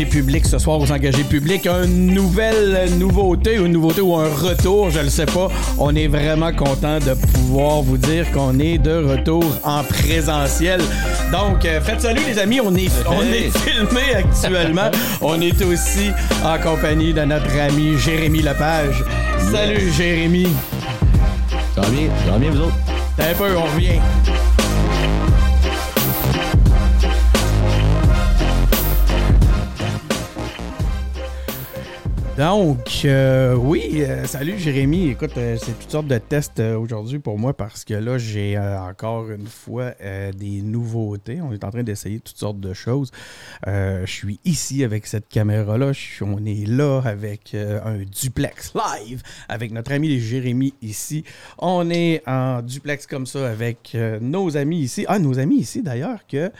engagés publics ce soir aux engagés publics. Une nouvelle nouveauté, ou une nouveauté ou un retour, je ne sais pas. On est vraiment content de pouvoir vous dire qu'on est de retour en présentiel. Donc, euh, faites salut les amis, on est, on est filmé actuellement. on est aussi en compagnie de notre ami Jérémy Lepage. Salut Jérémy. Ça va bien, ça va bien vous autres? Un peu, on revient. Donc, euh, oui, euh, salut Jérémy. Écoute, euh, c'est toutes sortes de tests aujourd'hui pour moi parce que là, j'ai encore une fois des nouveautés. On est en train d'essayer toutes sortes de choses. je suis ici avec cette caméra-là. On est là avec un duplex live avec notre ami Jérémy ici. On est en duplex comme ça avec nos amis ici. Ah, nos amis ici d'ailleurs que,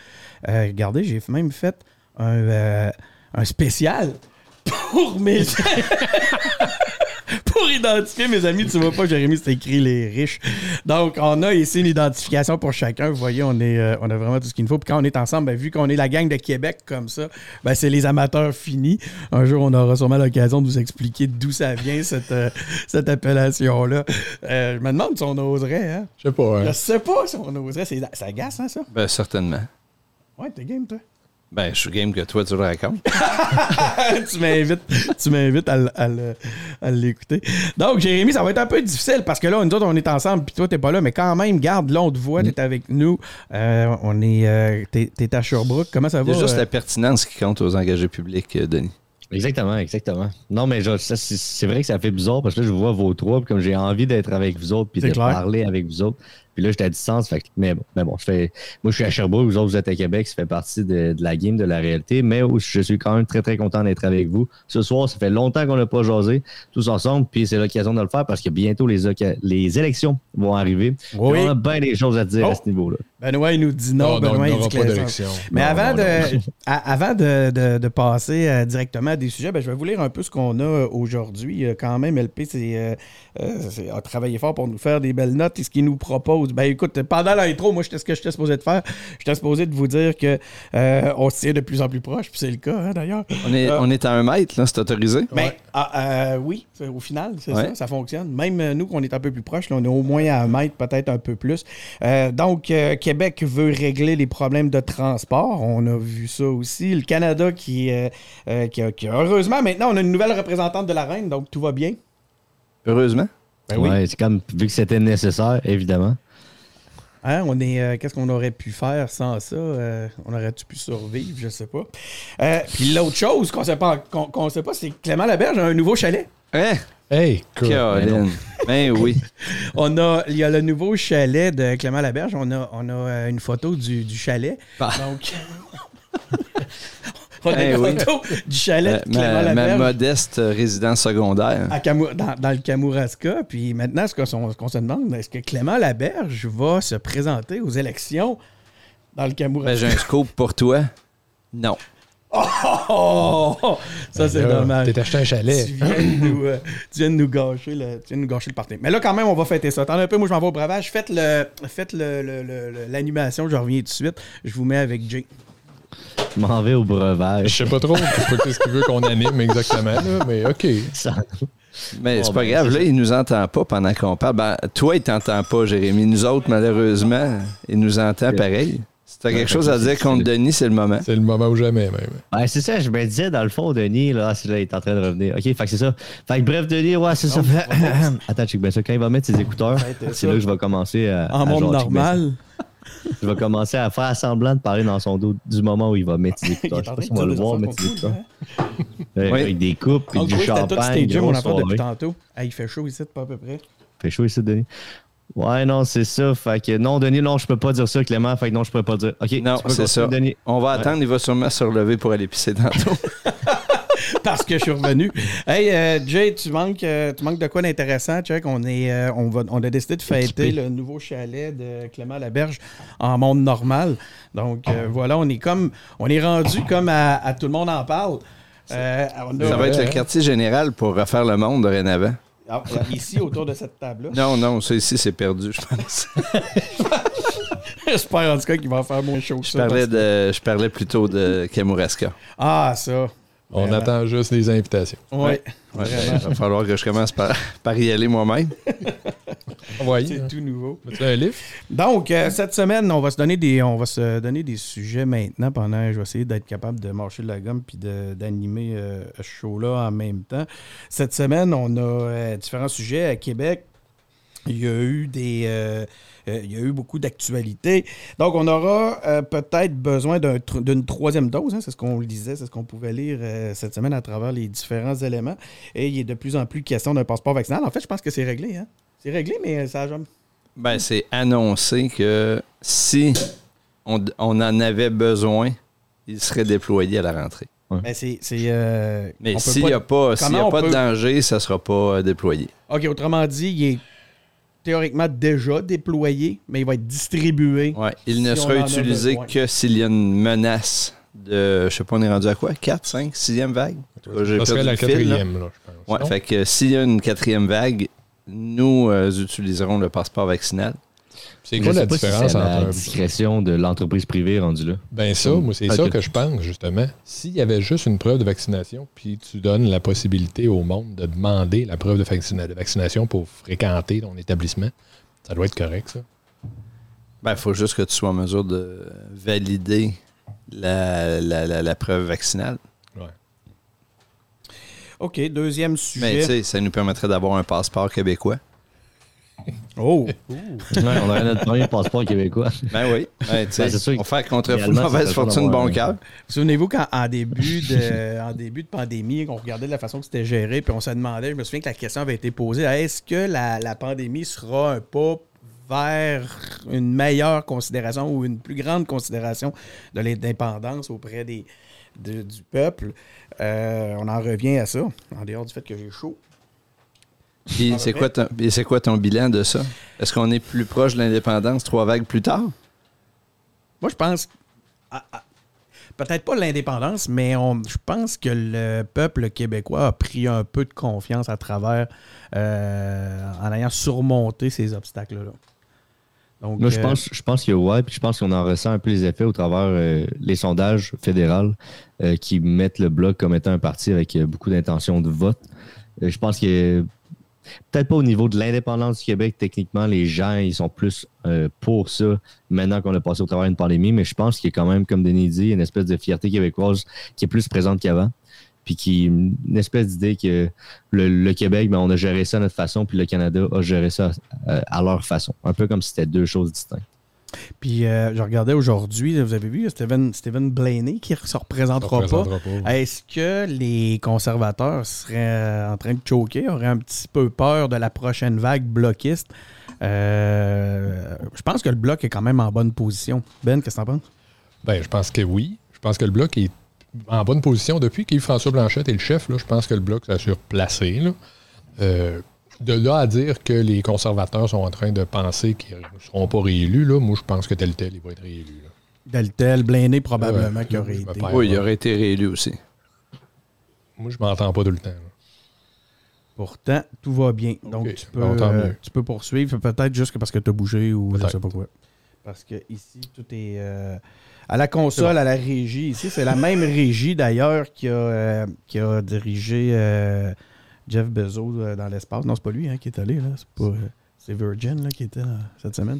regardez, j'ai même fait un, un spécial pour mes pour identifier mes amis. Tu vois pas, Jérémy, c'est écrit les riches. Donc, on a ici une identification pour chacun. Vous voyez, on, est, euh, on a vraiment tout ce qu'il nous faut. Puis quand on est ensemble, ben, vu qu'on est la gang de Québec comme ça, ben, c'est les amateurs finis. Un jour, on aura sûrement l'occasion de vous expliquer d'où ça vient, cette, euh, cette appellation-là. Euh, je me demande si on oserait. Hein? Je sais pas. Hein? Je sais pas si on oserait. Ça agace, hein, ça? Ben, certainement. Ouais, t'es game, toi. Ben, je suis game que toi, tu le racontes. tu m'invites, tu m'invites à, l'écouter. Donc, Jérémy, ça va être un peu difficile parce que là, nous autres, on est ensemble, puis toi, t'es pas là, mais quand même, garde l'autre voix, t'es avec nous. Euh, on est, euh, t'es, à Sherbrooke. Comment ça va? C'est juste euh? la pertinence qui compte aux engagés publics, Denis. Exactement, exactement. Non, mais c'est vrai que ça fait bizarre parce que là, je vois vos trois, puis comme j'ai envie d'être avec vous autres, puis de parler avec vous autres. Puis là, j'étais à distance. Fait mais bon, mais bon je fais, moi, je suis à Sherbrooke, vous autres, vous êtes à Québec, ça fait partie de, la game, de la réalité. Mais je suis quand même très, très content d'être avec vous. Ce soir, ça fait longtemps qu'on n'a pas jasé tous ensemble, puis c'est l'occasion de le faire parce que bientôt, les, les élections vont arriver. On a bien des choses à dire à ce oh. niveau-là. Benoît, il nous dit non. Benoît, il dit pas d'élection. Mais avant, de, avant de, de, passer euh, directement à des sujets, ben, je vais vous lire un peu ce qu'on a aujourd'hui. Quand même, LP euh, euh, a travaillé fort pour nous faire des belles notes. Et ce qu'il nous propose, ben écoute, pendant l'intro, moi, ce que j'étais supposé de faire, j'étais supposé de vous dire que on se tient de plus en plus proche, puis c'est le cas, hein, d'ailleurs. On est, on est à un mètre, là, c'est autorisé? Ben, ah, oui, au final, c'est ça, ça fonctionne. Même nous, qu'on est un peu plus proche, on est au moins à un mètre, peut-être un peu plus. donc, Québec veut régler les problèmes de transport. On a vu ça aussi. Le Canada qui, euh, euh, qui, a, heureusement, maintenant, on a une nouvelle représentante de la reine, donc tout va bien. Heureusement. Ben oui. c'est comme vu que c'était nécessaire, évidemment. Hein, on est, euh, qu'est-ce qu'on aurait pu faire sans ça? on aurait-tu pu survivre? Je sais pas. Puis l'autre chose qu'on sait pas, qu'on, sait pas, c'est que Clément Laberge a un nouveau chalet. Hein? Hey, cool. Ben, ben, oui. on a, il y a le nouveau chalet de Clément Laberge. On a, on a euh, une photo du, du chalet. Bah. Donc, on a ben une photo du chalet de Clément Laberge. Ma modeste résidence secondaire. À dans, dans, le Kamouraska. Puis maintenant, ce qu'on se demande, est-ce que Clément Laberge va se présenter aux élections dans le Kamouraska? Ben, j'ai un scoop pour toi. Non. Oh, Ça, c'est dommage. T'es acheté un chalet. Tu viens, de nous, euh, tu viens de nous gâcher le, tu viens de nous gâcher le party. Mais là, quand même, on va fêter ça. Attendez un peu, moi, je m'en vais au bravage. Faites l'animation, le, je reviens tout de suite. Je vous mets avec Jay. Je m'en vais au breuvage. Je sais pas trop ce qu'il veut qu'on anime exactement, mais OK. Mais c'est pas ben, grave, là, il nous entend pas pendant qu'on parle. Ben, toi, il t'entend pas, Jérémy. Nous autres, malheureusement, il nous entend pareil. Si t'as quelque chose à dire contre Denis, c'est le moment. C'est le moment ou jamais, même. Ouais, c'est ça, je me disais, dans le fond, Denis, là, là, il est en train de revenir. OK, fait que c'est ça. Fait que bref, Denis, ouais, c'est ça. Attends, check bien ça. Quand il va mettre ses écouteurs, c'est là que je vais commencer à. En monde normal. Je vais commencer à faire semblant de parler dans son dos du moment où il va mettre ses écouteurs. je sais pas si on va le voir mettre ses écouteurs. Avec des coupes et du champagne. Depuis tantôt. il fait chaud ici, pas à peu près. Il fait chaud ici, Denis. Ouais, non, c'est ça. Fait que non, Denis, non, je peux pas dire ça, Clément. Fait que non, je peux pas dire. OK, non, c'est ça. Denis. On va attendre, il va sûrement se relever pour aller pisser tantôt. Parce que je suis revenu. Hey, euh, Jay, tu manques, euh, tu manques de quoi d'intéressant? On, est, euh, on, va, on a décidé de fêter le nouveau chalet de Clément Laberge en monde normal. Donc voilà, on est comme on est rendu comme à, Tout le monde en parle. ça va être le quartier général pour refaire le monde dorénavant. Ah, ici, autour de cette table-là. Non, non, ça ici, c'est perdu, je pense. J'espère en tout cas qu'il va faire moins chaud que je Parlais de, je parlais plutôt de Kamouraska. Ah, ça. On attend juste les invitations. Oui. il va falloir que je commence par, par y aller moi-même. C'est tout nouveau. Tu un livre? Donc, euh, cette semaine, on va se donner des on va se donner des sujets maintenant pendant. Je vais essayer d'être capable de marcher de la gomme puis d'animer euh, ce show-là en même temps. Cette semaine, on a euh, différents sujets à Québec. Il y a eu des. Il y a eu beaucoup d'actualités. Donc, on aura peut-être besoin d'une troisième dose. Hein, c'est ce qu'on disait, c'est ce qu'on pouvait lire cette semaine à travers les différents éléments. Et il est de plus en plus question d'un passeport vaccinal. En fait, je pense que c'est réglé. Hein? C'est réglé, mais ça a jamais. Ben, c'est annoncé que si on, en avait besoin, il serait déployé à la rentrée. Ben, c'est, euh, mais s'il n'y a pas, a pas de danger, ça ne sera pas euh, déployé. OK, autrement dit, il est théoriquement déjà déployé, mais il va être distribué. Ouais, il ne sera utilisé que s'il y a une menace de, je sais pas, on est rendu à quoi? 4, 5, 6e vague? Ça serait la quatrième, là, je pense. Ouais, fait que s'il y a une quatrième vague, nous euh, utiliserons le passeport vaccinal. C'est quoi la différence entre la discrétion de l'entreprise privée rendue là? Ben ça, moi, c'est ça que je pense, justement. S'il y avait juste une preuve de vaccination, puis tu donnes la possibilité au monde de demander la preuve de, vaccination pour fréquenter ton établissement, ça doit être correct, ça. Ben, il faut juste que tu sois en mesure de valider la, la preuve vaccinale. OK, deuxième sujet. Mais tu sais, ça nous permettrait d'avoir un passeport québécois. Oh! on aurait notre premier passeport québécois. Ben oui. Ben, ben, sûr on fait contre mauvaise fortune, bon cœur. Souvenez-vous qu'en début, de, en début de pandémie, on regardait la façon que c'était géré, puis on se demandait, je me souviens que la question avait été posée, est-ce que la, la pandémie sera un pas vers une meilleure considération ou une plus grande considération de l'indépendance auprès des, du peuple? Euh, on en revient à ça, en dehors du fait que j'ai chaud. Et c'est quoi, ton, quoi ton bilan de ça? Est-ce qu'on est plus proche de l'indépendance trois vagues plus tard? Moi, je pense. Peut-être pas l'indépendance, mais on, je pense que le peuple québécois a pris un peu de confiance à travers euh, en ayant surmonté ces obstacles-là. Moi, je euh, pense, je pense qu'il y a ouais, puis je pense qu'on en ressent un peu les effets au travers euh, les sondages fédéraux euh, qui mettent le Bloc comme étant un parti avec beaucoup d'intention de vote. je pense que peut-être pas au niveau de l'indépendance du Québec, techniquement, les gens, ils sont plus pour ça maintenant qu'on a passé au travers d'une pandémie, mais je pense qu'il y a quand même, comme Denis dit, une espèce de fierté québécoise qui est plus présente qu'avant puis qui une espèce d'idée que le, Québec, ben, on a géré ça à notre façon, puis le Canada a géré ça euh, à, leur façon. Un peu comme si c'était deux choses distinctes. Puis euh, je regardais aujourd'hui, vous avez vu, Stephen, Stephen Blaney qui ne se représentera, pas. Est-ce que les conservateurs seraient euh, en train de choquer, auraient un petit peu peur de la prochaine vague bloquiste? je pense que le bloc est quand même en bonne position. Ben, qu'est-ce que tu en penses? Ben, je pense que oui. Je pense que le bloc est en bonne position depuis qu'Yves-François Blanchette est le chef. Là, je pense que le bloc s'est surplacé. Euh, de là à dire que les conservateurs sont en train de penser qu'ils ne seront pas réélus, là, moi, je pense que tel tel, il va être réélu. Tel tel, Blainé, probablement, qui aurait été. Oui, il aurait été réélu aussi. Moi, je m'entends pas tout le temps. Pourtant, tout va bien. Donc, tu, peux, euh, tu peux poursuivre. Peut-être juste parce que tu as bougé ou je ne sais pas quoi. Parce que ici, tout est. Euh, à la console, à la régie. Ici, c'est la même régie d'ailleurs qui, a, euh, qui a dirigé euh, Jeff Bezos euh, dans l'espace. Non, c'est pas lui hein, qui est allé, là. C'est Virgin là, qui était là, cette semaine.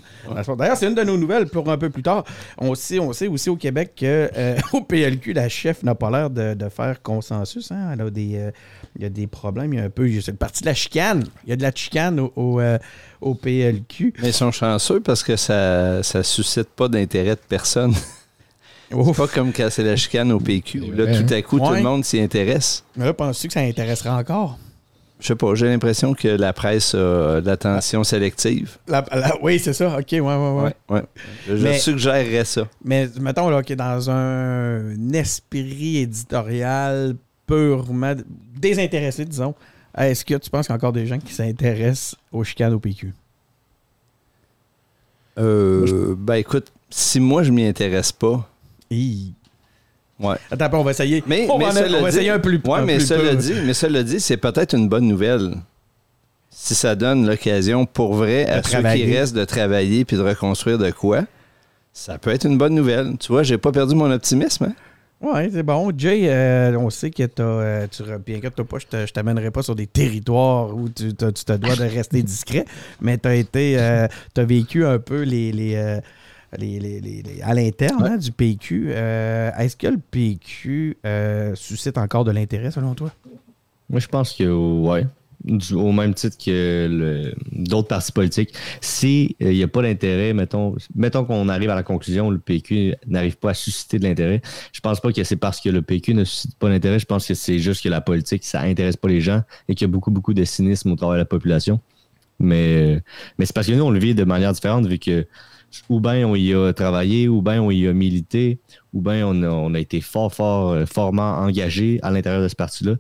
D'ailleurs, c'est une de nos nouvelles pour un peu plus tard. On sait, on sait aussi au Québec qu'au PLQ, la chef n'a pas l'air de, faire consensus. Hein. Elle a des, il y a des problèmes. Il y a un peu. C'est partie de la chicane. Il y a de la chicane au, au, PLQ. Mais ils sont chanceux parce que ça ne suscite pas d'intérêt de personne. C'est pas comme casser la chicane au PQ. Là, tout à coup, tout le monde s'y intéresse. Mais là, penses-tu que ça intéressera encore? Je sais pas, j'ai l'impression que la presse a de l'attention sélective. oui, c'est ça. OK, ouais, ouais, ouais. Je suggérerais ça. Mais mettons là, est dans un esprit éditorial purement désintéressé, disons, est-ce que tu penses qu'il y a encore des gens qui s'intéressent aux chicanes au PQ? Euh, ben écoute, si moi je m'y intéresse pas, Ouais. Attends, on va essayer. Mais, on, va, essayer un plus ouais, mais, ça le dit, mais le dit, c'est peut-être une bonne nouvelle. Si ça donne l'occasion pour vrai à ceux qui restent de travailler puis de reconstruire de quoi, ça peut être une bonne nouvelle. Tu vois, j'ai pas perdu mon optimisme. Hein? Oui, c'est bon. Jay, euh, on sait que tu euh, tu bien que pas, je t'amènerai pas sur des territoires où tu, te dois de rester discret, mais tu as été euh, as vécu un peu les, les, à l'interne hein, du PQ. Est-ce que le PQ suscite encore de l'intérêt selon toi? Moi, je pense que ouais au même titre que d'autres partis politiques. S'il n'y euh, a pas d'intérêt, mettons, mettons qu'on arrive à la conclusion le PQ n'arrive pas à susciter de l'intérêt, je pense pas que c'est parce que le PQ ne suscite pas d'intérêt, je pense que c'est juste que la politique, ça intéresse pas les gens et qu'il y a beaucoup, beaucoup de cynisme au travers de la population. Mais, euh, mais c'est parce que nous, on le vit de manière différente, vu que ou bien on y a travaillé, ou bien on y a milité, ou bien on a, on a été fort, fort, euh, fortement engagé à l'intérieur de ce parti-là.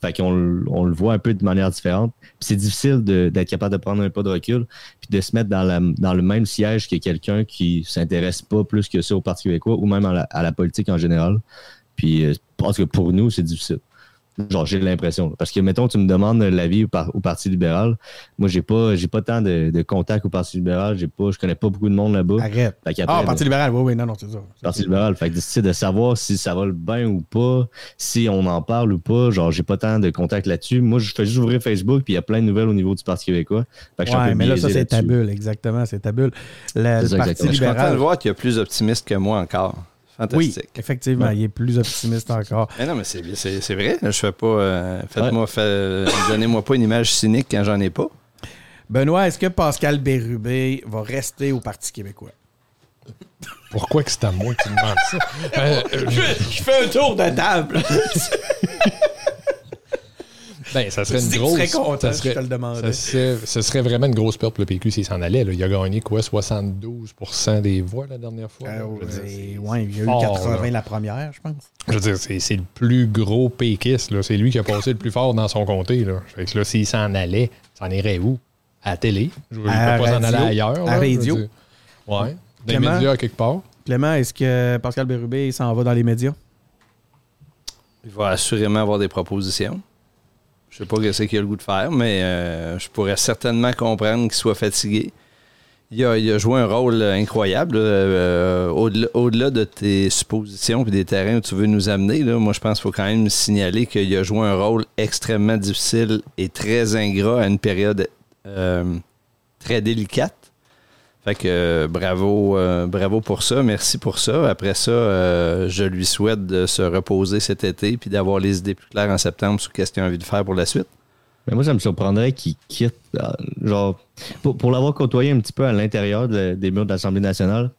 Fait qu'on on le voit un peu de manière différente. c'est difficile d'être capable de prendre un pas de recul puis de se mettre dans, la, dans le même siège que quelqu'un qui s'intéresse pas plus que ça au Parti québécois ou même à la, à la politique en général. Puis, euh, parce que pour nous, c'est difficile. Genre, j'ai l'impression. Parce que, mettons, tu me demandes l'avis au, au, Parti libéral. Moi, j'ai pas, j'ai pas tant de, de contact au Parti libéral. J'ai pas, je connais pas beaucoup de monde là-bas. Arrête. ah, Parti libéral, oui, oui, non, non, c'est ça. Parti libéral. Fait que de savoir si ça va bien ou pas, si on en parle ou pas. Genre, j'ai pas tant de contact là-dessus. Moi, je fais juste ouvrir Facebook, puis il y a plein de nouvelles au niveau du Parti québécois. Fait que ouais, mais là, ça, c'est ta bulle, exactement. C'est ta bulle. Le, Parti libéral. Je suis content de voir qu'il y a plus optimiste que moi encore. Oui, effectivement, il est plus optimiste encore. Mais non, mais c'est, vrai. Je fais pas. Euh, faites-moi, donnez-moi pas une image cynique quand j'en ai pas. Benoît, est-ce que Pascal Bérubé va rester au Parti québécois? Pourquoi que c'est à moi que tu demandes ça? Euh, je, fais un tour de table. Ben, ça serait une grosse. ça serait, Ça serait, vraiment une grosse perte pour le PQ s'il s'en allait. Il a gagné quoi 72% des voix la dernière fois. Euh, ouais, il y a eu 80 la première, je pense. Je veux dire, c'est le plus gros péquiste. C'est lui qui a passé le plus fort dans son comté. Là. là, s'il s'en allait, s'en irait où? À la télé. Je ne pas s'en aller ailleurs. À la radio. Ouais. Dans les médias quelque part. Clément, est-ce que Pascal Bérubé s'en va dans les médias? Il va assurément avoir des propositions. Je sais pas ce qu'il a le goût de faire, mais euh, je pourrais certainement comprendre qu'il soit fatigué. Il a, joué un rôle incroyable. Euh, au-delà, de tes suppositions et des terrains où tu veux nous amener, moi, je pense qu'il faut quand même signaler qu'il a joué un rôle extrêmement difficile et très ingrat à une période euh, très délicate. Fait que euh, bravo, euh, bravo pour ça, merci pour ça. Après ça, euh, je lui souhaite de se reposer cet été puis d'avoir les idées plus claires en septembre sur ce qu'il a envie de faire pour la suite. Mais moi, ça me surprendrait qu'il quitte, genre, pour, l'avoir côtoyé un petit peu à l'intérieur des murs de l'Assemblée nationale.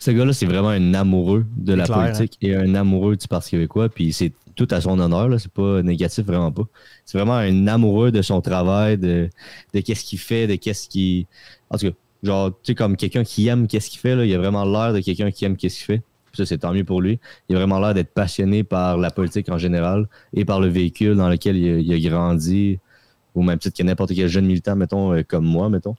Ce gars-là, c'est vraiment un amoureux de la politique hein. et un amoureux du Parti québécois. Puis c'est tout à son honneur, là. C'est pas négatif, vraiment pas. C'est vraiment un amoureux de son travail, de, de qu'est-ce qu'il fait, de qu'est-ce qui. En tout cas, Genre, tu sais, comme quelqu'un qui aime qu'est-ce qu'il fait, là, il a vraiment l'air de quelqu'un qui aime qu'est-ce qu'il fait. ça, c'est tant mieux pour lui. Il a vraiment l'air d'être passionné par la politique en général et par le véhicule dans lequel il a, grandi, au même titre que n'importe quel jeune militant, mettons, euh, comme moi, mettons.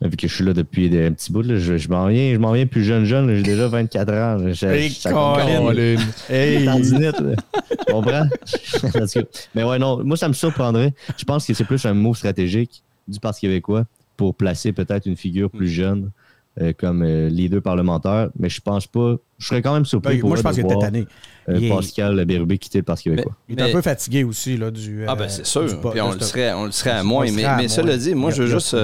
Vu que je suis là depuis un petit bout, là, je, je m'en viens, je m'en viens plus jeune jeune, j'ai déjà 24 ans. hey, Colin! Hey! tu comprends? Mais ouais, non, moi ça me surprendrait. Je pense que c'est plus un mot stratégique du Parti québécois pour placer peut-être une figure plus mm. jeune euh, comme euh, leader parlementaire, mais je pense pas. Je serais quand même surpris ben, pour Moi, je pense qu'il était tanné. Euh, Pascal Bérubé quitter le Parti québécois. il est un peu fatigué aussi là, du. ah, ben c'est sûr. Puis on, le serait, on le serait à moins. Mais, mais cela dit, moi, je veux juste.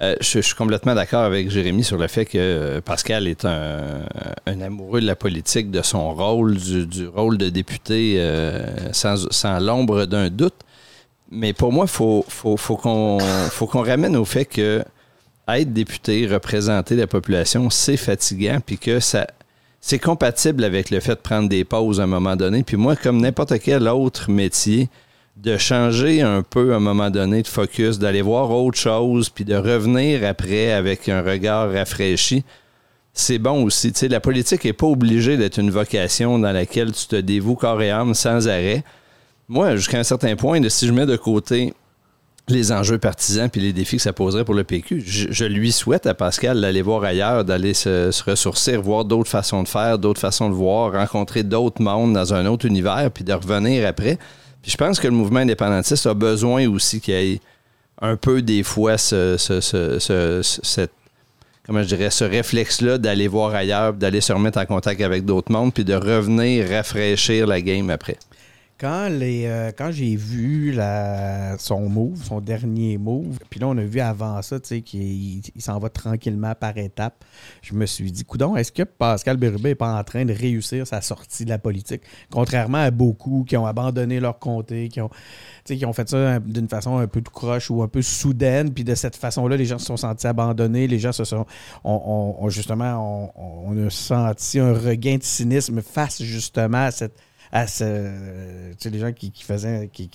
je, suis complètement d'accord avec Jérémy sur le fait que Pascal est un, amoureux de la politique, de son rôle, du, rôle de député, sans, sans l'ombre d'un doute. Mais pour moi, il faut, faut, faut qu'on ramène au fait que être député, représenter la population, c'est fatigant, puis que ça c'est compatible avec le fait de prendre des pauses à un moment donné. Puis moi, comme n'importe quel autre métier, de changer un peu à un moment donné de focus, d'aller voir autre chose, puis de revenir après avec un regard rafraîchi, c'est bon aussi. La politique n'est pas obligée d'être une vocation dans laquelle tu te dévoues corps et âme sans arrêt moi, jusqu'à un certain point, si je mets de côté les enjeux partisans puis les défis que ça poserait pour le PQ, je, lui souhaite à Pascal d'aller voir ailleurs, d'aller se, ressourcer, voir d'autres façons de faire, d'autres façons de voir, rencontrer d'autres mondes dans un autre univers, puis de revenir après. Puis je pense que le mouvement indépendantiste a besoin aussi qu'il y ait un peu des fois cette comment je dirais, ce réflexe-là d'aller voir ailleurs, d'aller se remettre en contact avec d'autres mondes, puis de revenir rafraîchir la game après. Quand, euh, quand j'ai vu son move, son dernier move, puis là, on a vu avant ça, tu sais, qu'il s'en va tranquillement par étapes, je me suis dit, coudon, est-ce que Pascal Bérubé n'est pas en train de réussir sa sortie de la politique? Contrairement à beaucoup qui ont abandonné leur comté, qui ont, qui ont fait ça d'une façon un peu tout croche ou un peu soudaine, puis de cette façon-là, les gens se sont sentis abandonnés, les gens se sont, on, justement, on a senti un regain de cynisme face justement à cette à ce, les gens qui, faisaient, qui,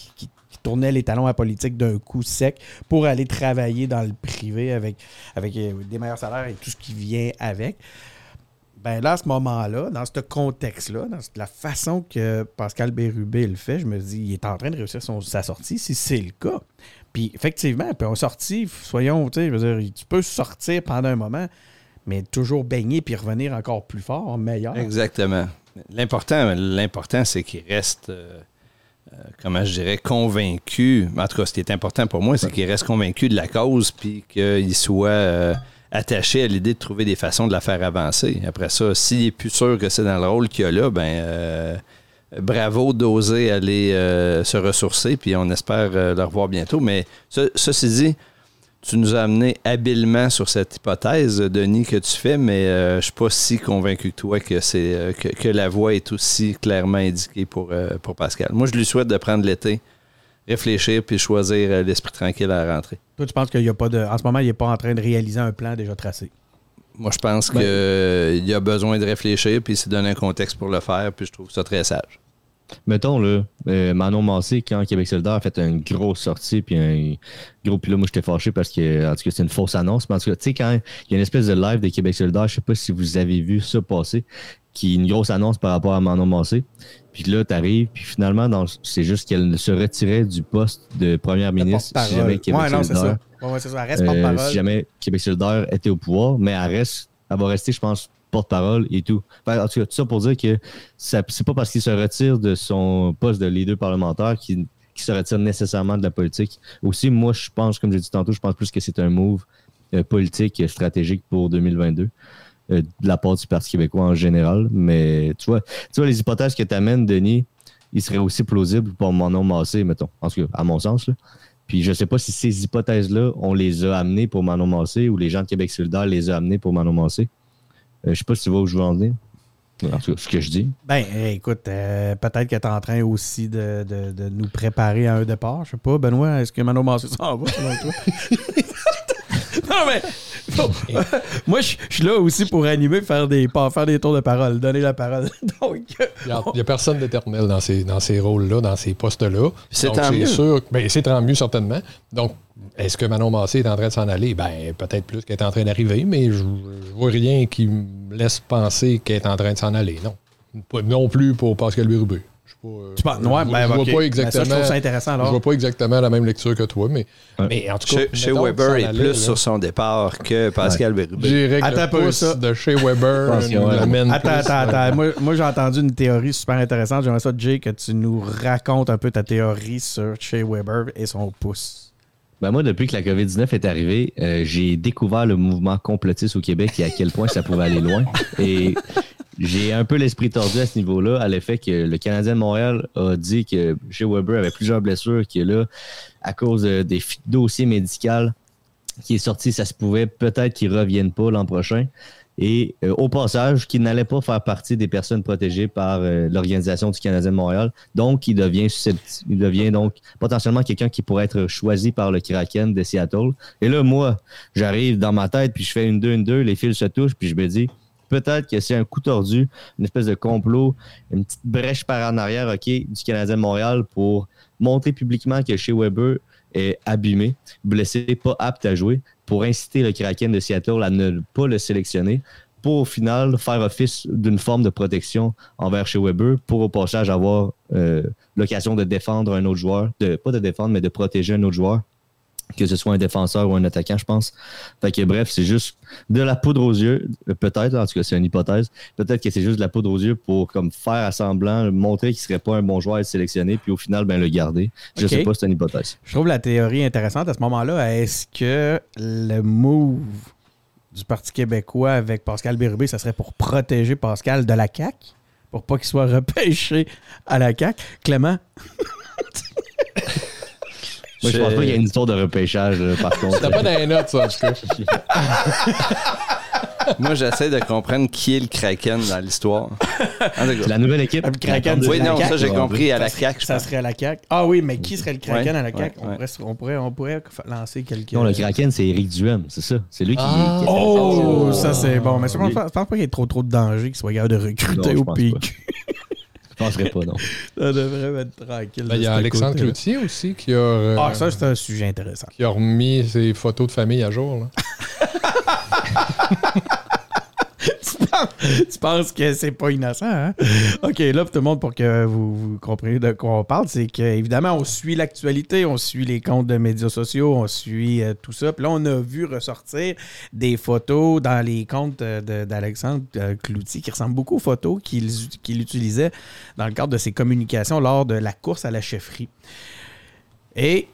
tournaient les talons à politique d'un coup sec pour aller travailler dans le privé avec, avec euh, des meilleurs salaires et tout ce qui vient avec. Ben là, à ce moment-là, dans ce contexte-là, dans la façon que Pascal Bérubé le fait, je me dis, il est en train de réussir sa sortie, si c'est le cas. Puis effectivement, puis on sortit, soyons, tu sais, tu peux sortir pendant un moment, mais toujours baigner puis revenir encore plus fort, meilleur. Exactement. L'important, l'important, c'est qu'il reste, euh, euh, comment je dirais, convaincu. En tout cas, ce qui est important pour moi, c'est qu'il reste convaincu de la cause, puis qu'il soit euh, attaché à l'idée de trouver des façons de la faire avancer. Après ça, s'il est plus sûr que c'est dans le rôle qu'il a là, ben bravo d'oser aller se ressourcer, puis on espère le revoir bientôt. Mais ceci dit, tu nous as amené habilement sur cette hypothèse, Denis, que tu fais, mais euh, je ne suis pas si convaincu que toi que, c'est, euh, que, la voie est aussi clairement indiquée pour, euh, pour Pascal. Moi, je lui souhaite de prendre l'été, réfléchir puis choisir l'esprit tranquille à la rentrée. Toi, tu penses qu'il y a pas de. En ce moment, il n'est pas en train de réaliser un plan déjà tracé? Moi, je pense ben- qu'il a besoin de réfléchir puis s'est donner un contexte pour le faire, puis je trouve ça très sage. Mettons, là, euh, Manon Massé, quand Québec solidaire a fait une grosse sortie, puis un gros, puis là, moi, j'étais fâché parce que, en tout cas, c'est une fausse annonce. Mais en tout cas, tu sais, quand il y a une espèce de live de Québec solidaire, je sais pas si vous avez vu ça passer, qui est une grosse annonce par rapport à Manon Massé. Puis là, tu arrives, puis finalement, c'est juste qu'elle se retirait du poste de première ministre si jamais Québec ouais, solidaire. Ouais, ça. Reste euh, si jamais Québec solidaire était au pouvoir, mais elle reste, elle va rester, je pense, porte-parole et tout. en tout cas, tout ça pour dire que c'est pas parce qu'il se retire de son poste de leader parlementaire qu'il se retire nécessairement de la politique. Aussi, moi, je pense, comme j'ai dit tantôt, je pense plus que c'est un move euh, politique stratégique pour 2022 euh, de la part du Parti québécois en général. Mais tu vois, tu vois les hypothèses que tu amènes, Denis, il serait aussi plausible pour mon Massé, mettons. En tout cas, à mon sens. Puis je sais pas si ces hypothèses-là, on les a amenées pour Manon Massé ou les gens de Québec solidaire les ont amenées pour Manon Massé. Euh, je sais pas si tu vois où je veux en venir. En tout cas, ce que je dis. Ben, écoute, euh, peut-être que tu es en train aussi de, nous préparer à un départ. Je sais pas, Benoît, est-ce que Mano Massé s'en va selon toi? non, mais. moi, je suis là aussi pour animer, faire des, faire des tours de parole, donner la parole. Donc, il n'y a, personne d'éternel dans ces, dans ces rôles-là, dans ces postes-là. C'est tant mieux. Sûr, ben, c'est tant mieux, certainement. Donc, est-ce que Manon Massé est en train de s'en aller? Ben, peut-être plus qu'elle est en train d'arriver, mais je, ne vois rien qui me laisse penser qu'elle est en train de s'en aller. Non. non plus pour Pascal ben, je, vois pas exactement. je trouve ça intéressant. Alors. Je vois pas exactement la même lecture que toi, mais, mais en tout cas. Chez, Weber est plus sur son départ que Pascal ouais. Bérubé. Attends peu ça. de chez Weber. attends, attends, attends. Moi, moi j'ai entendu une théorie super intéressante. J'aimerais ça, Jay, que tu nous racontes un peu ta théorie sur Shea Weber et son pouce. Ben moi, depuis que la COVID-19 est arrivée, euh, j'ai découvert le mouvement complotiste au Québec et à quel point ça pouvait aller loin. Et j'ai un peu l'esprit tordu à ce niveau-là, à l'effet que le Canadien de Montréal a dit que chez Weber avait plusieurs blessures, qui est là, à cause des dossiers médicaux qui est sorti, ça se pouvait peut-être qu'il ne revienne pas l'an prochain et euh, au passage, qu'il n'allait pas faire partie des personnes protégées par euh, l'Organisation du Canadien de Montréal. Donc, il devient, il devient donc potentiellement quelqu'un qui pourrait être choisi par le Kraken de Seattle. Et là, moi, j'arrive dans ma tête, puis je fais une 2 une 2 les fils se touchent, puis je me dis, peut-être que c'est un coup tordu, une espèce de complot, une petite brèche par en arrière, OK, du Canadien de Montréal pour montrer publiquement que chez Weber est abîmé, blessé, pas apte à jouer pour inciter le Kraken de Seattle à ne pas le sélectionner pour au final faire office d'une forme de protection envers chez Weber pour au passage avoir euh, l'occasion de défendre un autre joueur, de, pas de défendre, mais de protéger un autre joueur que ce soit un défenseur ou un attaquant, je pense. Fait que bref, c'est juste de la poudre aux yeux, peut-être, en tout cas, c'est une hypothèse. Peut-être que c'est juste de la poudre aux yeux pour comme faire à semblant, montrer qu'il serait pas un bon joueur à être sélectionné, puis au final, ben le garder. Je sais pas, c'est une hypothèse. Je trouve la théorie intéressante à ce moment-là. Est-ce que le move du Parti québécois avec Pascal Bérubé, ça serait pour protéger Pascal de la CAQ, pour pas qu'il soit repêché à la CAQ. Clément? Moi, je pense pas qu'il y ait une histoire de repêchage, par contre. C'était pas dans les notes, ça, en tout cas. Moi, j'essaie de comprendre qui est le Kraken dans l'histoire. la nouvelle équipe. Le Kraken, oui, non, ça, j'ai compris à la CAQ. Ça serait à la CAQ. Ah oui, mais qui serait le Kraken à la CAQ? on, pourrait, on, pourrait, lancer quelqu'un. Non, le Kraken, c'est Eric Duhem, c'est ça. C'est lui qui. Ah. oh, ça, c'est bon. Mais je pense pas qu'il y ait trop, trop de danger qu'il soit capable de recruter au PQ. Je penserais pas, non. Ça devrait être tranquille. Ben, il y a Alexandre Cloutier aussi qui a. Euh, ah, ça, c'est un sujet intéressant. Qui a remis ses photos de famille à jour. Là. tu, penses, que c'est pas innocent, hein? OK, là, tout le monde, pour que vous, compreniez de quoi on parle, c'est qu'évidemment, on suit l'actualité, on suit les comptes de médias sociaux, on suit euh, tout ça. Puis là, on a vu ressortir des photos dans les comptes d'Alexandre euh, Cloutier qui ressemblent beaucoup aux photos qu'il utilisait dans le cadre de ses communications lors de la course à la chefferie. Et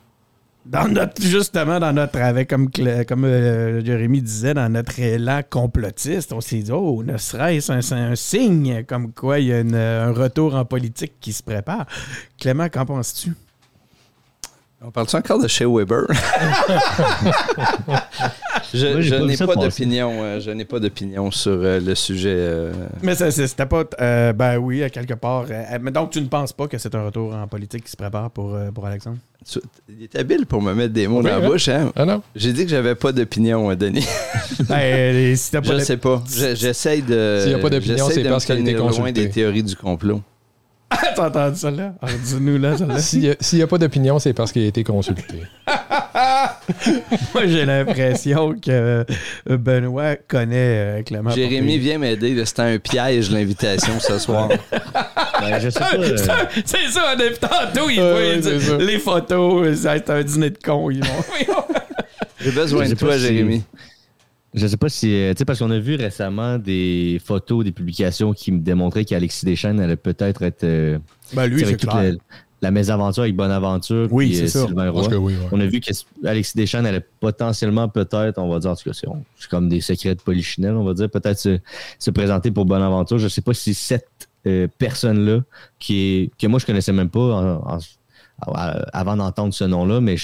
justement, dans notre, avec, comme, comme euh, Jérémy disait, dans notre élan complotiste, on s'est dit, oh, ne serait-ce un, signe comme quoi il y a un retour en politique qui se prépare. Clément, qu'en penses-tu? On parle-tu encore de chez Weber? je, n'ai pas, d'opinion. Euh, je n'ai pas d'opinion sur euh, le sujet. Euh. Mais c'était pas. ben oui, à quelque part. mais donc, tu ne penses pas que c'est un retour en politique qui se prépare pour, pour Alexandre? il est habile pour me mettre des mots dans la hein? bouche. Hein? Ah J'ai dit que j'avais pas d'opinion, Denis. ben, si pas je ne sais pas. J'essaie de. S'il n'y a pas d'opinion, c'est parce qu'elle était loin des théories du complot. T'as entendu ça là? Dis-nous là, là. S'il n'y a, pas d'opinion, c'est parce qu'il a été consulté. Moi, j'ai l'impression que euh, Benoît connaît euh, Clément. Jérémy, vient m'aider. C'était un piège, l'invitation ce soir. ben, je sais pas. Euh. C'est ça, depuis tantôt, il voit les photos. C'est un dîner de con. J'ai besoin de toi, Jérémy. Je sais pas si. Tu sais, parce qu'on a vu récemment des photos, des publications qui me démontraient qu'Alexis Deschênes allait peut-être être. ben lui, c'est clair la mésaventure avec Bonaventure. Oui, c'est ça. On a vu qu'Alexis Deschamps allait potentiellement, peut-être, on va dire, en tout cas, c'est comme des secrets de polichinelle, on va dire, peut-être se, présenter pour Bonaventure. Je ne sais pas si cette euh, personne-là, qui que moi je connaissais même pas avant d'entendre ce nom-là, mais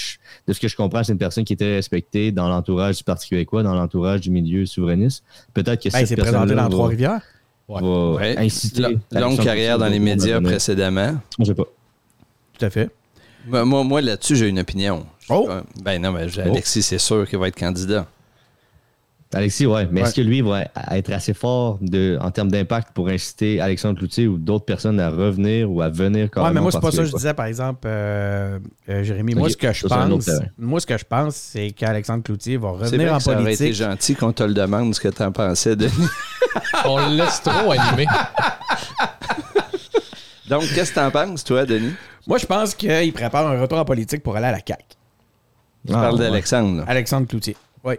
de ce que je comprends, c'est une personne qui était respectée dans l'entourage du Parti québécois, dans l'entourage du milieu souverainiste. Peut-être que ben, cette personne présenté dans Trois-Rivières. Va inciter. Longue carrière dans les médias précédemment. Je sais pas. Tout à fait. moi, moi là-dessus, j'ai une opinion. Oh! Ben non, mais Alexis, c'est sûr qu'il va être candidat. Alexis, ouais. Mais est-ce que lui va être assez fort de, en termes d'impact pour inciter Alexandre Cloutier ou d'autres personnes à revenir ou à venir quand Ouais, mais moi, c'est pas ça que je disais, par exemple, euh, euh, Jérémy. Moi, ce que je pense, moi, ce que je pense, c'est qu'Alexandre Cloutier va revenir en politique. Ça aurait été gentil qu'on te le demande ce que tu en pensais, Denis. On le laisse trop animé. Donc, qu'est-ce que tu en penses, toi, Denis? Moi, je pense qu'il prépare un retour en politique pour aller à la CAQ. Tu parles ah, d'Alexandre. Alexandre Cloutier. Oui.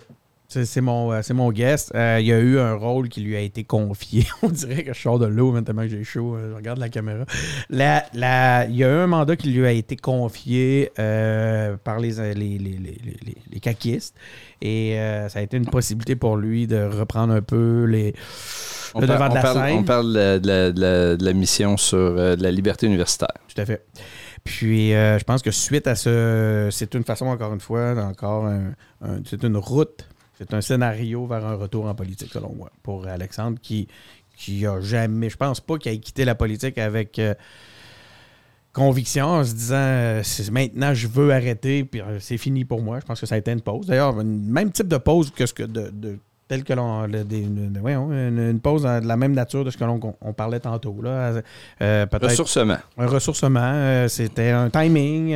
C'est mon, euh, mon guest. Euh, il y a eu un rôle qui lui a été confié. On dirait que je sors de l'eau maintenant que j'ai chaud. Euh, je regarde la caméra. La, il y a eu un mandat qui lui a été confié par les, les, les, les, les caquistes. Et ça a été une possibilité pour lui de reprendre un peu les, on le devant de la scène. On parle de la, mission sur la liberté universitaire. Tout à fait. Puis, je pense que suite à ce, c'est une façon, encore une fois, encore c'est une route c'est un scénario vers un retour en politique, selon moi, pour Alexandre, qui, qui a jamais. Je pense pas qu'il ait quitté la politique avec euh, conviction en se disant euh, maintenant je veux arrêter, puis euh, c'est fini pour moi. Je pense que ça a été une pause. D'ailleurs, même type de pause que ce que de tel que l'on. Une, pause de la même nature de ce que l'on on parlait tantôt. Là. ressourcement. Un ressourcement. C'était un timing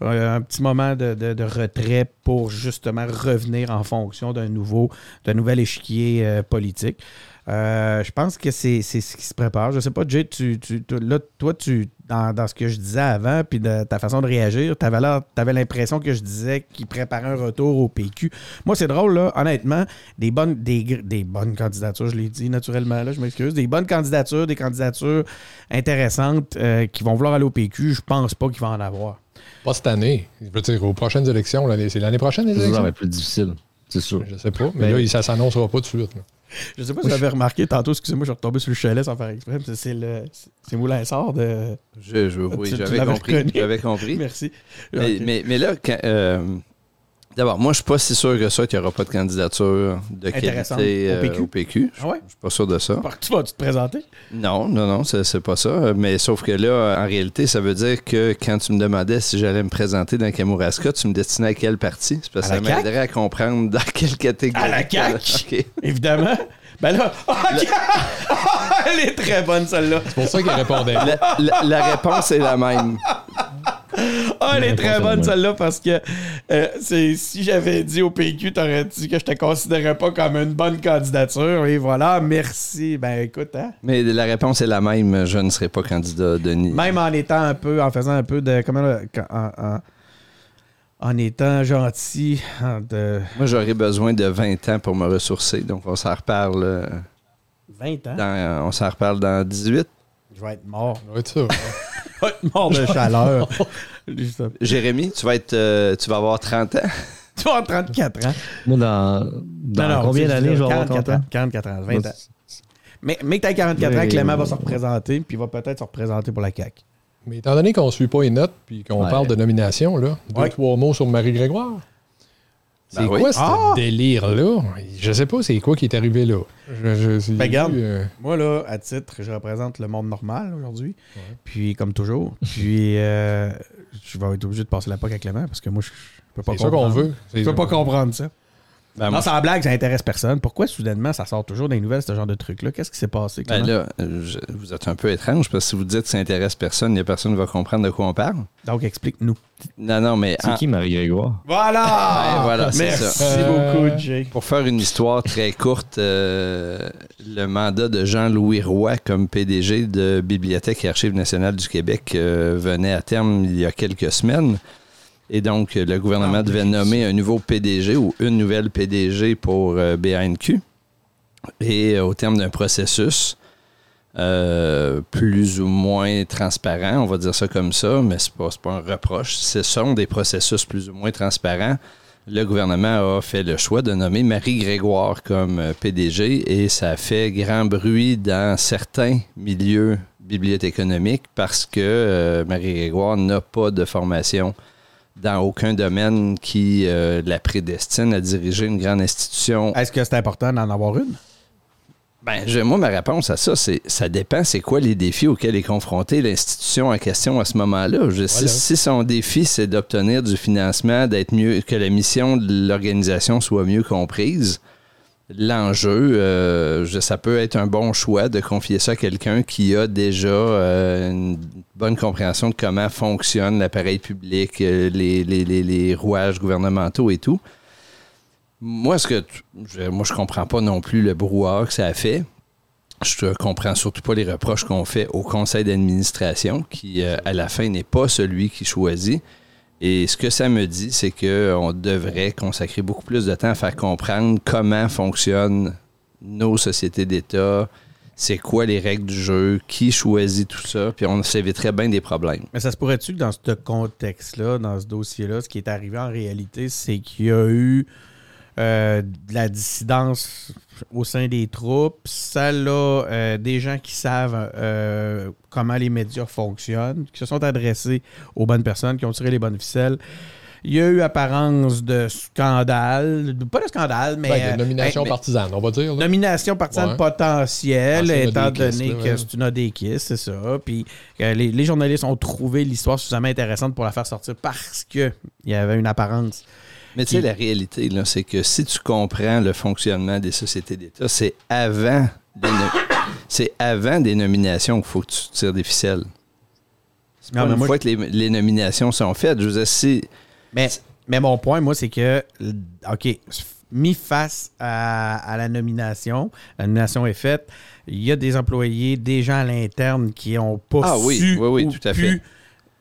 un petit moment de, retrait pour justement revenir en fonction d'un nouveau, d'un nouvel échiquier euh, politique. Euh, je pense que c'est ce qui se prépare. Je sais pas, Jay, tu, là, toi, tu, dans, ce que je disais avant, puis de ta façon de réagir, tu avais l'impression que je disais qu'il préparait un retour au PQ. Moi, c'est drôle, là, honnêtement, des bonnes, des, des bonnes candidatures, je l'ai dit naturellement, là, je m'excuse, des bonnes candidatures, des candidatures intéressantes euh, qui vont vouloir aller au PQ, je pense pas qu'il va en avoir. Pas cette année. Je veux dire, aux prochaines élections, c'est l'année prochaine, les élections? Ça va être plus difficile. C'est sûr. Je sais pas, mais, là, ça s'annoncera pas tout de suite. Je sais pas si vous avez remarqué tantôt, excusez-moi, je suis retombé sur le chalet sans faire exprès. C'est le c'est Moulin Sort de. Je, je oui, j'avais compris. J'avais compris. Merci. Mais, mais, là, quand, euh, D'abord, moi, je suis pas si sûr que ça qu'il n'y aura pas de candidature de qualité euh, au PQ. Ah ouais? Je suis pas sûr de ça. Tu vas-tu te présenter? Non, non, non, c'est pas ça. Mais sauf que là, en réalité, ça veut dire que quand tu me demandais si j'allais me présenter dans Kamouraska, tu me destinais à quelle partie? C'est parce que ça m'aiderait à comprendre dans quelle catégorie. À la CAQ? Évidemment. Ben là, elle est très bonne celle-là. C'est pour ça qu'il répondait. la réponse est la même. Ah, elle est très bonne celle-là parce que euh, si j'avais dit au PQ, t'aurais dit que je te considérais pas comme une bonne candidature. Et voilà, merci. Ben écoute, hein. Mais la réponse est la même. Je ne serai pas candidat, Denis. Même en étant un peu, en faisant un peu de. Comment en, en, étant gentil. Moi, j'aurais besoin de 20 ans pour me ressourcer. Donc, on s'en reparle. 20 ans? on s'en reparle dans 18. Je vais être mort. Je vais être ça. Je vais être mort de chaleur. Jérémy, tu vas être euh, tu vas avoir 30 ans. tu vas avoir 34 ans. Moi, dans, dans combien d'années je vais avoir 30 ans? 44 ans, 20 ans. Mais, mais que tu as 44 ans, Clément va se représenter, puis va peut-être se représenter pour la CAQ. Mais étant donné qu'on ne suit pas les notes, puis qu'on parle de nomination, là, deux, trois mots sur Marie-Grégoire. C'est ben quoi ce ah! délire-là? Je sais pas c'est quoi qui est arrivé là? Je, ben, regarde, euh, moi là, à titre, je représente le monde normal aujourd'hui. Puis comme toujours. puis euh, je vais être obligé de passer la POC à Clément parce que moi je, peux pas comprendre. C'est ça qu'on veut. Je peux pas comprendre ça. Ben, non, c'est en blague, ça intéresse personne. Pourquoi soudainement ça sort toujours les nouvelles, ce genre de truc-là? Qu'est-ce qui s'est passé? Ben là, vous êtes un peu étrange parce que si vous dites que ça intéresse personne, il n'y a personne qui va comprendre de quoi on parle. Donc explique-nous. Non, non, mais. C'est qui Marie-Grégoire? Voilà! Ben, voilà Merci ça. beaucoup, Jay. Pour faire une histoire très courte, euh, le mandat de Jean-Louis Roy comme PDG de Bibliothèque et Archives nationales du Québec euh, venait à terme il y a quelques semaines. Et donc, le gouvernement ah, devait nommer un nouveau PDG ou une nouvelle PDG pour euh, BANQ. Et euh, au terme d'un processus euh, plus ou moins transparent, on va dire ça comme ça, mais ce n'est pas, un reproche. Ce sont des processus plus ou moins transparents. Le gouvernement a fait le choix de nommer Marie Grégoire comme PDG et ça a fait grand bruit dans certains milieux bibliothéconomiques parce que Marie Grégoire n'a pas de formation dans aucun domaine qui euh, la prédestine à diriger une grande institution. Est-ce que c'est important d'en avoir une? Ben, moi, ma réponse à ça, c'est ça dépend, c'est quoi les défis auxquels est confrontée l'institution en question à ce moment-là. si, son défi, c'est d'obtenir du financement, d'être mieux, que la mission de l'organisation soit mieux comprise, l'enjeu, euh, ça peut être un bon choix de confier ça à quelqu'un qui a déjà euh, une bonne compréhension de comment fonctionne l'appareil public, euh, les, rouages gouvernementaux et tout. Moi, ce que je, moi, je comprends pas non plus le brouhaha que ça a fait. Je comprends surtout pas les reproches qu'on fait au conseil d'administration, qui, à la fin, n'est pas celui qui choisit. Et ce que ça me dit, c'est qu'on devrait consacrer beaucoup plus de temps à faire comprendre comment fonctionnent nos sociétés d'État, c'est quoi les règles du jeu, qui choisit tout ça, puis on s'éviterait bien des problèmes. Mais ça se pourrait-tu que dans ce contexte-là, dans ce dossier-là, ce qui est arrivé en réalité, c'est qu'il y a eu euh, de la dissidence au sein des troupes. Ça, là, euh, des gens qui savent euh, comment les médias fonctionnent, qui se sont adressés aux bonnes personnes, qui ont tiré les bonnes ficelles. Il y a eu apparence de scandale, pas de scandale, mais. Ben, de nomination partisane, on va dire. Nomination partisane potentielle, étant donné que c'est une ADKIS, c'est ça. Puis les, les, journalistes ont trouvé l'histoire suffisamment intéressante pour la faire sortir parce qu'il y avait une apparence mais tu sais, la réalité, c'est que si tu comprends le fonctionnement des sociétés d'État, c'est avant, c'est avant des nominations qu'il faut que tu tires des ficelles. C'est une fois que les, nominations sont faites. Je vous si... Mais, mais mon point, moi, c'est que, OK, mis face à, la nomination, la nomination est faite, il y a des employés, des gens à l'interne qui n'ont pas ah, oui, oui, oui, tout à fait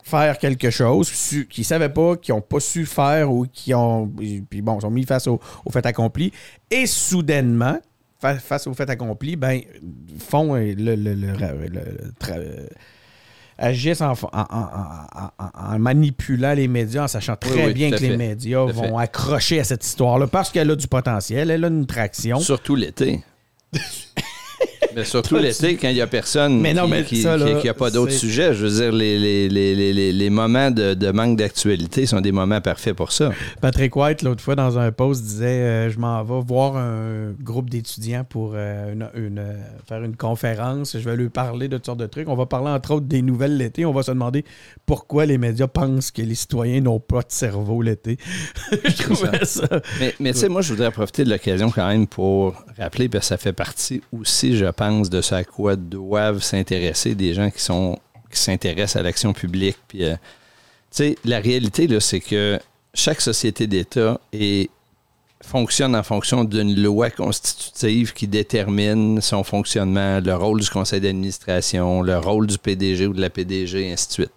faire quelque chose, qui ne savaient pas, qui n'ont pas su faire ou qui ont. Puis bon, sont mis face au, fait accompli. Et soudainement, face au fait accompli, ben, font le, le, agissent en, manipulant les médias, en sachant très bien que les médias vont accrocher à cette histoire-là parce qu'elle a du potentiel, elle a une traction. Surtout l'été. Mais surtout l'été, quand il n'y a personne mais non, qui n'a pas d'autres sujets. Je veux dire, les, les, moments de, manque d'actualité sont des moments parfaits pour ça. Patrick White, l'autre fois, dans un post, disait euh, Je m'en vais voir un groupe d'étudiants pour euh, une, faire une conférence. Je vais lui parler de toutes sortes de trucs. On va parler, entre autres, des nouvelles l'été. On va se demander pourquoi les médias pensent que les citoyens n'ont pas de cerveau l'été. je trouvais ça. Mais, mais tu sais, moi, je voudrais profiter de l'occasion quand même pour rappeler, parce que ça fait partie aussi, je pense, de ce à quoi doivent s'intéresser des gens qui sont qui s'intéressent à l'action publique. Puis, euh, la réalité, là, c'est que chaque société d'État fonctionne en fonction d'une loi constitutive qui détermine son fonctionnement, le rôle du conseil d'administration, le rôle du PDG ou de la PDG, et ainsi de suite.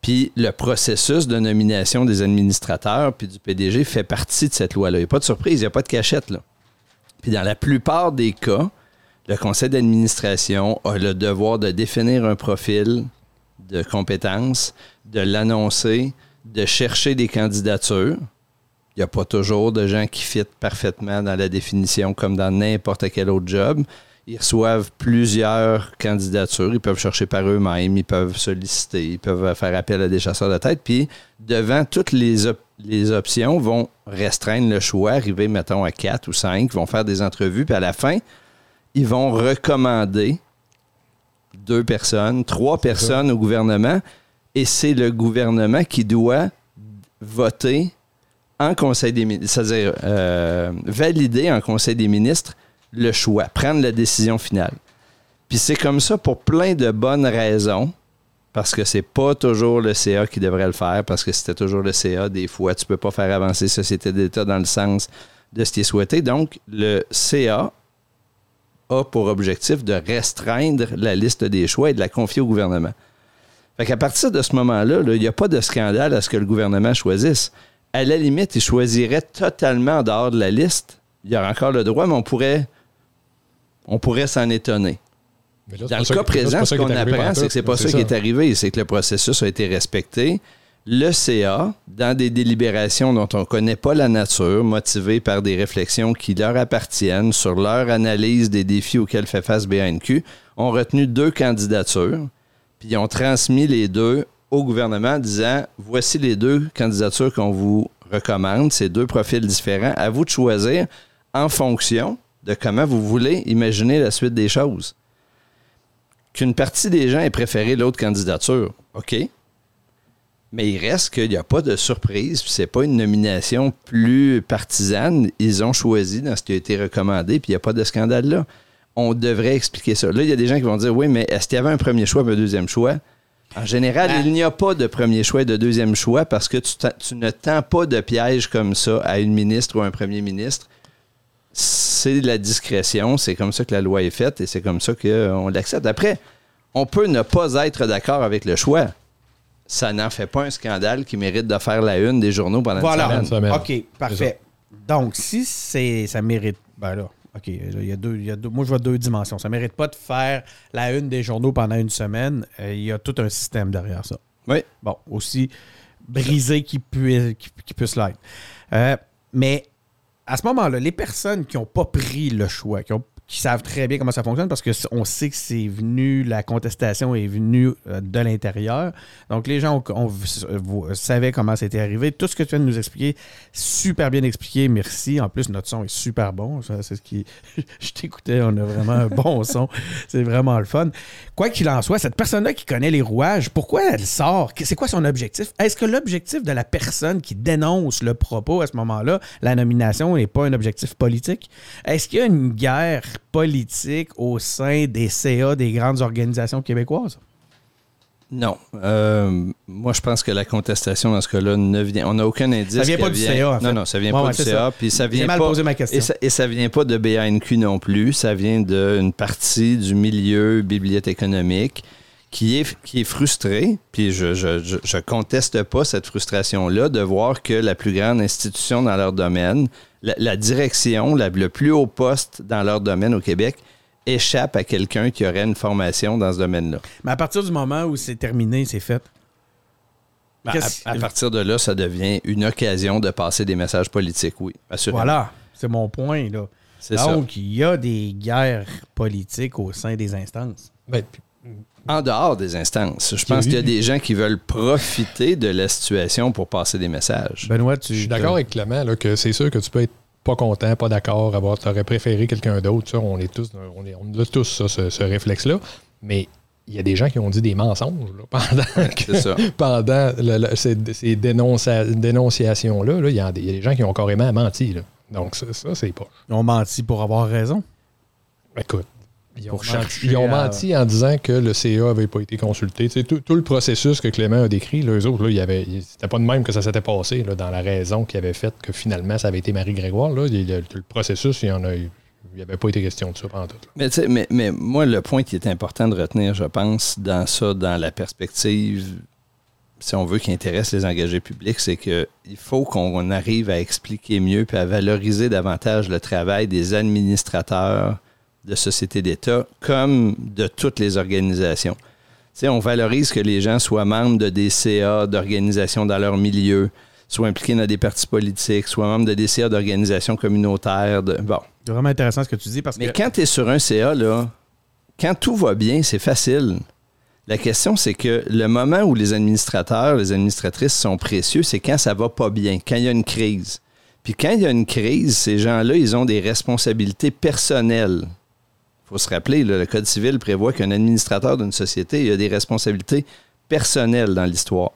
Puis le processus de nomination des administrateurs puis du PDG fait partie de cette loi-là. Il n'y a pas de surprise, il n'y a pas de cachette. Là. Puis dans la plupart des cas, le conseil d'administration a le devoir de définir un profil de compétences, de l'annoncer, de chercher des candidatures. Il n'y a pas toujours de gens qui fitent parfaitement dans la définition comme dans n'importe quel autre job. Ils reçoivent plusieurs candidatures, ils peuvent chercher par eux-mêmes, ils peuvent solliciter, ils peuvent faire appel à des chasseurs de tête. Puis, devant toutes les, les options, vont restreindre le choix, arriver, mettons, à quatre ou cinq, vont faire des entrevues, puis à la fin, ils vont recommander deux personnes, trois personnes au gouvernement, et c'est le gouvernement qui doit voter en Conseil des ministres, c'est-à-dire euh, valider en Conseil des ministres le choix, prendre la décision finale. Puis c'est comme ça pour plein de bonnes raisons, parce que c'est pas toujours le CA qui devrait le faire, parce que c'était toujours le CA, des fois, tu peux pas faire avancer société d'État dans le sens de ce qui est souhaité. Donc, le CA a pour objectif de restreindre la liste des choix et de la confier au gouvernement. Fait qu'à partir de ce moment-là, il n'y a pas de scandale à ce que le gouvernement choisisse. À la limite, il choisirait totalement en dehors de la liste. Il y aurait encore le droit, mais on pourrait, on pourrait s'en étonner. Dans le cas présent, ce qu'on apprend, c'est que c'est pas ça, qui est arrivé. C'est que le processus a été respecté le CA, dans des délibérations dont on ne connaît pas la nature, motivées par des réflexions qui leur appartiennent sur leur analyse des défis auxquels fait face BNQ, ont retenu deux candidatures, puis ont transmis les deux au gouvernement en disant voici les deux candidatures qu'on vous recommande, ces deux profils différents, à vous de choisir en fonction de comment vous voulez imaginer la suite des choses. Qu'une partie des gens ait préféré l'autre candidature, OK, mais il reste qu'il n'y a pas de surprise, puis c'est pas une nomination plus partisane. Ils ont choisi dans ce qui a été recommandé, puis il n'y a pas de scandale là. On devrait expliquer ça. Là, il y a des gens qui vont dire oui, mais est-ce qu'il y avait un premier choix et un deuxième choix? En général, ben il n'y a pas de premier choix et de deuxième choix parce que tu, tu, ne tends pas de piège comme ça à une ministre ou un premier ministre. C'est la discrétion, c'est comme ça que la loi est faite et c'est comme ça qu'on l'accepte. Après, on peut ne pas être d'accord avec le choix ça n'en fait pas un scandale qui mérite de faire la une des journaux pendant voilà. une semaine. OK, parfait. Donc, si c'est ça mérite. Ben là, OK, il y, a deux, y a deux, moi, je vois deux dimensions. Ça ne mérite pas de faire la une des journaux pendant une semaine. Euh, il y a tout un système derrière ça. Oui. Bon, aussi brisé qui, puisse, qui, puisse l'être. Euh, mais à ce moment-là, les personnes qui n'ont pas pris le choix, qui ont qui savent très bien comment ça fonctionne parce qu'on sait que c'est venu, la contestation est venue euh, de l'intérieur. Donc, les gens on, savaient comment c'était arrivé. Tout ce que tu viens de nous expliquer, super bien expliqué. Merci. En plus, notre son est super bon. C'est ce qui. Je t'écoutais, on a vraiment un bon son. C'est vraiment le fun. Quoi qu'il en soit, cette personne-là qui connaît les rouages, pourquoi elle sort? C'est quoi son objectif? Est-ce que l'objectif de la personne qui dénonce le propos à ce moment-là, la nomination, n'est pas un objectif politique? Est-ce qu'il y a une guerre politique au sein des CA des grandes organisations québécoises? Non. Euh, moi, je pense que la contestation dans ce cas-là ne vient. On n'a aucun indice. Ça vient pas du CA. Non, non, ça vient pas du CA. Puis ça vient mal pas. Posé ma question. Et ça, ne vient pas de BANQ non plus. Ça vient d'une partie du milieu bibliothèque économique qui est, qui est frustré. Puis je, je, je conteste pas cette frustration-là de voir que la plus grande institution dans leur domaine la, direction, le plus haut poste dans leur domaine au Québec, échappe à quelqu'un qui aurait une formation dans ce domaine-là. Mais à partir du moment où c'est terminé, c'est fait? Ben, à, partir de là, ça devient une occasion de passer des messages politiques, oui, assurément. Voilà, c'est mon point. Là. Donc, il y a des guerres politiques au sein des instances. Ben, en dehors des instances. Je pense qu'il y a des gens qui veulent profiter de la situation pour passer des messages. Benoît, tu. Je suis d'accord avec Clément là, que c'est sûr que tu peux être pas content, pas d'accord, avoir, aurais préféré quelqu'un d'autre. On est tous, on, est, on a tous ce, réflexe-là. Mais il y a des gens qui ont dit des mensonges pendant, pendant ces, dénonciations-là. il, y a des gens qui ont carrément menti. Donc, ça, c'est pas. Ils ont menti pour avoir raison. Écoute, ils ont, menti, en disant que le CA n'avait pas été consulté. Tout, le processus que Clément a décrit, les autres, là, il c'était pas de même que ça s'était passé dans la raison qui avait fait que finalement ça avait été Marie-Grégoire. le, processus, il n'y avait pas été question de ça pendant tout. Mais, mais, mais, moi, le point qui est important de retenir, je pense, dans ça, dans la perspective, si on veut, qui intéresse les engagés publics, c'est qu'il faut qu'on arrive à expliquer mieux et à valoriser davantage le travail des administrateurs de sociétés d'État comme de toutes les organisations. sais, on valorise que les gens soient membres de des CA, d'organisations dans leur milieu, soient impliqués dans des partis politiques, soient membres de des CA d'organisations communautaires. De... Bon. C'est vraiment intéressant ce que tu dis parce Mais quand tu es sur un CA, là, quand tout va bien, c'est facile. La question, c'est que le moment où les administrateurs, les administratrices sont précieux, c'est quand ça va pas bien, quand il y a une crise. Puis quand il y a une crise, ces gens-là, ils ont des responsabilités personnelles faut se rappeler, le Code civil prévoit qu'un administrateur d'une société a des responsabilités personnelles dans l'histoire.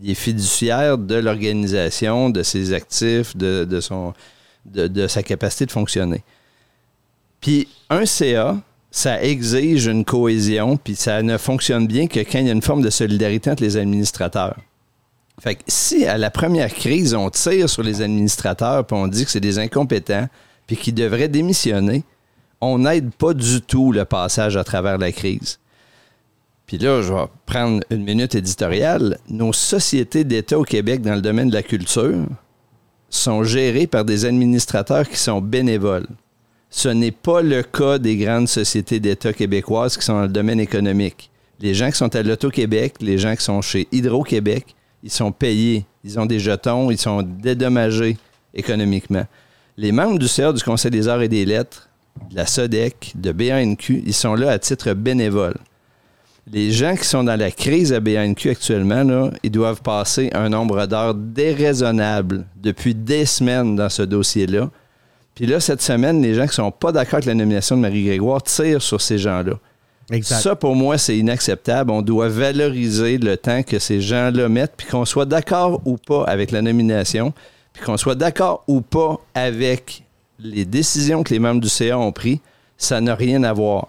Il est fiduciaire de l'organisation, de ses actifs, de, de, sa capacité de fonctionner. Puis un CA, ça exige une cohésion, puis ça ne fonctionne bien que quand il y a une forme de solidarité entre les administrateurs. Fait que si à la première crise, on tire sur les administrateurs, puis on dit que c'est des incompétents, puis qu'ils devraient démissionner, on n'aide pas du tout le passage à travers la crise. Puis là, je vais prendre une minute éditoriale. Nos sociétés d'État au Québec dans le domaine de la culture sont gérées par des administrateurs qui sont bénévoles. Ce n'est pas le cas des grandes sociétés d'État québécoises qui sont dans le domaine économique. Les gens qui sont à l'Auto-Québec, les gens qui sont chez Hydro-Québec, ils sont payés, ils ont des jetons, ils sont dédommagés économiquement. Les membres du CA du Conseil des arts et des lettres de la SODEC, de BANQ, ils sont là à titre bénévole. Les gens qui sont dans la crise à BANQ actuellement, ils doivent passer un nombre d'heures déraisonnable depuis des semaines dans ce dossier-là. Puis là, cette semaine, les gens qui ne sont pas d'accord avec la nomination de Marie-Grégoire tirent sur ces gens-là. Ça, pour moi, c'est inacceptable. On doit valoriser le temps que ces gens-là mettent, puis qu'on soit d'accord ou pas avec la nomination, puis qu'on soit d'accord ou pas avec les décisions que les membres du CA ont prises, ça n'a rien à voir.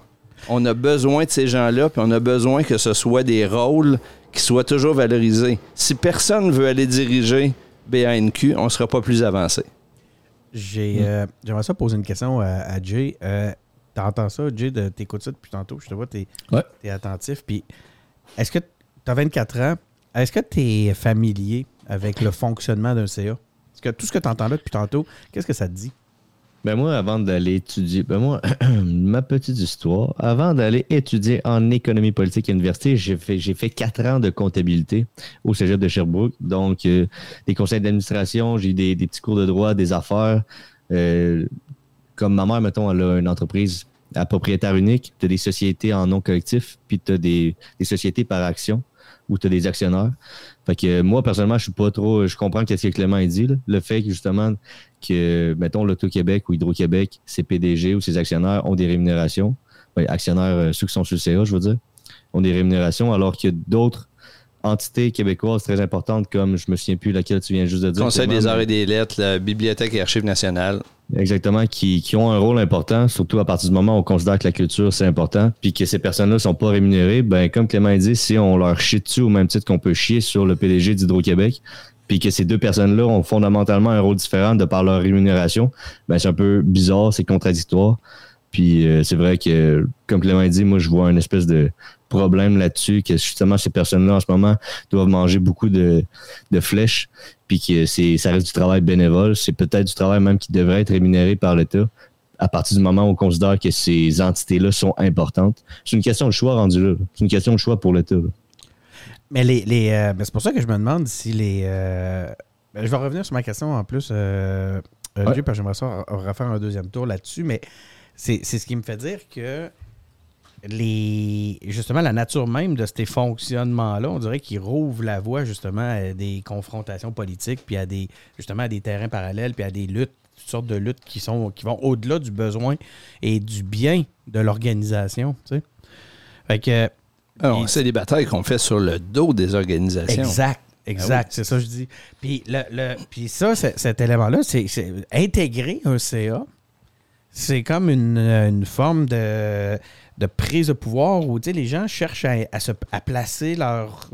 On a besoin de ces gens-là, puis on a besoin que ce soit des rôles qui soient toujours valorisés. Si personne veut aller diriger BANQ, on ne sera pas plus avancé. J'ai, hmm. euh, j'aimerais ça poser une question à, Jay. Euh, T'entends ça, Jay, de, t'écoutes ça depuis tantôt. Je te vois, t'es, es attentif. Puis, est-ce que tu as 24 ans? Est-ce que tu es familier avec le fonctionnement d'un CA? Est-ce que tout ce que tu entends là depuis tantôt, qu'est-ce que ça te dit? Ben moi, avant d'aller étudier, ben moi, ma petite histoire, avant d'aller étudier en économie politique à l'université, j'ai fait, j'ai fait quatre ans de comptabilité au Cégep de Sherbrooke. Donc, euh, des conseils d'administration, j'ai eu des, petits cours de droit, des affaires. Euh, comme ma mère, mettons, elle a une entreprise à propriétaire unique, tu as des sociétés en nom collectif, puis tu as des, des sociétés par action où tu as des actionnaires. Fait que euh, moi, personnellement, je suis pas trop. Je comprends ce que Clément a dit. Le fait que justement que, mettons, l'Auto-Québec ou Hydro-Québec, ses PDG ou ses actionnaires ont des rémunérations. Ben, actionnaires, euh, ceux qui sont sur le CA, je veux dire, ont des rémunérations, alors que d'autres entités québécoises très importantes, comme je me souviens plus laquelle tu viens juste de dire. Conseil des arts et des lettres, la Bibliothèque et Archives nationales. Exactement, qui, qui, ont un rôle important, surtout à partir du moment où on considère que la culture, c'est important, puis que ces personnes-là sont pas rémunérées, ben comme Clément dit, si on leur chie dessus au même titre qu'on peut chier sur le PDG d'Hydro-Québec, puis que ces deux personnes-là ont fondamentalement un rôle différent de par leur rémunération, ben c'est un peu bizarre, c'est contradictoire. Puis euh, c'est vrai que, comme Clément dit, moi je vois un espèce de problème là-dessus, que justement ces personnes-là en ce moment doivent manger beaucoup de, de flèches, puis que c'est ça reste du travail bénévole, c'est peut-être du travail même qui devrait être rémunéré par l'État à partir du moment où on considère que ces entités-là sont importantes. C'est une question de choix rendu là. C'est une question de choix pour l'État. Mais les, les ben, c'est pour ça que je me demande si les. Ben, je vais revenir sur ma question en plus, euh, parce que j'aimerais ça refaire un deuxième tour là-dessus, mais c'est ce qui me fait dire que les justement la nature même de ces fonctionnements-là, on dirait qu'ils rouvrent la voie justement à des confrontations politiques, puis à des justement à des terrains parallèles, puis à des luttes, toutes sortes de luttes qui sont qui vont au-delà du besoin et du bien de l'organisation. Tu sais. Fait que c'est des batailles qu'on fait sur le dos des organisations. Exact. Exact, ah c'est ça que je dis. Puis, le, puis ça, cet élément-là, c'est intégrer un CA. C'est comme une, forme de, de, prise de pouvoir où les gens cherchent à, à placer leur,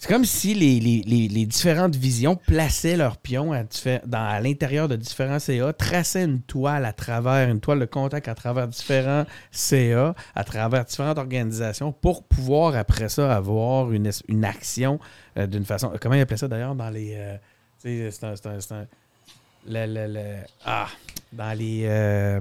c'est comme si les, différentes visions plaçaient leurs pions à, dans, l'intérieur de différents CA, traçaient une toile à travers, une toile de contact à travers différents CA, à travers différentes organisations, pour pouvoir après ça avoir une, action euh, d'une façon. Comment ils appelaient ça d'ailleurs dans les. Euh, c'est un. Un, le, ah, dans les. Euh,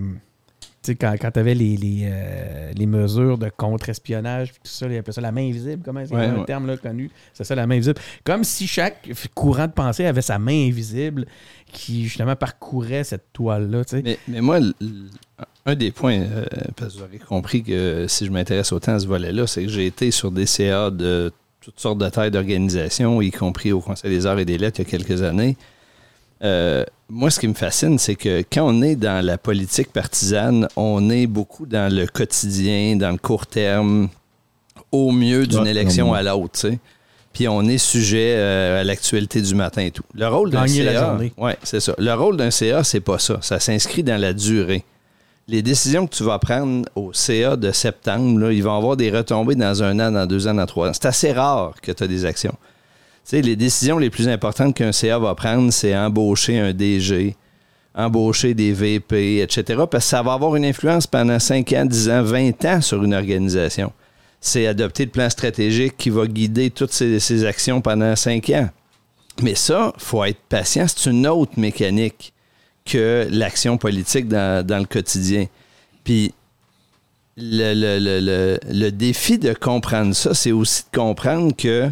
quand, quand tu avais les, euh, les, mesures de contre-espionnage, tout ça, ils appelaient ça la main invisible, comment c'est un terme là, connu? C'est ça, la main invisible. Comme si chaque courant de pensée avait sa main invisible qui, justement, parcourait cette toile-là. Mais, mais, moi, un des points, euh, parce que vous aurez compris que si je m'intéresse autant à ce volet-là, c'est que j'ai été sur des CA de toutes sortes de tailles d'organisation, y compris au Conseil des arts et des lettres il y a quelques années. Euh, moi, ce qui me fascine, c'est que quand on est dans la politique partisane, on est beaucoup dans le quotidien, dans le court terme, au mieux d'une élection à l'autre, Puis on est sujet euh, à l'actualité du matin et tout. Le rôle d'un CA, ouais, c'est ça. Le rôle d'un CA, c'est pas ça. Ça s'inscrit dans la durée. Les décisions que tu vas prendre au CA de septembre, là, ils vont avoir des retombées dans un an, dans deux ans, dans trois ans. C'est assez rare que tu as des actions sais, les décisions les plus importantes qu'un CA va prendre, c'est embaucher un DG, embaucher des VP, etc. Parce que ça va avoir une influence pendant 5 ans, 10 ans, 20 ans sur une organisation. C'est adopter le plan stratégique qui va guider toutes ces, actions pendant 5 ans. Mais ça, il faut être patient. C'est une autre mécanique que l'action politique dans, le quotidien. Puis le, le, défi de comprendre ça, c'est aussi de comprendre que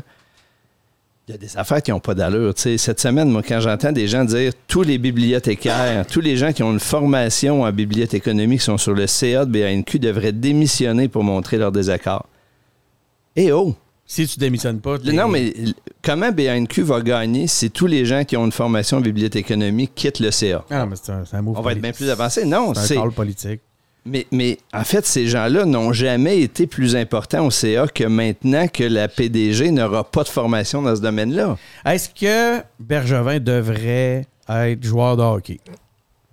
il y a des affaires qui n'ont pas d'allure. Cette semaine, moi, quand j'entends des gens dire tous les bibliothécaires, tous les gens qui ont une formation en bibliothéconomie qui sont sur le CA de BANQ devraient démissionner pour montrer leur désaccord. Eh oh! Si tu démissionnes pas. Non, mais comment BANQ va gagner si tous les gens qui ont une formation en bibliothéconomie quittent le CA? Ah, mais c'est un, un On va être bien plus avancé. Non, c'est. un politique. Mais, mais en fait, ces gens-là n'ont jamais été plus importants au CA que maintenant que la PDG n'aura pas de formation dans ce domaine-là. Est-ce que Bergevin devrait être joueur de hockey?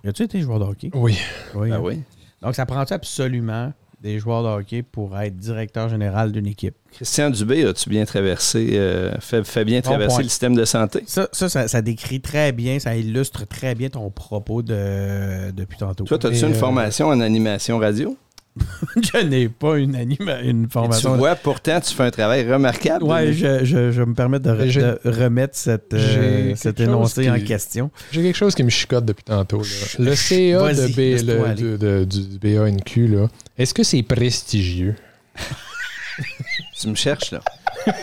As-tu été joueur de hockey? Oui. Oui. Ben oui. Donc, ça prend absolument des joueurs de hockey pour être directeur général d'une équipe. Christian Dubé, as-tu bien traversé, euh, fait, bien traverser le système de santé? Ça ça, décrit très bien, ça illustre très bien ton propos de, depuis tantôt. Toi, as-tu une euh, formation en animation radio? je n'ai pas une, anima une formation. tu vois, pourtant, tu fais un travail remarquable. Oui, je, je, me permets de, remettre cette, euh, cet énoncé en question. J'ai quelque chose qui me chicote depuis tantôt. Le CA de B, le, du BANQ, est-ce que c'est prestigieux? tu me cherches, là.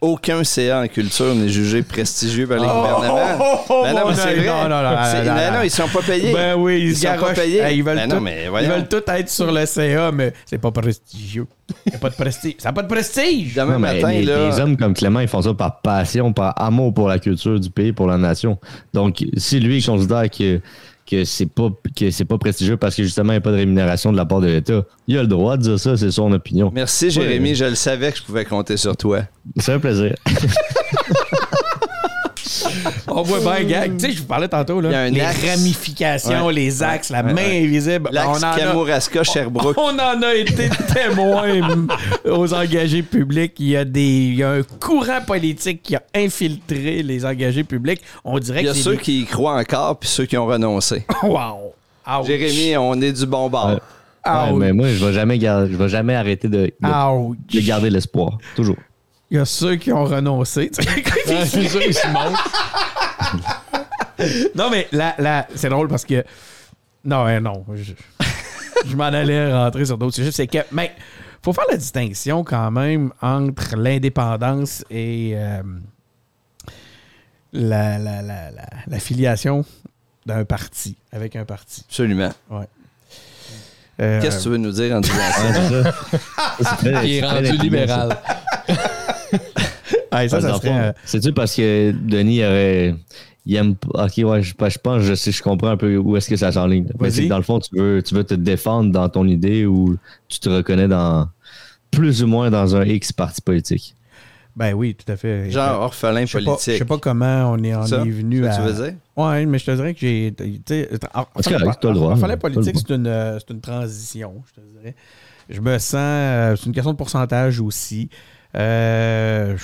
aucun CA en culture n'est jugé prestigieux par les oh, gouvernements. Oh, oh, ben non, mais c'est vrai. Non, non, non, non, ils sont pas payés. Ben oui, ils, sont pas payés. ils, veulent ben tout, mais ils veulent tous être sur le CA, mais c'est pas prestigieux. Il a pas de prestige. Ça n'a pas de prestige. Demain matin, les, là... les hommes comme Clément, ils font ça par passion, par amour pour la culture du pays, pour la nation. Donc, si lui, il considère que que c'est pas que c'est pas prestigieux parce que justement il n'y a pas de rémunération de la part de l'État. Il a le droit de dire ça, c'est son opinion. Merci Jérémy, je le savais que je pouvais compter sur toi. C'est un plaisir. On voit bien, gag. Tu sais, je vous parlais tantôt, là. les ramifications, les axes, la main invisible. L'axe Kamouraska, Sherbrooke. On en a été témoins aux engagés publics. Il y, a des, il y a un courant politique qui a infiltré les engagés publics. On dirait Il y a ceux qui y croient encore puis ceux qui ont renoncé. wow! Jérémy, on est du bon bord. mais moi, je ne vais, jamais je vais jamais arrêter de, de garder l'espoir. Toujours. Il y a ceux qui ont renoncé. c'est ça, ils se montrent. non, mais là, c'est drôle parce que. Non, hein, non. Je, m'en allais rentrer sur d'autres sujets. C'est que. Mais faut faire la distinction quand même entre l'indépendance et euh, la, la, la, la, filiation d'un parti, avec un parti. Absolument. Ouais. Qu'est-ce que tu veux nous dire en disant ça? Il est rendu libéral. Ah, ça, ça serait... Euh, C'est-tu parce que Denis aurait il aime Ok, ouais, je, je, pense, je sais, je comprends un peu où est-ce que ça s'enligne. Dans le fond, tu veux, tu veux te défendre dans ton idée ou tu te reconnais dans plus ou moins dans un X parti politique? Ben oui, tout à fait. Genre orphelin politique. je sais pas comment on est, on est venu à. Tu veux dire? Ouais, mais je te dirais que j'ai. Orphelin politique, c'est une, une transition, je te dirais. Je me sens. Euh, c'est une question de pourcentage aussi. Euh,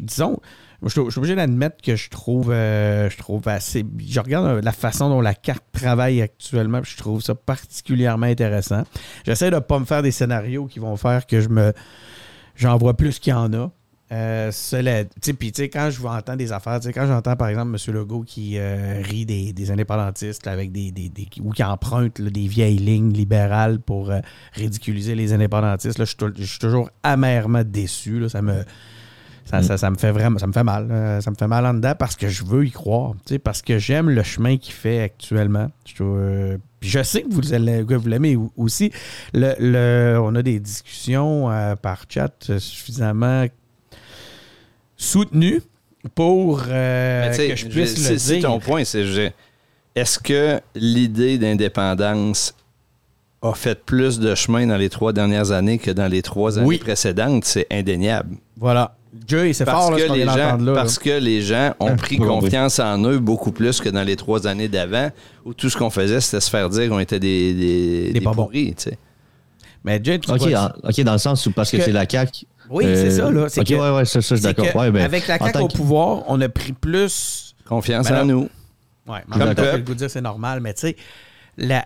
disons, je, suis obligé d'admettre que je trouve, euh, assez. Je regarde la façon dont la carte travaille actuellement, je trouve ça particulièrement intéressant. J'essaie de ne pas me faire des scénarios qui vont faire que je me. J'en vois plus qu'il y en a. Euh, puis quand je vois entendre des affaires, quand j'entends par exemple M. Legault qui euh, rit des, indépendantistes avec des, ou qui emprunte des vieilles lignes libérales pour euh, ridiculiser les indépendantistes, je suis toujours amèrement déçu. ça me Mm. Ça, me fait vraiment, ça me fait mal. Ça me fait mal en dedans parce que je veux y croire. Parce que j'aime le chemin qu'il fait actuellement. Je, je sais que vous, vous l'aimez aussi. Le, on a des discussions par chat suffisamment soutenues pour que je puisse le dire. ton point, c'est est-ce que l'idée d'indépendance a fait plus de chemin dans les trois dernières années que dans les trois années précédentes? C'est indéniable. Voilà c'est fort, que les gens, Parce que les gens ont pris confiance en eux beaucoup plus que dans les trois années d'avant, où tout ce qu'on faisait, c'était se faire dire qu'on était des, des, des, pourris, tu sais. Mais Jay, tu OK, OK, dans le sens où parce que, c'est la CAQ. Oui, c'est ça, là. OK, ouais, ouais, ça, ça je suis d'accord. Ben, avec la CAQ au pouvoir, on a pris plus... Confiance ben en nous. Oui, comme tu le goût de dire, c'est normal, mais tu sais,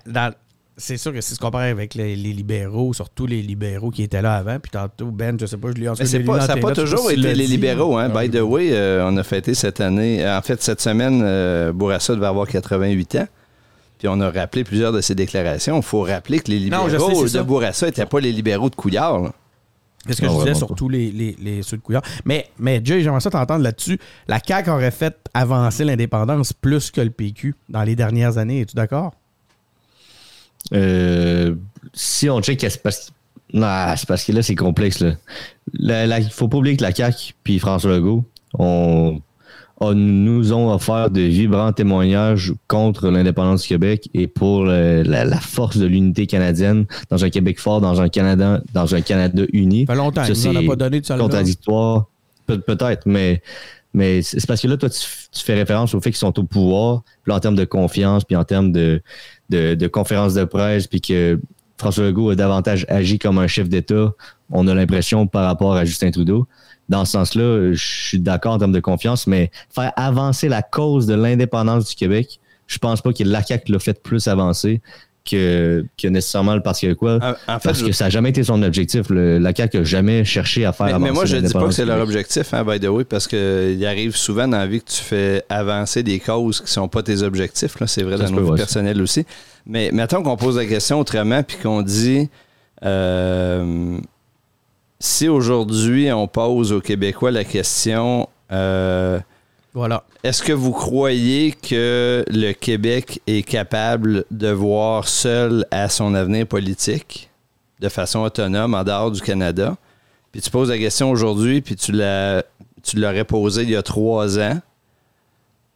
c'est sûr que si tu compares avec les, libéraux, surtout les libéraux qui étaient là avant, puis tantôt, Ben, je sais pas, je l'ai ensuite. Mais pas, ça n'a pas toujours été les libéraux, hein. By the way, euh, on a fêté cette année, euh, en fait, cette semaine, euh, Bourassa devait avoir 88 ans. Puis on a rappelé plusieurs de ses déclarations. Il faut rappeler que les libéraux de Bourassa n'étaient pas les libéraux de Couillard. Qu'est-ce que je disais surtout les, les, ceux de Couillard? Mais, mais Jay, j'aimerais ça t'entendre là-dessus. La CAQ aurait fait avancer l'indépendance plus que le PQ dans les dernières années. Es-tu d'accord? Euh, si on check, c'est parce, c'est parce que là, c'est complexe. Il ne faut pas oublier que la CAQ puis François Legault on, nous ont offert de vibrants témoignages contre l'indépendance du Québec et pour la, force de l'unité canadienne dans un Québec fort, dans un Canada, dans un Canada uni. Ça fait longtemps, ça, pas donné de contradictoire. peut-être, mais mais c'est parce que là, toi, tu, fais référence au fait qu'ils sont au pouvoir, puis en termes de confiance, puis en termes de, de, de conférences de presse, puis que François Legault a davantage agi comme un chef d'État, on a l'impression par rapport à Justin Trudeau. Dans ce sens-là, je suis d'accord en termes de confiance, mais faire avancer la cause de l'indépendance du Québec, je pense pas que la CAQ l'a fait plus avancer que, que nécessairement le Parti québécois. En, fait, parce que ça n'a jamais été son objectif. la CAQ n'a jamais cherché à faire mais, avancer Mais moi, je ne dis pas que c'est leur objectif, hein, by the way, parce qu'il arrive souvent dans la vie que tu fais avancer des causes qui ne sont pas tes objectifs. C'est vrai dans notre vie personnelle aussi. Mais mettons qu'on pose la question autrement, puis qu'on dit... Euh, si aujourd'hui on pose aux Québécois la question euh, voilà. Est-ce que vous croyez que le Québec est capable de voir seul à son avenir politique de façon autonome en dehors du Canada? Puis tu poses la question aujourd'hui, puis tu tu l'aurais posé il y a trois ans.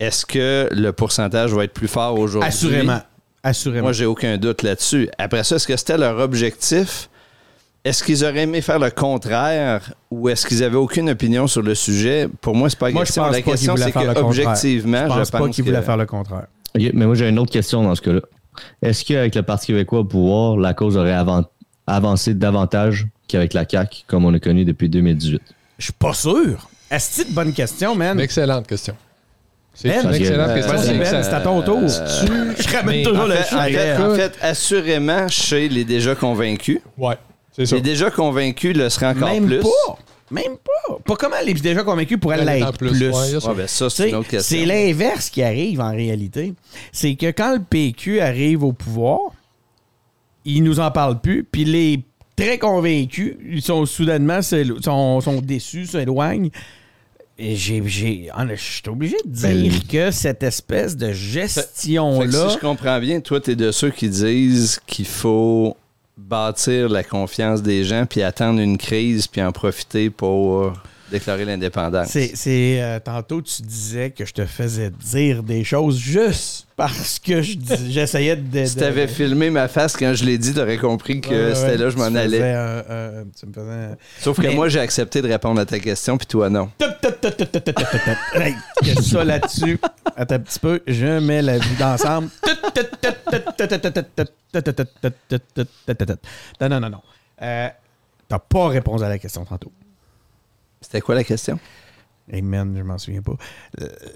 Est-ce que le pourcentage va être plus fort aujourd'hui? Assurément. Assurément. Moi, j'ai aucun doute là-dessus. Après ça, est-ce que c'était leur objectif? Est-ce qu'ils auraient aimé faire le contraire ou est-ce qu'ils avaient aucune opinion sur le sujet? Pour moi, c'est pas la question. La question, c'est qu'objectivement, je pense, je pas qu'ils voulaient faire le contraire. mais moi, j'ai une autre question dans ce cas-là. Est-ce qu'avec le Parti québécois au pouvoir, la cause aurait avancé davantage qu'avec la CAQ, comme on a connu depuis 2018? Je suis pas sûr. Est-ce que c'est une bonne question, man? Une excellente question. C'est une excellente question. Ben, c'est à ton tour. Euh, je ramène toujours le En fait, assurément, chez les déjà convaincus. Ouais. C'est déjà convaincu, le serait encore Même plus. Pas. Même pas. Pas comment elle est déjà convaincue pour elle l'être plus. Ben c'est l'inverse qui arrive en réalité. C'est que quand le PQ arrive au pouvoir, il nous en parle plus, puis les très convaincus, ils sont soudainement sont, sont déçus, s'éloignent. Et j'ai, j'ai, je suis obligé de ben, dire que cette espèce de gestion-là. Si je comprends bien, toi, tu es de ceux qui disent qu'il faut bâtir la confiance des gens, puis attendre une crise, puis en profiter pour déclarer l'indépendance. C'est, euh, tantôt tu disais que je te faisais dire des choses juste parce que j'essayais de, Si t'avais filmé ma face quand je l'ai dit, t'aurais compris que c'était là je m'en allais. Sauf que moi j'ai accepté de répondre à ta question puis toi non. ça là-dessus. Attends un petit peu, je mets la vie d'ensemble. Non non non non. T'as pas répondu à la question tantôt. C'était quoi la question? Hey man, je m'en souviens pas.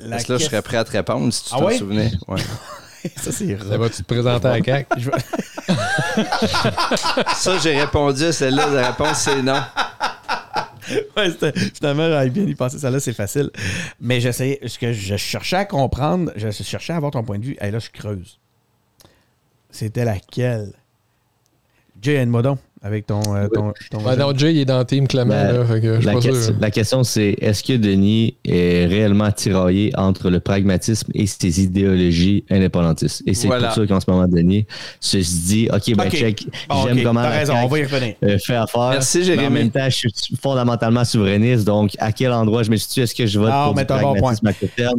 là, je serais prêt à te répondre si tu ah t'en souvenais? Ouais. ça, c'est Ça va-tu te présenter à CAC? ça, j'ai répondu à celle-là. La réponse, c'est non. ouais, finalement, j'avais bien y passer. Ça là, c'est facile. Mais j'essayais, ce que je cherchais à comprendre, je cherchais à avoir ton point de vue. Et là, je creuse. C'était laquelle? Jay Modon avec ton. Euh, ton, non, Jay, il est dans le team Clément. la, question, c'est est-ce que Denis est réellement tiraillé entre le pragmatisme et ses idéologies indépendantistes? Et c'est pour ça qu'en ce moment, Denis se dit OK, ben, check, j'aime comment. T'as raison, on va y revenir. Euh, fait affaire. Merci, Jérémy. en même temps, je suis fondamentalement souverainiste. Donc, à quel endroit je me situe? Est-ce que je vote pour le pragmatisme à court terme?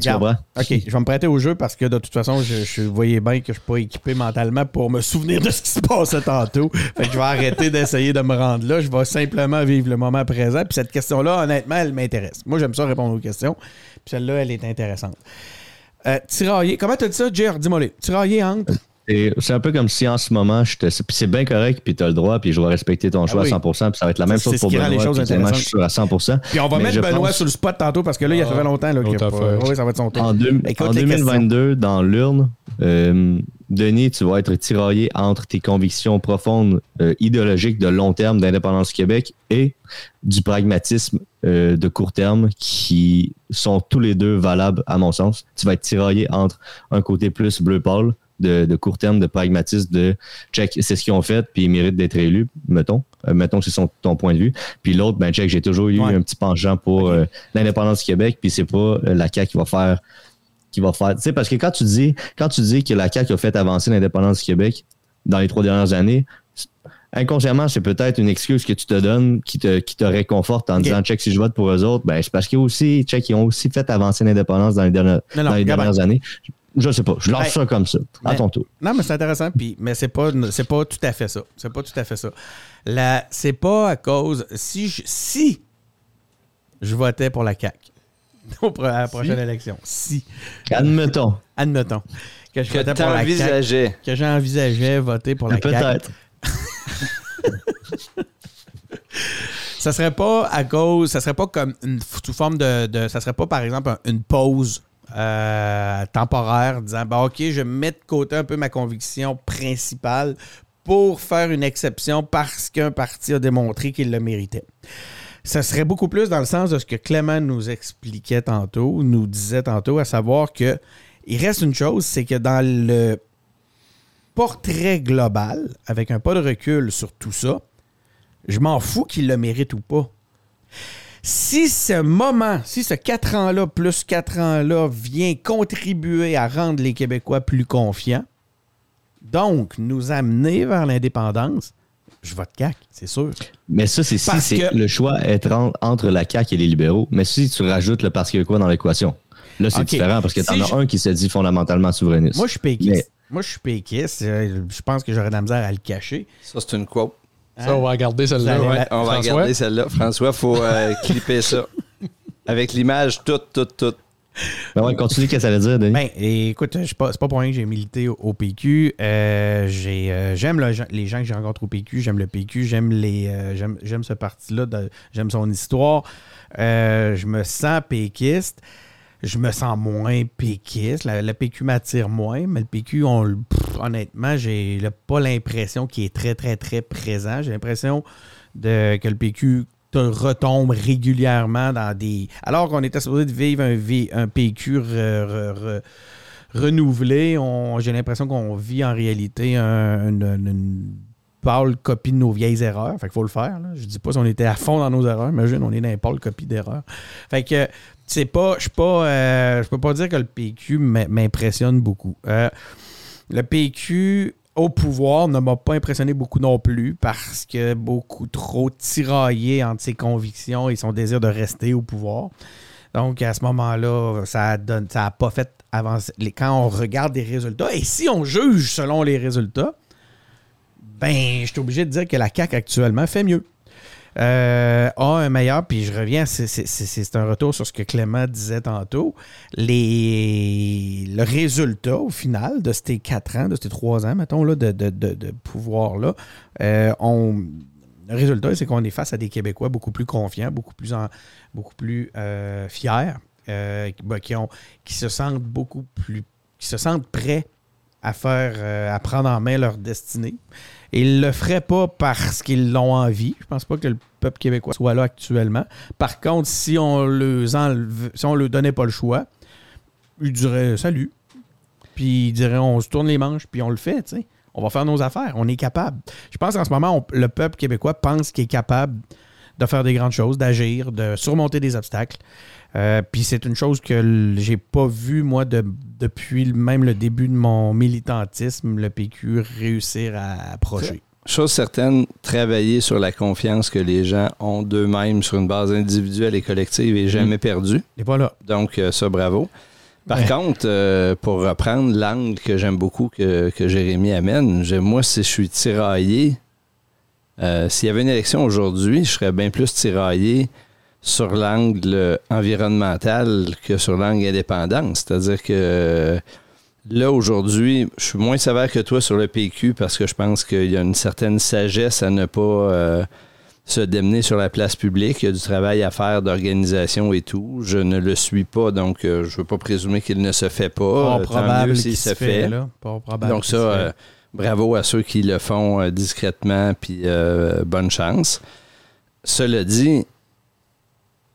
Tu comprends? OK, je vais me prêter au jeu parce que de toute façon, je, je voyais bien que je ne suis pas équipé mentalement pour me souvenir de ce qui se passait tantôt je vais arrêter d'essayer de me rendre là. Je vais simplement vivre le moment présent. Puis cette question-là, honnêtement, elle m'intéresse. Moi, j'aime ça répondre aux questions. Puis celle-là, elle est intéressante. Euh, tirailler, comment tu as dit ça, Jer? Dis-moi, tirailler entre? C'est un peu comme si en ce moment, c'est bien correct, puis tu as le droit, puis je vais respecter ton ah choix à 100%, puis ça va être la même chose pour Benoît. Les choses je suis à 100%. Puis on va mettre Benoît sur le spot tantôt, parce que là, il a fait longtemps. Là, oui, ça va être son tour. En, 2022, dans l'urne, euh, Denis, tu vas être tiraillé entre tes convictions profondes euh, idéologiques de long terme d'indépendance du Québec et du pragmatisme euh, de court terme qui sont tous les deux valables à mon sens. Tu vas être tiraillé entre un côté plus bleu pâle de, court terme, de pragmatisme, de check, c'est ce qu'ils ont fait, puis ils méritent d'être élus, mettons. Euh, mettons que c'est ton point de vue. Puis l'autre, ben check, j'ai toujours eu un petit penchant pour l'indépendance du Québec, puis c'est pas la CAQ qui va faire qui va faire. Tu sais, parce que quand tu dis, quand tu dis que la CAQ a fait avancer l'indépendance du Québec dans les trois dernières années, inconsciemment, c'est peut-être une excuse que tu te donnes qui te, qui te réconforte en disant check si je vote pour eux autres, ben c'est parce qu'ils aussi, check, ils ont aussi fait avancer l'indépendance dans les dernières, dans les dernières années. Je sais pas, je lance ça comme ça, à ton tour. Non, mais c'est intéressant, puis, mais c'est pas, c'est pas tout à fait ça. C'est pas tout à fait ça. La, c'est pas à cause. Si je, si je votais pour la CAQ, à la prochaine élection. Si. Admettons. Admettons. Que je votais pour la CAQ, Que j'envisageais voter pour la CAQ. Peut-être. ça serait pas à cause. Ça serait pas comme une sous forme de, de. ça serait pas, par exemple, une pause euh, temporaire disant bah, OK, je mets de côté un peu ma conviction principale pour faire une exception parce qu'un parti a démontré qu'il le méritait ça serait beaucoup plus dans le sens de ce que Clément nous expliquait tantôt, nous disait tantôt, à savoir que il reste une chose, c'est que dans le portrait global, avec un pas de recul sur tout ça, je m'en fous qu'il le mérite ou pas. Si ce moment, si ce quatre ans-là plus quatre ans-là vient contribuer à rendre les Québécois plus confiants, donc nous amener vers l'indépendance, je vote CAC, c'est sûr. Mais ça, c'est si le choix est entre la CAC et les libéraux. Mais si tu rajoutes le Parti québécois dans l'équation, là, c'est différent parce que tu en as un qui se dit fondamentalement souverainiste. Moi, je suis péquiste. Moi, je suis péquiste. Euh, je pense que j'aurais de la misère à le cacher. Ça, c'est une quote. Ça, on va regarder celle-là. On va regarder celle-là. François, il faut euh, clipper ça. Avec l'image toute, toute, toute. Ben continue, qu'est-ce que ça veut dire, Denis? Ben, écoute, c'est pas, pas pour rien que j'ai milité au, PQ. Euh, euh, j'aime les gens que j'ai rencontrés au PQ, j'aime le PQ, j'aime les euh, j'aime ce parti-là, j'aime son histoire. je me sens péquiste. Je me sens moins péquiste. Le PQ m'attire moins, mais le PQ, on, honnêtement, j'ai pas l'impression qu'il est très, très, très présent. J'ai l'impression que le PQ retombes régulièrement dans des. Alors qu'on était supposé de vivre un, un PQ renouvelé, j'ai l'impression qu'on vit en réalité une, pâle copie de nos vieilles erreurs. Fait qu'il faut le faire. Là. Je dis pas si on était à fond dans nos erreurs. Imagine, on est dans une pâle copie d'erreurs. Fait que c'est pas. Je pas. Euh, je peux pas dire que le PQ m'impressionne beaucoup. Euh, le PQ au pouvoir ne m'a pas impressionné beaucoup non plus parce que beaucoup trop tiraillé entre ses convictions et son désir de rester au pouvoir. Donc, à ce moment-là, ça n'a ça pas fait avancer. Quand on regarde les résultats, et si on juge selon les résultats, ben, je suis obligé de dire que la CAQ actuellement fait mieux. Euh, a un meilleur, puis je reviens, c'est un retour sur ce que Clément disait tantôt. Les, le résultat, au final, de ces quatre ans, de ces trois ans, mettons, là, de, pouvoir-là, euh, le résultat, c'est qu'on est face à des Québécois beaucoup plus confiants, beaucoup plus, en, beaucoup plus euh, fiers, qui, ont, qui se sentent beaucoup plus, qui se sentent prêts à faire, à prendre en main leur destinée. Ils ne le feraient pas parce qu'ils l'ont envie. Je pense pas que le peuple québécois soit là actuellement. Par contre, si on le si on donnait pas le choix, ils diraient salut. Puis ils diraient on se tourne les manches, puis on le fait. On va faire nos affaires. On est capable. Je pense qu'en ce moment, le peuple québécois pense qu'il est capable de faire des grandes choses, d'agir, de surmonter des obstacles. Euh, puis c'est une chose que j'ai pas vue, moi, depuis même le début de mon militantisme, le PQ réussir à approcher. Chose certaine, travailler sur la confiance que les gens ont d'eux-mêmes sur une base individuelle et collective est jamais mm. perdu. Et voilà. Donc, euh, ça, bravo. Par contre, euh, pour reprendre l'angle que j'aime beaucoup que, que, Jérémy amène, moi, si je suis tiraillé, s'il y avait une élection aujourd'hui, je serais bien plus tiraillé sur l'angle environnemental que sur l'angle indépendance. C'est-à-dire que là, aujourd'hui, je suis moins sévère que toi sur le PQ parce que je pense qu'il y a une certaine sagesse à ne pas euh, se démener sur la place publique. Il y a du travail à faire d'organisation et tout. Je ne le suis pas, donc euh, je ne veux pas présumer qu'il ne se fait pas. Pas probable s'il se fait. Pas probable donc ça, euh, bravo à ceux qui le font discrètement, puis bonne chance. Cela dit,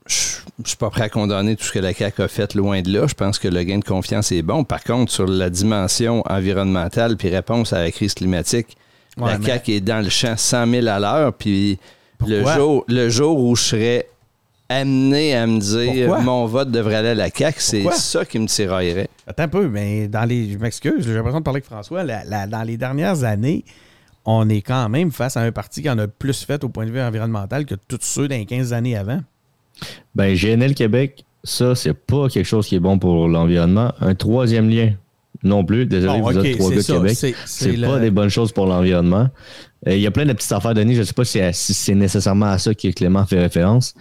je ne suis pas prêt à condamner tout ce que la CAQ a fait loin de là. Je pense que le gain de confiance est bon. Par contre, sur la dimension environnementale puis réponse à la crise climatique, la CAQ est dans le champ 100 000 à l'heure. Puis le jour, le jour où je serais amené à me dire mon vote devrait aller à la CAQ, c'est ça qui me tiraillerait. Attends un peu, mais dans les. Je m'excuse, j'ai l'impression de parler avec François. dans les dernières années, on est quand même face à un parti qui en a plus fait au point de vue environnemental que tous ceux dans 15 années avant. Ben, GNL Québec, ça, c'est pas quelque chose qui est bon pour l'environnement. Un troisième lien, non plus. Désolé, vous êtes trois gars Québec. C'est pas des bonnes choses pour l'environnement. Euh, il y a plein de petites affaires, Denis. Je sais pas si, c'est nécessairement à ça que Clément fait référence.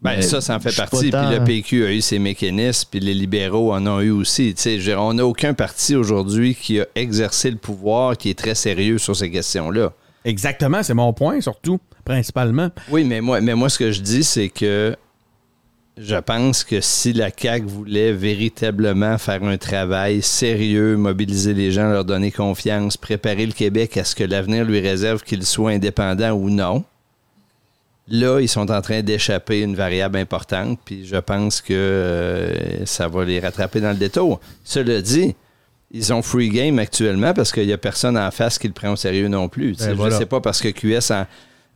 Ben, ça, ça en fait partie. Puis le PQ a eu ses mécanismes, puis les libéraux en ont eu aussi. on n'a aucun parti aujourd'hui qui a exercé le pouvoir qui est très sérieux sur ces questions-là. Exactement, c'est mon point, surtout, principalement. Oui, mais moi, mais moi ce que je dis, c'est que je pense que si la CAQ voulait véritablement faire un travail sérieux, mobiliser les gens, leur donner confiance, préparer le Québec à ce que l'avenir lui réserve, qu'il soit indépendant ou non, là, ils sont en train d'échapper une variable importante, puis je pense que euh, ça va les rattraper dans le détour. Cela dit, ils ont free game actuellement parce qu'il n'y a personne en face qui le prend au sérieux non plus. Ben je ne sais pas parce que QS en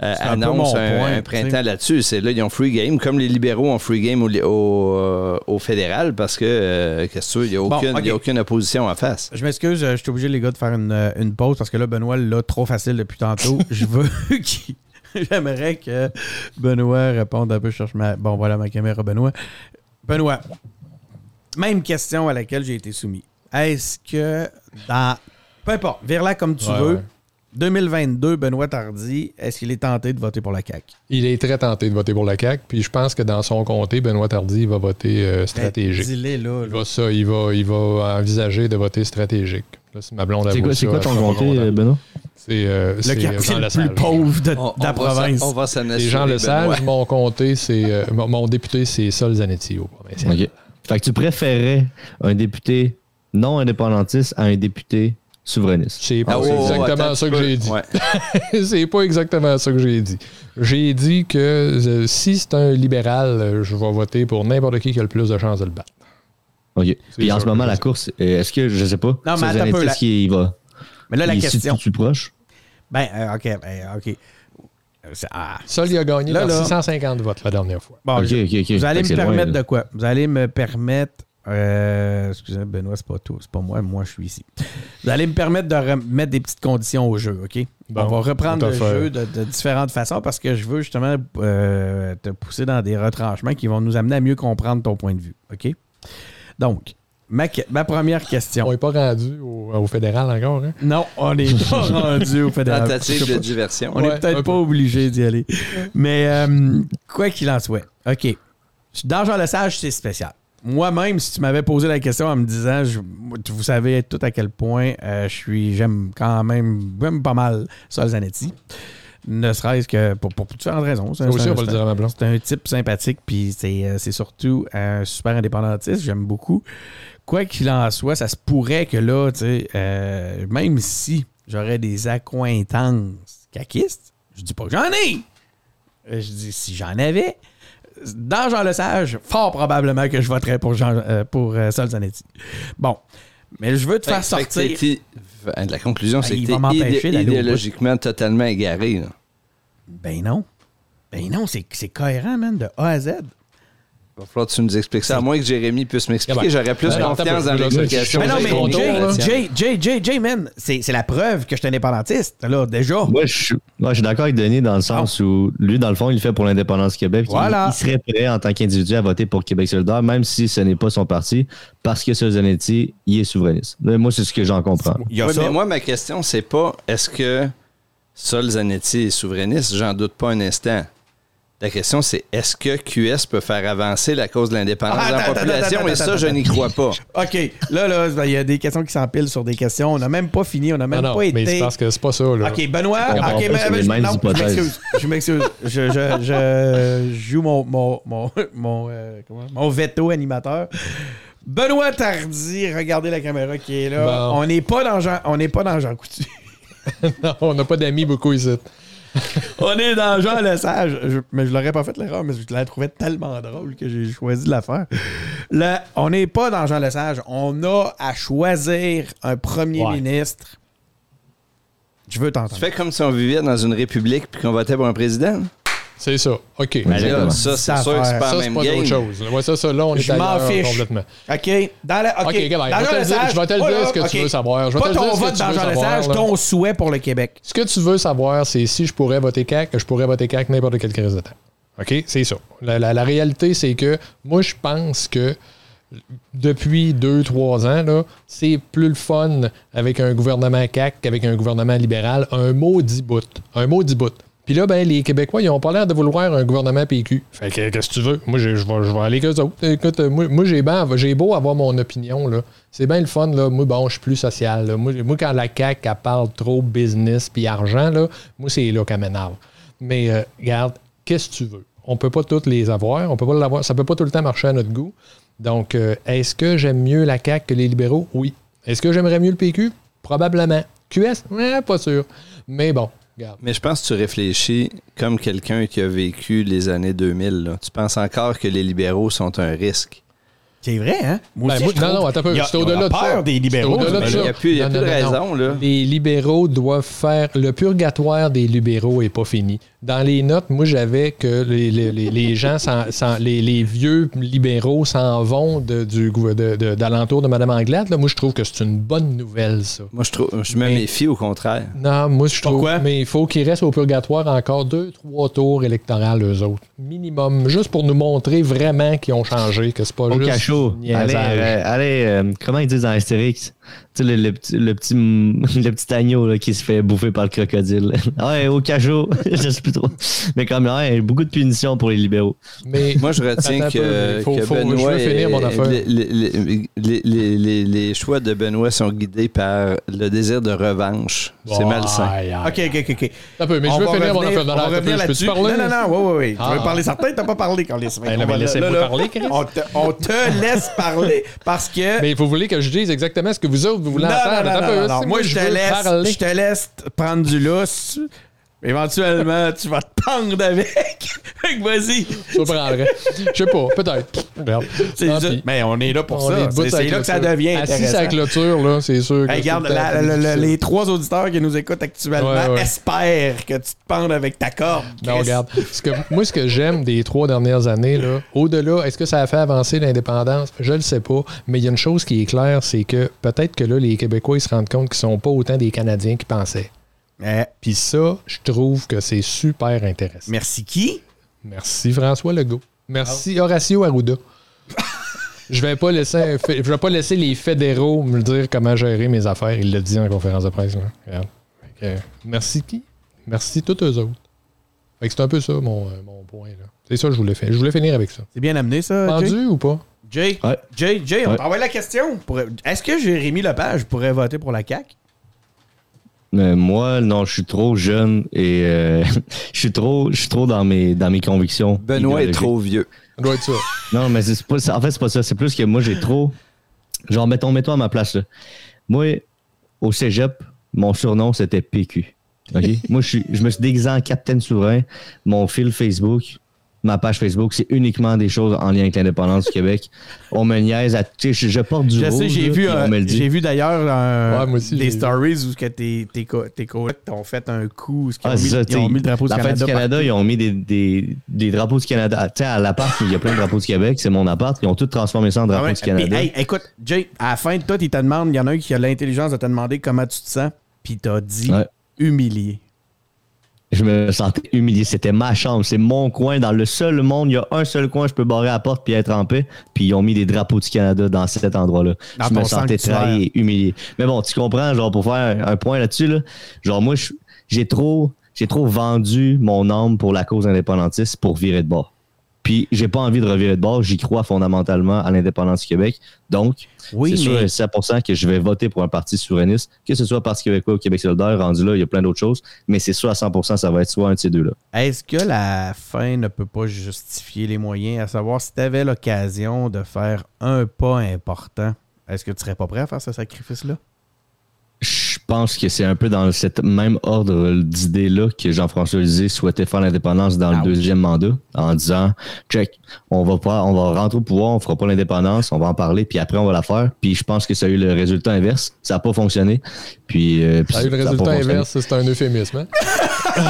euh, annonce un, printemps là-dessus. C'est là, ils ont free game, comme les libéraux ont free game au, au, euh, fédéral, parce que, euh, qu'est-ce que il n'y a, aucune, a aucune opposition en face. Je m'excuse, je suis obligé, les gars, de faire une, pause, parce que là, Benoît l'a trop facile depuis tantôt. je veux qu'il. J'aimerais que Benoît réponde un peu. Je cherche ma. Bon, voilà ma caméra, Benoît. Benoît, même question à laquelle j'ai été soumis. Est-ce que dans. Peu importe, vire là comme tu veux. 2022, Benoît Tardy, est-ce qu'il est tenté de voter pour la CAQ? Il est très tenté de voter pour la CAQ, puis je pense que dans son comté, Benoît Tardy va voter euh, ben, stratégique. là, Il, va ça, il, va, il va envisager de voter stratégique. c'est ma blonde C'est quoi, quoi, ton comté, Benoît? C'est euh, le quartier le plus pauvre de, la province. On va Les gens le savent. Mon comté, c'est euh, mon député, c'est Sol Zanetti au provincial. Fait que tu préférais un député non indépendantiste à un député souverainiste. C'est pas ah, exactement ça que j'ai dit. c'est pas exactement ça que j'ai dit. J'ai dit que euh, si c'est un libéral, je vais voter pour n'importe qui qui a le plus de chances de le battre. OK. Puis en ce moment, la course, est-ce que, je sais pas, non, mais attends un peu, qui va. Mais là, la question. tu proche? Ben, euh, OK, ben, OK. Ah. Il a gagné là, 650 votes la dernière fois. Bon, vous allez me permettre de quoi? Vous allez me permettre. Euh, excusez, Benoît, c'est pas tout. C'est pas moi. Moi, je suis ici. Vous allez me permettre de mettre des petites conditions au jeu, OK? on va reprendre le jeu de, différentes façons parce que je veux justement euh, te pousser dans des retranchements qui vont nous amener à mieux comprendre ton point de vue, OK? Donc, Ma, première question. On n'est pas rendu au, fédéral encore, hein? Non, on n'est pas rendu au fédéral. Tentative de diversion. On n'est peut-être pas obligé d'y aller. Mais euh, quoi qu'il en soit, OK. Dans Jean Le Sage, c'est spécial. Moi-même, si tu m'avais posé la question en me disant, vous savez tout à quel point euh, je suis, j'aime quand même, même pas mal Sol Zanetti ne serait-ce que pour, pour différentes raisons. C'est un, type sympathique, puis c'est euh, surtout un super indépendantiste. J'aime beaucoup quoi qu'il en soit, ça se pourrait que là, tu sais, euh, même si j'aurais des accointances caquistes, je dis pas que j'en ai. Je dis si j'en avais, dans Jean Lesage, fort probablement que je voterais pour, Jean, euh, pour Sol Zanetti. Bon. Mais je veux te faire sortir. la conclusion, ben, c'est que tu idéologiquement totalement égaré. Ben non. Ben non, c'est cohérent, man, de A à Z. Il va falloir que tu nous expliques ça. À moins que Jérémy puisse m'expliquer, j'aurais plus confiance dans l'explication. Mais non, mais Jay, Jay, Jay, Jay, man, c'est la preuve que je suis indépendantiste, là, déjà. Moi, je, moi, je suis d'accord avec Denis dans le sens où lui, dans le fond, il fait pour l'indépendance du Québec. Voilà. Il, serait prêt en tant qu'individu à voter pour Québec solidaire, même si ce n'est pas son parti, parce que Solzanetti, il est souverainiste. Moi, c'est ce que j'en comprends. mais moi, ma question, c'est pas est-ce que Solzanetti est souverainiste? J'en doute pas un instant. La question, c'est est-ce que QS peut faire avancer la cause de l'indépendance ah, de la population? et ça, je n'y crois pas. OK. Là, là, il y a des questions qui s'empilent sur des questions. On n'a même pas fini. On n'a même pas été. Mais c'est parce que c'est pas ça. Là. OK, Benoît. OK, mais, je, m'excuse. Je m'excuse. Je, je, joue mon, mon, mon, mon, euh, mon veto animateur. Benoît Tardy, regardez la caméra qui est là. On n'est pas dans Jean, on n'est pas dans Jean Coutu. non, on n'a pas d'amis beaucoup ici. on est dans Jean Lesage. mais je l'aurais pas fait l'erreur, mais je la trouvais tellement drôle que j'ai choisi de la faire. Là, on n'est pas dans Jean Lesage. On a à choisir un premier ministre. Je veux t'entendre. Tu fais comme si on vivait dans une république puis qu'on votait pour un président? C'est ça. OK. Mais là, ça, c'est sûr que c'est pas la même game. chose. Ouais, ça, ça, là, on je est m'en fiche. complètement. OK. Dans la, OK. okay dans je, vais te dire, je vais te le dire ce que tu veux savoir. Je vais pas te ton dire vote dans Jean Lesage, ton souhait pour le Québec. Ce que tu veux savoir, c'est si je pourrais voter CAC, que je pourrais voter CAC n'importe quelle crise de temps. OK? C'est ça. La, la, la réalité, c'est que moi, je pense que depuis deux, trois ans, là, c'est plus le fun avec un gouvernement CAC qu'avec un gouvernement libéral. Un maudit bout. Un maudit bout. Puis là, ben, les Québécois, ils n'ont pas l'air de vouloir un gouvernement PQ. Fait que, qu'est-ce que tu veux? Moi, je, vais, aller qu'eux autres. Écoute, moi, moi j'ai, ben, j'ai beau avoir mon opinion, là. C'est bien le fun, là. Moi, bon, je suis plus social. Moi, moi, quand la CAQ, elle parle trop business puis argent, là, moi, c'est là qu'elle m'énerve. Mais, euh, regarde, qu'est-ce que tu veux? On peut pas toutes les avoir. On peut pas l'avoir. Ça peut pas tout le temps marcher à notre goût. Donc, euh, est-ce que j'aime mieux la CAQ que les libéraux? Oui. Est-ce que j'aimerais mieux le PQ? Probablement. QS? Ouais, pas sûr. Mais bon, mais je pense que tu réfléchis comme quelqu'un qui a vécu les années 2000. Tu penses encore que les libéraux sont un risque? C'est vrai, hein? Moi ben, aussi, non, non, attends un peu. C'est au-delà de peur des libéraux. Il n'y a plus, de raison. Là. Les libéraux doivent faire. Le purgatoire des libéraux n'est pas fini. Dans les notes, moi, j'avais que les, les, les gens, les, les, vieux libéraux s'en vont de, du, de, d'alentour de Mme Anglade. Là. Moi, je trouve que c'est une bonne nouvelle, ça. Moi, je, trouve, je me méfie au contraire. Non, moi, je trouve. Pourquoi? Mais il faut qu'ils restent au purgatoire encore deux, trois tours électoraux, eux autres. Minimum. Juste pour nous montrer vraiment qu'ils ont changé, que c'est pas au juste. Cachot. Allez, euh, allez euh, comment ils disent dans Astérix? Tu sais, le, petit, le, petit, le petit agneau là, qui se fait bouffer par le crocodile. ouais, au cachot, je sais plus trop. Mais quand même, ouais, beaucoup de punitions pour les libéraux. Mais moi, je retiens que, faut, que faut, Benoît. Je finir mon affaire. Les, les, les, les, choix de Benoît sont guidés par le désir de revanche. C'est malsain. Ok, ok, ok. Un peu, mais je veux finir mon affaire. On va revenir là-dessus. Non, non, non, oui, oui, oui. Tu veux ah. parler certain, t'as pas parlé quand les ben non, mais laissez-moi parler, on te, on te laisse parler parce que. Mais vous voulez que je dise exactement ce que vous vous autres, vous voulez entendre. Non, Moi, je te, laisse, je te laisse prendre du lousse. Éventuellement, tu vas te pendre avec. Vas-y. Je prendrais. Je sais pas, peut-être. Mais on est là pour ça. C'est là que ça devient intéressant. Assis à la clôture, là, c'est sûr. regarde, les trois auditeurs qui nous écoutent actuellement espèrent que tu te pendes avec ta corde. Non, regarde. que, moi, ce que j'aime des trois dernières années, là, au-delà, est-ce que ça a fait avancer l'indépendance? Je le sais pas. Mais il y a une chose qui est claire, c'est que peut-être que là, les Québécois, ils se rendent compte qu'ils sont pas autant des Canadiens qu'ils pensaient. Puis ça, je trouve que c'est super intéressant. Merci qui? Merci François Legault. Merci Horacio Arruda. je vais pas laisser je vais pas laisser les fédéraux me dire comment gérer mes affaires. Il l'a dit en conférence de presse. merci qui? Merci tous eux autres. c'est un peu ça mon, euh, point. C'est ça que je voulais faire. Je voulais finir avec ça. C'est bien amené ça. Vendu ou pas? Jay, Jay, Jay, on ouais. la question. Est-ce que Jérémy Lepage pourrait voter pour la CAQ? Moi, non, je suis trop jeune et euh, je suis trop, je suis trop dans mes, dans mes convictions. Benoît est trop vieux. doit être ça. Non, mais c'est pas, en fait, c'est pas ça. C'est plus que moi, j'ai trop. Genre, mettons, mets-toi à ma place. Là. Moi, au cégep, mon surnom, c'était PQ. moi, je, suis, je me suis déguisé en Capitaine Souverain. Mon fil Facebook, ma page Facebook, c'est uniquement des choses en lien avec l'indépendance du Québec. On me niaise à. Je, je porte du Je sais, j'ai vu, j'ai vu d'ailleurs des stories où que tes, tes, tes collègues t'ont fait un coup. Ah, ils, ont mis, ils, ont mis, le drapeau du Canada. Du Canada, ils ont mis des, des, des drapeaux du Canada. Tu sais, à l'appart, il y a plein de drapeaux du Québec. C'est mon appart. Ils ont tout transformé ça en drapeau ah du Canada. hey, écoute, Jay, à la fin de tout, ils te demandent, il y en a un qui a l'intelligence de te demander comment tu te sens, puis t'as dit humilié je me sentais humilié. C'était ma chambre, c'est mon coin. Dans le seul monde, il y a un seul coin, je peux barrer la porte puis être en paix. Puis ils ont mis des drapeaux du Canada dans cet endroit-là. Je me sentais trahi et humilié. Mais bon, tu comprends, genre, pour faire un point là-dessus, là, genre, moi, j'ai trop, j'ai trop vendu mon âme pour la cause indépendantiste pour virer de bord. Puis j'ai pas envie de revirer de bord. J'y crois fondamentalement à l'indépendance du Québec. Donc, c'est sûr et 100% que je vais voter pour un parti souverainiste, que ce soit Parti québécois ou Québec solidaire. Rendu là, il y a plein d'autres choses. Mais c'est sûr à 100%, ça va être soit un de ces deux-là. Est-ce que la fin ne peut pas justifier les moyens, à savoir si tu avais l'occasion de faire un pas important, est-ce que tu serais pas prêt à faire ce sacrifice-là? Je pense que c'est un peu dans cette même ordre d'idée-là que Jean-François Lisée souhaitait faire l'indépendance dans le deuxième mandat, en disant check, on va pas, on va rentrer au pouvoir, on fera pas l'indépendance, on va en parler, puis après on va la faire. Puis je pense que ça a eu le résultat inverse, ça n'a pas fonctionné. Puis, euh, ça a eu le résultat inverse, c'est un euphémisme. Hein?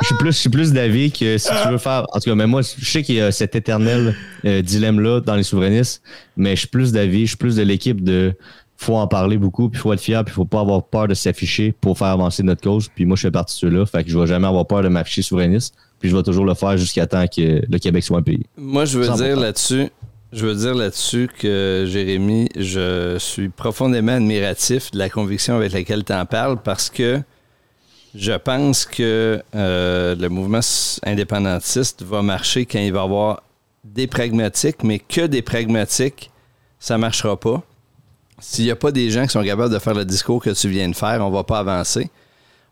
je suis plus, je suis plus d'avis que si tu veux faire. En tout cas, mais moi, je sais qu'il y a cet éternel euh, dilemme-là dans les souverainistes, mais je suis plus d'avis, je suis plus de l'équipe de faut en parler beaucoup, puis faut être fier, puis faut pas avoir peur de s'afficher pour faire avancer notre cause. Puis moi, je fais partie de ceux-là, fait que je vais jamais avoir peur de m'afficher souverainiste, puis je vais toujours le faire jusqu'à temps que le Québec soit un pays. Moi, je veux dire là-dessus, je veux dire là-dessus que Jérémy, je suis profondément admiratif de la conviction avec laquelle tu en parles parce que je pense que euh, le mouvement indépendantiste va marcher quand il va y avoir des pragmatiques, mais que des pragmatiques, ça ne marchera pas. S'il n'y a pas des gens qui sont capables de faire le discours que tu viens de faire, on ne va pas avancer.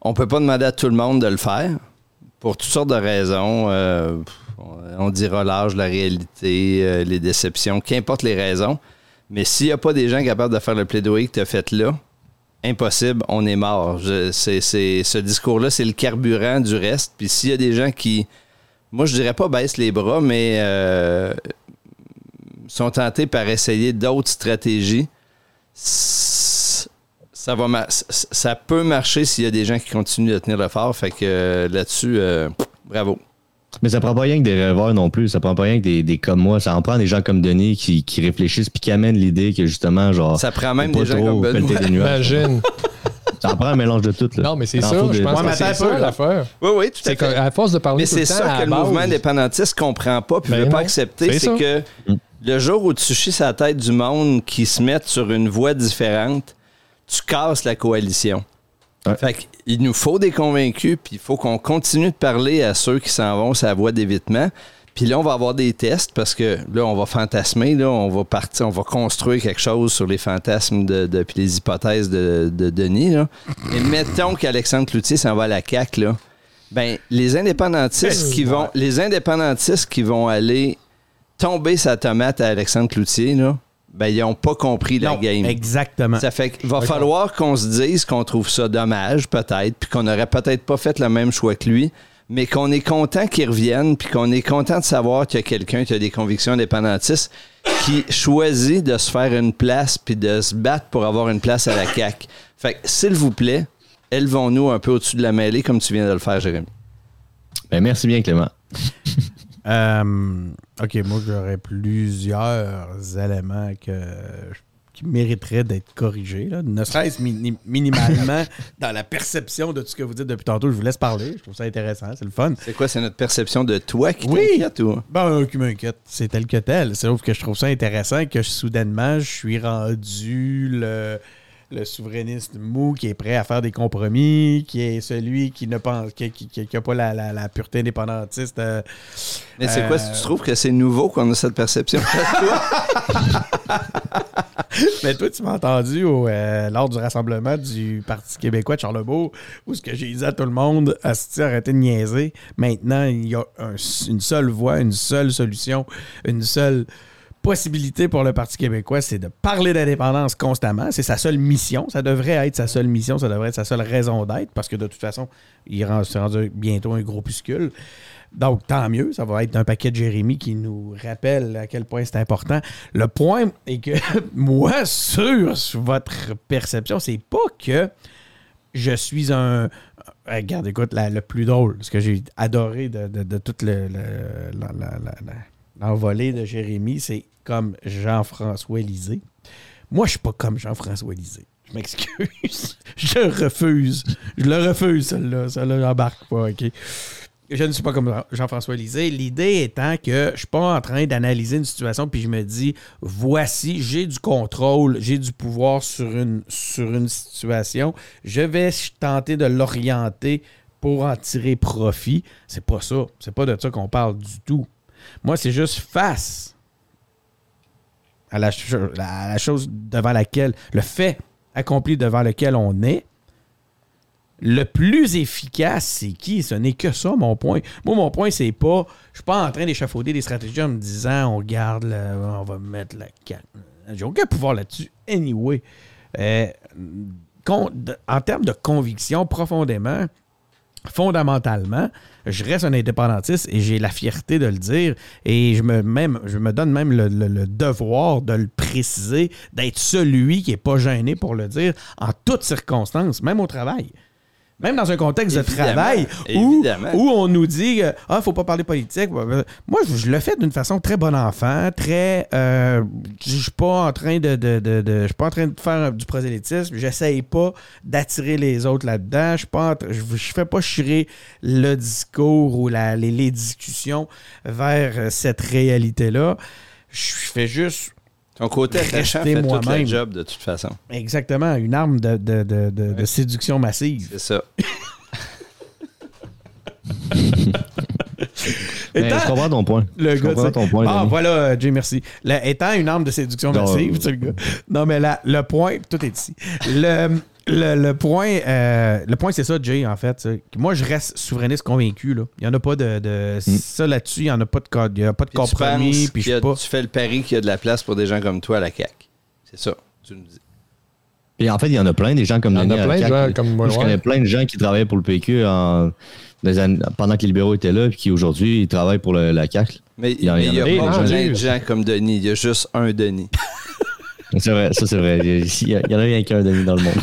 On ne peut pas demander à tout le monde de le faire pour toutes sortes de raisons. Euh, on dira l'âge, la réalité, euh, les déceptions, qu'importe les raisons. Mais s'il n'y a pas des gens capables de faire le plaidoyer que tu as fait là, impossible, on est mort. ce discours-là, c'est le carburant du reste. Puis s'il y a des gens qui, moi je dirais pas baissent les bras, mais euh, sont tentés par essayer d'autres stratégies, ça, va ça peut marcher s'il y a des gens qui continuent de tenir le fort. Fait que euh, là-dessus, bravo. Mais ça prend pas rien que des rêveurs non plus. Ça prend pas rien que des, des comme moi. Ça en prend des gens comme Denis qui, qui réfléchissent puis qui amènent l'idée que justement, genre. Ça prend même des gens comme Benoît. Imagine. Ça en prend un mélange de tout. Là. Non, mais c'est ça. Je pense que c'est ça l'affaire. Oui, oui, tout à fait. À force de parler mais c'est ça que le mouvement indépendantiste comprend pas puis ne ben veut pas accepter. C'est que le jour où tu chies sa tête du monde qui se met sur une voie différente, tu casses la coalition. Fait il nous faut des convaincus, puis il faut qu'on continue de parler à ceux qui s'en vont sur la voie d'évitement. Puis là, on va avoir des tests parce que là, on va fantasmer, là, on va partir, on va construire quelque chose sur les fantasmes de, de puis les hypothèses de, Denis. Là. Et mettons qu'Alexandre Cloutier s'en va à la CAQ, là. Ben, les indépendantistes qui vont, les indépendantistes qui vont aller tomber sa tomate à Alexandre Cloutier, là, ben, ils n'ont pas compris la game. Exactement. Ça fait qu'il va falloir qu'on se dise qu'on trouve ça dommage, peut-être, puis qu'on n'aurait peut-être pas fait le même choix que lui, mais qu'on est content qu'il revienne, puis qu'on est content de savoir qu'il y a quelqu'un qui a des convictions indépendantistes qui choisit de se faire une place puis de se battre pour avoir une place à la CAQ. Fait que, s'il vous plaît, élevons-nous un peu au-dessus de la mêlée comme tu viens de le faire, Jérémy. Ben, merci bien, Clément. Euh, OK, moi, j'aurais plusieurs éléments que, qui mériteraient d'être corrigés. Ne serait-ce minimalement dans la perception de tout ce que vous dites depuis tantôt. Je vous laisse parler. Je trouve ça intéressant. C'est le fun. C'est quoi? C'est notre perception de toi qui oui. t'inquiète? Ou... Ben, qui m'inquiète. C'est tel que tel. Sauf que je trouve ça intéressant que soudainement, je suis rendu le le souverainiste mou qui est prêt à faire des compromis, qui est celui qui ne pense qui, qui, a pas la, la, pureté indépendantiste. Euh, Mais c'est quoi, si tu trouves que c'est nouveau qu'on a cette perception? Mais toi, tu m'as entendu euh, lors du rassemblement du Parti québécois de Charlebourg, où ce que j'ai dit à tout le monde, arrêtez de niaiser. Maintenant, il y a une seule voie, une seule solution, une seule possibilité pour le Parti québécois, c'est de parler d'indépendance constamment. C'est sa seule mission. Ça devrait être sa seule mission. Ça devrait être sa seule raison d'être parce que de toute façon, il s'est rendu bientôt un groupuscule. Donc, tant mieux. Ça va être un paquet de Jérémy qui nous rappelle à quel point c'est important. Le point est que moi, sur votre perception, c'est pas que je suis un. Regarde, écoute, le plus drôle, ce que j'ai adoré de, de, toute l'envolée de Jérémy, c'est comme Jean-François Lisée. Moi, je suis pas comme Jean-François Lisée. Je m'excuse. je refuse. Je le refuse, celle-là. Celle-là, j'embarque pas, OK? Je ne suis pas comme Jean-François Lisée. L'idée étant que je suis pas en train d'analyser une situation puis je me dis voici, j'ai du contrôle, j'ai du pouvoir sur une, sur une situation. Je vais tenter de l'orienter pour en tirer profit. C'est pas ça. C'est pas de ça qu'on parle du tout. Moi, c'est juste face à la, chose devant laquelle, le fait accompli devant lequel on est, le plus efficace, c'est qui? Ce n'est que ça, mon point. Moi, mon point, c'est pas. Je suis pas en train d'échafauder des stratégies en me disant on garde, on va mettre la carte. J'ai aucun pouvoir là-dessus. Anyway. Euh, en termes de conviction, profondément, fondamentalement, je reste un indépendantiste et j'ai la fierté de le dire et je me, même, je me donne même le, devoir de le préciser, d'être celui qui n'est pas gêné pour le dire en toutes circonstances, même au travail. Même dans un contexte de travail où, où, on nous dit euh, Ah, faut pas parler politique. Moi, je, le fais d'une façon très bon enfant, très. Euh, je suis pas en train de, je suis pas en train de faire du prosélytisme. J'essaye pas d'attirer les autres là-dedans. Je suis pas je, fais pas chirer le discours ou la, les, les discussions vers cette réalité-là. Je fais juste ton côté attachant fait tout le job de toute façon. Exactement, une arme de, de, de, de séduction massive. C'est ça. Étant, je comprends ton point. Le je gars, comprends ton point. Ah, voilà, Jay, merci. étant une arme de séduction massive, tu le gars. Non, mais là, le point, tout est ici. Le, le, point, euh, le point c'est ça, Jay, en fait. Moi, je reste souverainiste convaincu. Là. Il n'y en a pas de. de mm. Ça là-dessus, il n'y en a pas de, il y a pas de compromis. Puis tu, tu fais le pari qu'il y a de la place pour des gens comme toi à la CAQ? C'est ça, tu nous dis. Et en fait, il y en a plein des gens comme Il y en a plein de gens comme moi. Je connais plein de gens qui travaillaient pour le PQ en, pendant que les libéraux étaient là, puis qui aujourd'hui ils travaillent pour la CAQ. Mais il y, a, pas plein de gens comme Denis. Il y a juste un Denis. c'est vrai, ça c'est vrai. Il y, en a rien qu'un Denis dans le monde.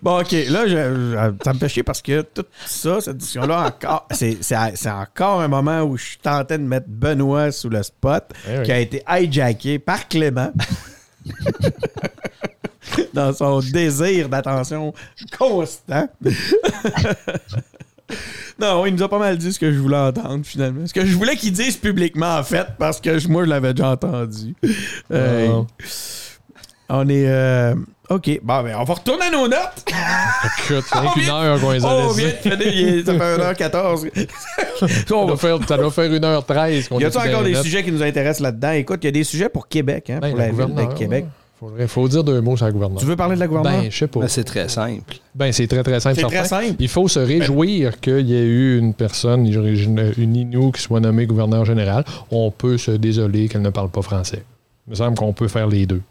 Bon, OK. Là, je, ça me fait chier parce que tout ça, cette discussion-là, encore, c'est, encore un moment où je suis tenté de mettre Benoît sous le spot, eh qui a été hijacké par Clément. dans son désir d'attention constant. non, il nous a pas mal dit ce que je voulais entendre, finalement. Ce que je voulais qu'il dise publiquement, en fait, parce que moi, je l'avais déjà entendu. Euh, on est. Euh, OK. Bon, ben, on va retourner à nos notes. Écoute, c'est une heure qu'on les a Oh, vient ça fait 1h14. ça, doit faire, ça doit faire 1h13 qu'on Y a-t-il encore des sujets qui nous intéressent là-dedans? Écoute, il y a des sujets pour Québec, hein, ben, pour la, ville de Québec. Il faut dire deux mots sur la gouverneure. Tu veux parler de la gouverneure? Ben, je sais pas. Ben, c'est très simple. Ben, c'est très, très simple. C'est très simple. Il faut se réjouir qu'il y ait eu une personne, une, une Inou, qui soit nommée gouverneur général. On peut se désoler qu'elle ne parle pas français. Il me semble qu'on peut faire les deux.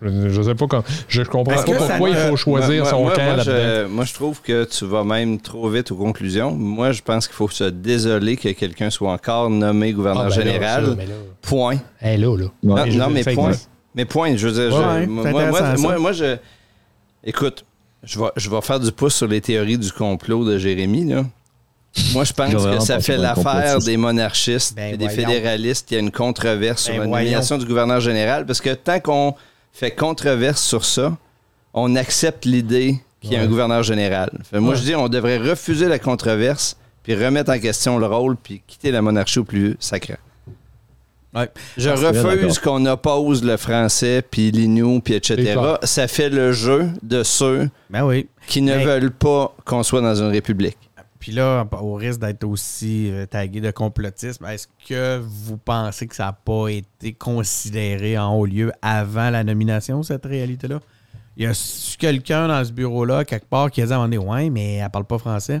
Je ne sais pas quand. Je comprends pas pourquoi il faut choisir son moi, camp là-dedans. Moi, je trouve que tu vas même trop vite aux conclusions. Moi, je pense qu'il faut se désoler que quelqu'un soit encore nommé gouverneur ah, ben général. Point. Elle là, là. Non, mais point. Mais point. Je veux dire, moi, moi, je. Écoute, je vais, je vais faire du pouce sur les théories du complot de Jérémy, là. Moi, je pense que ça fait l'affaire des monarchistes et ben des fédéralistes. Il y a une controverse sur ben la nomination du gouverneur général parce que tant qu'on fait controverse sur ça, on accepte l'idée qu'il y a un gouverneur général. moi, je dis, on devrait refuser la controverse, puis remettre en question le rôle, puis quitter la monarchie au plus sacré. Je refuse qu'on oppose le français, puis l'ignou, puis etc. Ça fait le jeu de ceux ben qui ne veulent pas qu'on soit dans une république. Puis là, au risque d'être aussi euh, tagué de complotisme, est-ce que vous pensez que ça n'a pas été considéré en haut lieu avant la nomination, cette réalité-là? Il y a quelqu'un dans ce bureau-là, quelque part, qui a dit à un moment donné, ouais, mais elle parle pas français.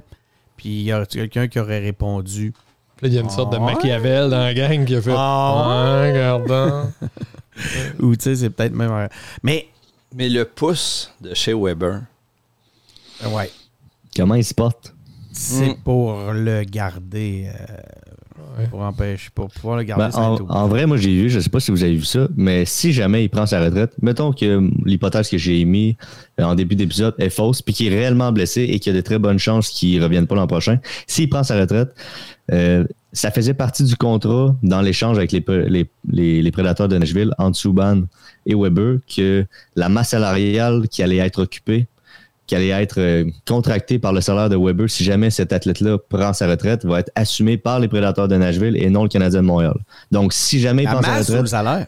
Puis il y a quelqu'un qui aurait répondu. Là, il y a une sorte de Machiavel dans la gang qui a fait. Ah, regardant. Ou tu sais, c'est peut-être même. Mais. Mais le pouce de chez Weber. Ouais. Comment il se porte? c'est mm. pour le garder. Euh, pour empêcher, pour pouvoir le garder. Ben, en, vrai, moi j'ai vu, je sais pas si vous avez vu ça, mais si jamais il prend sa retraite, mettons que l'hypothèse que j'ai émise euh, en début d'épisode est fausse, puis qu'il est réellement blessé et qu'il y a de très bonnes chances qu'il ne revienne pas l'an prochain, s'il prend sa retraite, euh, ça faisait partie du contrat dans l'échange avec les, les, prédateurs de Nashville entre Subban et Weber que la masse salariale qui allait être occupée qui allait être euh, contracté par le salaire de Weber si jamais cet athlète-là prend sa retraite va être assumé par les prédateurs de Nashville et non le Canadien de Montréal. Donc, si jamais il prend sa retraite. le salaire?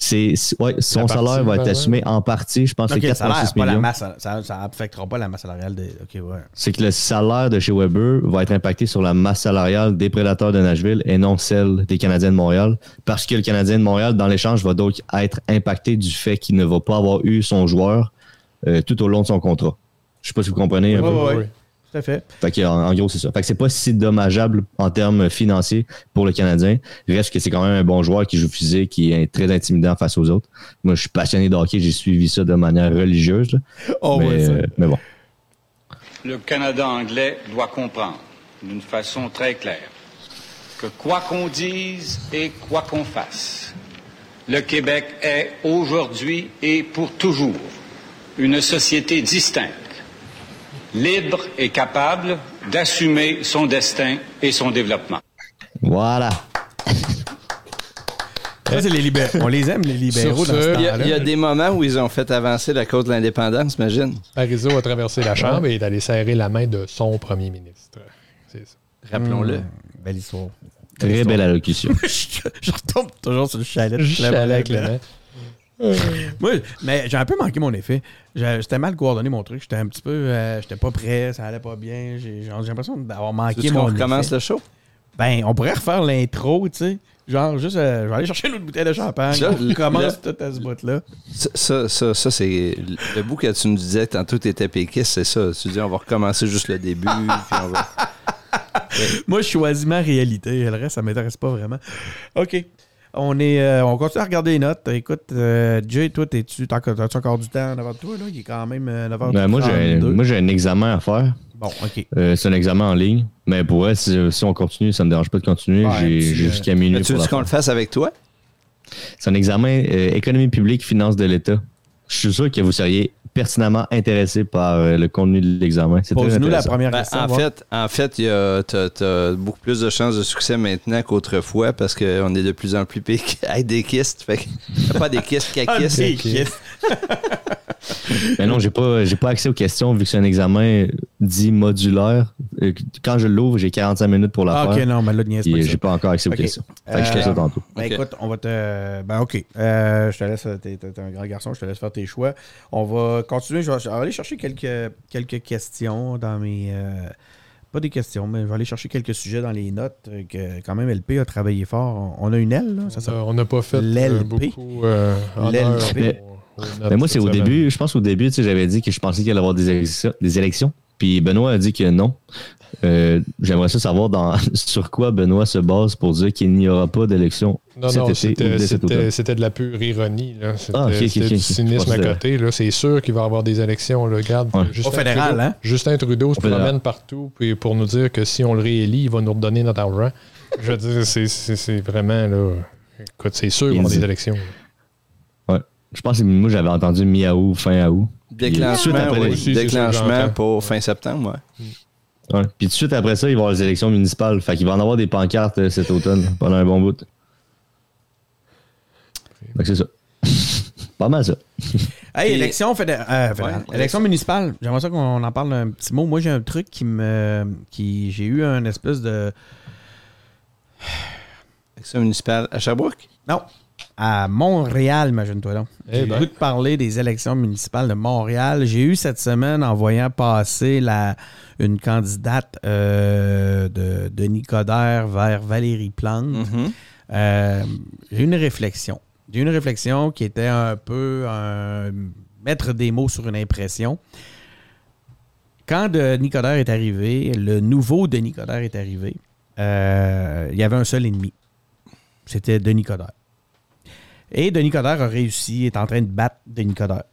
C'est, ouais, son salaire va être assumé en partie. Je pense que c'est 4,6 millions. La masse, ça n'affectera pas la masse salariale. De, ouais. C'est que le salaire de chez Weber va être impacté sur la masse salariale des prédateurs de Nashville et non celle des Canadiens de Montréal. Parce que le Canadien de Montréal, dans l'échange, va donc être impacté du fait qu'il ne va pas avoir eu son joueur euh, tout au long de son contrat. Je sais pas si vous comprenez un peu. Oui, tout à fait. Fait en, gros, c'est ça. Fait que c'est pas si dommageable en termes financiers pour le Canadien. Reste que c'est quand même un bon joueur qui joue physique, qui est très intimidant face aux autres. Moi, je suis passionné de hockey, j'ai suivi ça de manière religieuse. Oh, mais, euh, mais bon. Le Canada anglais doit comprendre d'une façon très claire que quoi qu'on dise et quoi qu'on fasse, le Québec est aujourd'hui et pour toujours une société distincte, libre et capable d'assumer son destin et son développement. Voilà. Ça, c'est les libéraux. On les aime, les libéraux. Dans ce il, y a, des moments où ils ont fait avancer la cause de l'indépendance, imagine. Parizeau a traversé la Chambre et est allé serrer la main de son premier ministre. C'est ça. Rappelons-le. Hmm. belle histoire. Très belle allocution. je, retombe toujours sur le chalet. chalet avec le Moi, mais j'ai un peu manqué mon effet. J'étais mal coordonné mon truc. J'étais un petit peu. Euh, j'étais pas prêt, ça allait pas bien. J'ai l'impression d'avoir manqué mon. On recommence le show? Ben, on pourrait refaire l'intro, tu sais. Genre, juste, euh, je vais aller chercher une autre bouteille de champagne. on commence tout à ce bout-là. Ça, ça, ça, c'est. Le bout que tu nous disais tantôt, tu étais péquiste, c'est ça. Tu dis, on va recommencer juste le début, puis on va. Moi, je choisis ma réalité. Le reste, ça m'intéresse pas vraiment. OK. On, est, euh, on continue à regarder les notes. Écoute, euh, Jay, toi, t'es-tu, as-tu encore du temps devant toi? Là? Il est quand même 9h ben, moi, j'ai, moi, j'ai un examen à faire. Bon, OK. Euh, c'est un examen en ligne. Mais pour vrai, si, on continue, ça ne me dérange pas de continuer. j'ai, jusqu'à minuit. Tu veux qu'on le fasse avec toi? C'est un examen économie publique, finances de l'État. Je suis sûr que vous seriez pertinemment intéressé par euh, le contenu de l'examen. Pose-nous la première ben, question. en, fait, en fait, tu as, beaucoup plus de chances de succès maintenant qu'autrefois parce qu'on est de plus en plus piqué avec des kystes. Fait pas des kystes, qu'à ah. Mais non, j'ai pas, j'ai pas accès aux questions vu que c'est un examen dit modulaire. Euh, quand je l'ouvre, j'ai 45 minutes pour la ah, faire. OK, non, mais là, J'ai pas encore accès aux questions. Fait que je fais ça tantôt. Ben, écoute, on va te. Ben, OK. Euh, je te laisse. T'es, un grand garçon, je te laisse faire tes choix. On va continuer. Je vais, aller chercher quelques, quelques questions dans mes. Euh, pas des questions, mais je vais aller chercher quelques sujets dans les notes que quand même LP a travaillé fort. On a une L, là, ça, On n'a pas fait beaucoup. L'LP. Mais moi, c'est au début, je pense au début, j'avais dit que je pensais qu'il allait y avoir des élections, des élections. Puis Benoît a dit que non. Euh, j'aimerais ça savoir dans, sur quoi Benoît se base pour dire qu'il n'y aura pas d'élection. Non, non, c'était de la pure ironie. C'était ah, du cynisme à côté. C'est sûr qu'il va y avoir des élections. Là. Regarde, Justin, fédéral, Trudeau, hein? Justin Trudeau se promène partout pour nous dire que si on le réélit, il va nous redonner notre argent. Je veux dire, c'est vraiment. Là, écoute, c'est sûr qu'il va y avoir des élections. Je pense que moi, j'avais entendu mi-août, fin août. Déclenchement, oui. Déclenchement pour fin septembre, ouais. Ouais. Puis tout de suite après ça, il va y avoir les élections municipales. Fait qu'il va en avoir des pancartes euh, cet automne pendant un bon bout. Fait que c'est ça. Pas mal ça. Hey, élection, fédérale, euh, élection municipale. J'aimerais ça qu'on en parle un petit mot. Moi, j'ai un truc qui me. qui J'ai eu un espèce de. Élection municipale à Sherbrooke? Non à Montréal, imagine-toi donc. Eh J'ai ben. de parler des élections municipales de Montréal. J'ai eu cette semaine, en voyant passer la, une candidate euh, de Denis Coderre vers Valérie Plante, mm-hmm. euh, j'ai eu une réflexion. J'ai eu une réflexion qui était un peu mettre des mots sur une impression. Quand Denis Coderre est arrivé, le nouveau Denis Coderre est arrivé, euh, il y avait un seul ennemi. C'était Denis Coderre. Et Denis Coderre a réussi, est en train de battre Denis Coderre.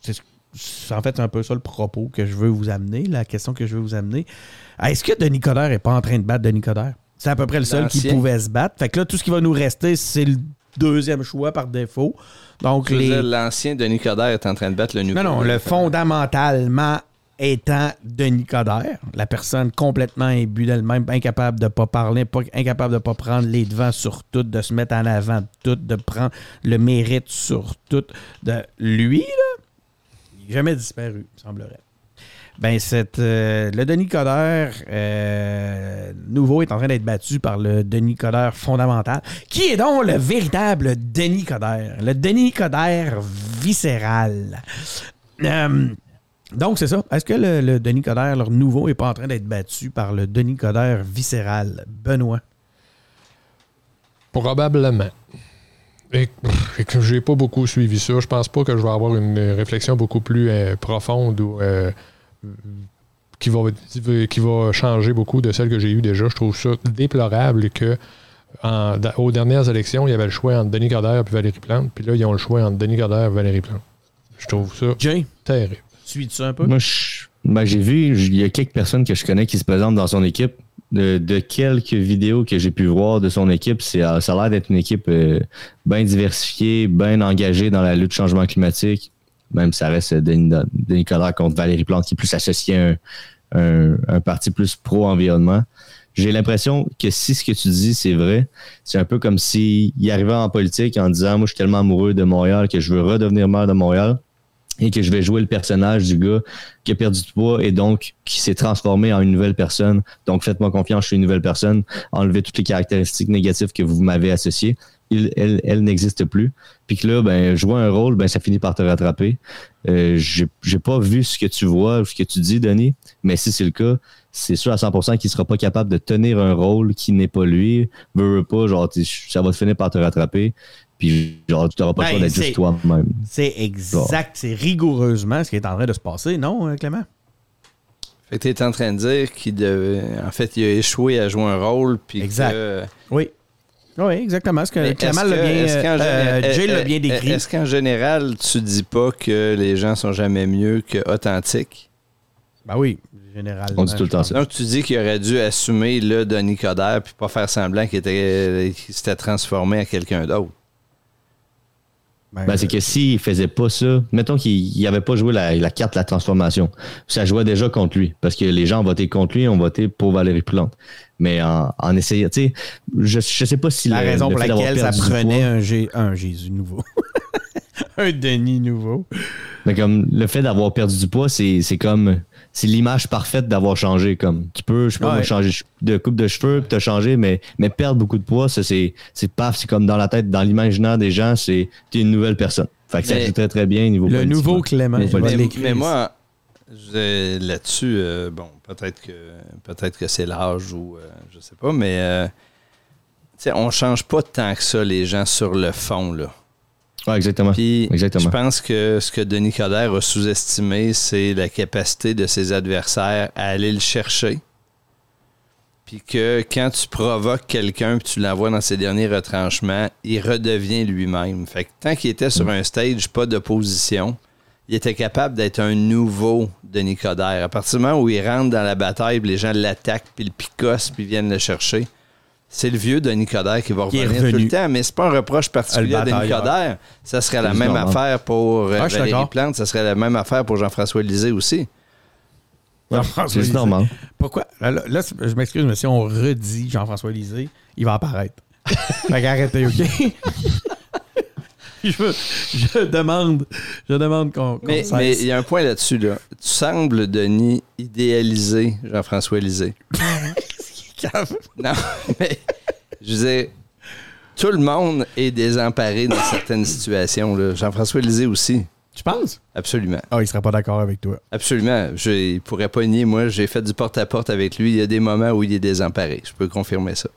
C'est en fait un peu ça le propos que je veux vous amener, la question que je veux vous amener. Est-ce que Denis Coderre n'est pas en train de battre Denis Coderre? C'est à peu près le seul qui pouvait se battre. Fait que là, tout ce qui va nous rester, c'est le deuxième choix par défaut. Donc, l'ancien Denis Coderre est en train de battre le nouveau. Non, non, le fondamentalement étant Denis Coderre, la personne complètement imbue d'elle-même, incapable de ne pas parler, incapable de ne pas prendre les devants sur tout, de se mettre en avant de tout, de prendre le mérite sur tout. De lui, là, il n'a jamais disparu, semblerait. Ben, cette, euh, le Denis Coderre euh, nouveau est en train d'être battu par le Denis Coderre fondamental, qui est donc le véritable Denis Coderre, le Denis Coderre viscéral. Euh, donc, c'est ça. Est-ce que le, Denis Coderre, leur nouveau, n'est pas en train d'être battu par le Denis Coderre viscéral? Benoît? Probablement. Et, que j'ai pas beaucoup suivi ça. Je pense pas que je vais avoir une réflexion beaucoup plus euh, profonde ou euh, qui, va, qui va changer beaucoup de celle que j'ai eue déjà. Je trouve ça déplorable que aux dernières élections, il y avait le choix entre Denis Coderre et Valérie Plante. Puis là, ils ont le choix entre Denis Coderre et Valérie Plante. Je trouve ça terrible. Suis-tu un peu? Moi, ben, j'ai vu, il y a quelques personnes que je connais qui se présentent dans son équipe. De, quelques vidéos que j'ai pu voir de son équipe, c'est, ça a l'air d'être une équipe euh, bien diversifiée, bien engagée dans la lutte changement climatique. Même ça reste Denis, Denis contre Valérie Plante, qui est plus associé à un, un parti plus pro-environnement. J'ai l'impression que si ce que tu dis, c'est vrai, c'est un peu comme s'il arrivait en politique en disant Moi, je suis tellement amoureux de Montréal que je veux redevenir maire de Montréal et que je vais jouer le personnage du gars qui a perdu du poids et donc qui s'est transformé en une nouvelle personne. Donc faites-moi confiance, je suis une nouvelle personne. Enlevez toutes les caractéristiques négatives que vous m'avez associées. Il, elle, elle n'existe plus. Puis que là, ben, jouer un rôle, ben, ça finit par te rattraper. Euh, j'ai pas vu ce que tu vois, ce que tu dis, Denis, mais si c'est le cas, c'est sûr à 100% qu'il sera pas capable de tenir un rôle qui n'est pas lui. Veux, veux pas, genre, ça va finir par te rattraper. Puis, genre, tu n'auras pas le choix ben, d'être juste toi-même. C'est exact, c'est rigoureusement ce qui est en train de se passer, non, euh, Clément? Fait que tu es en train de dire qu'il en fait, il a échoué à jouer un rôle. Puis exact. Oui. Oui, exactement. Ce que Clément l'a bien, euh, Jay l'a bien décrit. Est-ce qu'en général, tu dis pas que les gens sont jamais mieux qu'authentiques? Ben oui, généralement. On dit tout le temps ça. Donc, tu dis qu'il aurait dû assumer le Denis Coderre puis pas faire semblant qu'il s'était transformé à quelqu'un d'autre. Ben, ben, c'est que s'il faisait pas ça, mettons qu'il n'avait pas joué la, carte de la transformation, ça jouait déjà contre lui, parce que les gens ont voté contre lui, ont voté pour Valérie Plante. Mais en, essayant, tu sais, je, je sais pas si la raison pour laquelle ça prenait un, un Jésus nouveau, un Denis nouveau. Mais comme le fait d'avoir perdu du poids, c'est comme c'est l'image parfaite d'avoir changé. Comme tu peux, je sais pas, changer de coupe de cheveux, t'as changé, mais, mais perdre beaucoup de poids, ça c'est, c'est paf, c'est comme dans la tête, dans l'imaginaire des gens, c'est es une nouvelle personne. Fait que ça joue très très bien niveau Le nouveau Clément. Mais, moi, là-dessus, euh, bon, peut-être que peut-être que c'est l'âge ou euh, je sais pas, mais euh, on change pas tant que ça les gens sur le fond là. Ouais, exactement. Puis, je pense que ce que Denis Coderre a sous-estimé, c'est la capacité de ses adversaires à aller le chercher. puis que quand tu provoques quelqu'un puis tu l'envoies dans ses derniers retranchements, il redevient lui-même. Fait que tant qu'il était sur un stage, pas d'opposition, il était capable d'être un nouveau Denis Coderre. À partir du moment où il rentre dans la bataille, les gens l'attaquent, puis le picossent, puis viennent le chercher, c'est le vieux Denis Coderre qui va revenir tout le temps. Mais c'est pas un reproche particulier à Denis Coderre. Ça serait la même affaire pour euh, ah, Valérie Plante, ça serait la même affaire pour Jean-François Lisée aussi. c'est normal. Pourquoi? Là, je m'excuse, mais si on redit Jean-François Lisée, il va apparaître. fait qu'arrêtez, OK? je, demande, je demande qu'on. mais il y a un point là-dessus. Là. Tu sembles, Denis, idéaliser Jean-François Lisée. non, mais je disais, tout le monde est désemparé dans certaines situations. Jean-François Lisée aussi. Tu penses? Absolument. Ah, il serait pas d'accord avec toi. Absolument. Je, il pourrait pas nier. Moi, j'ai fait du porte-à-porte avec lui. Il y a des moments où il est désemparé. Je peux confirmer ça.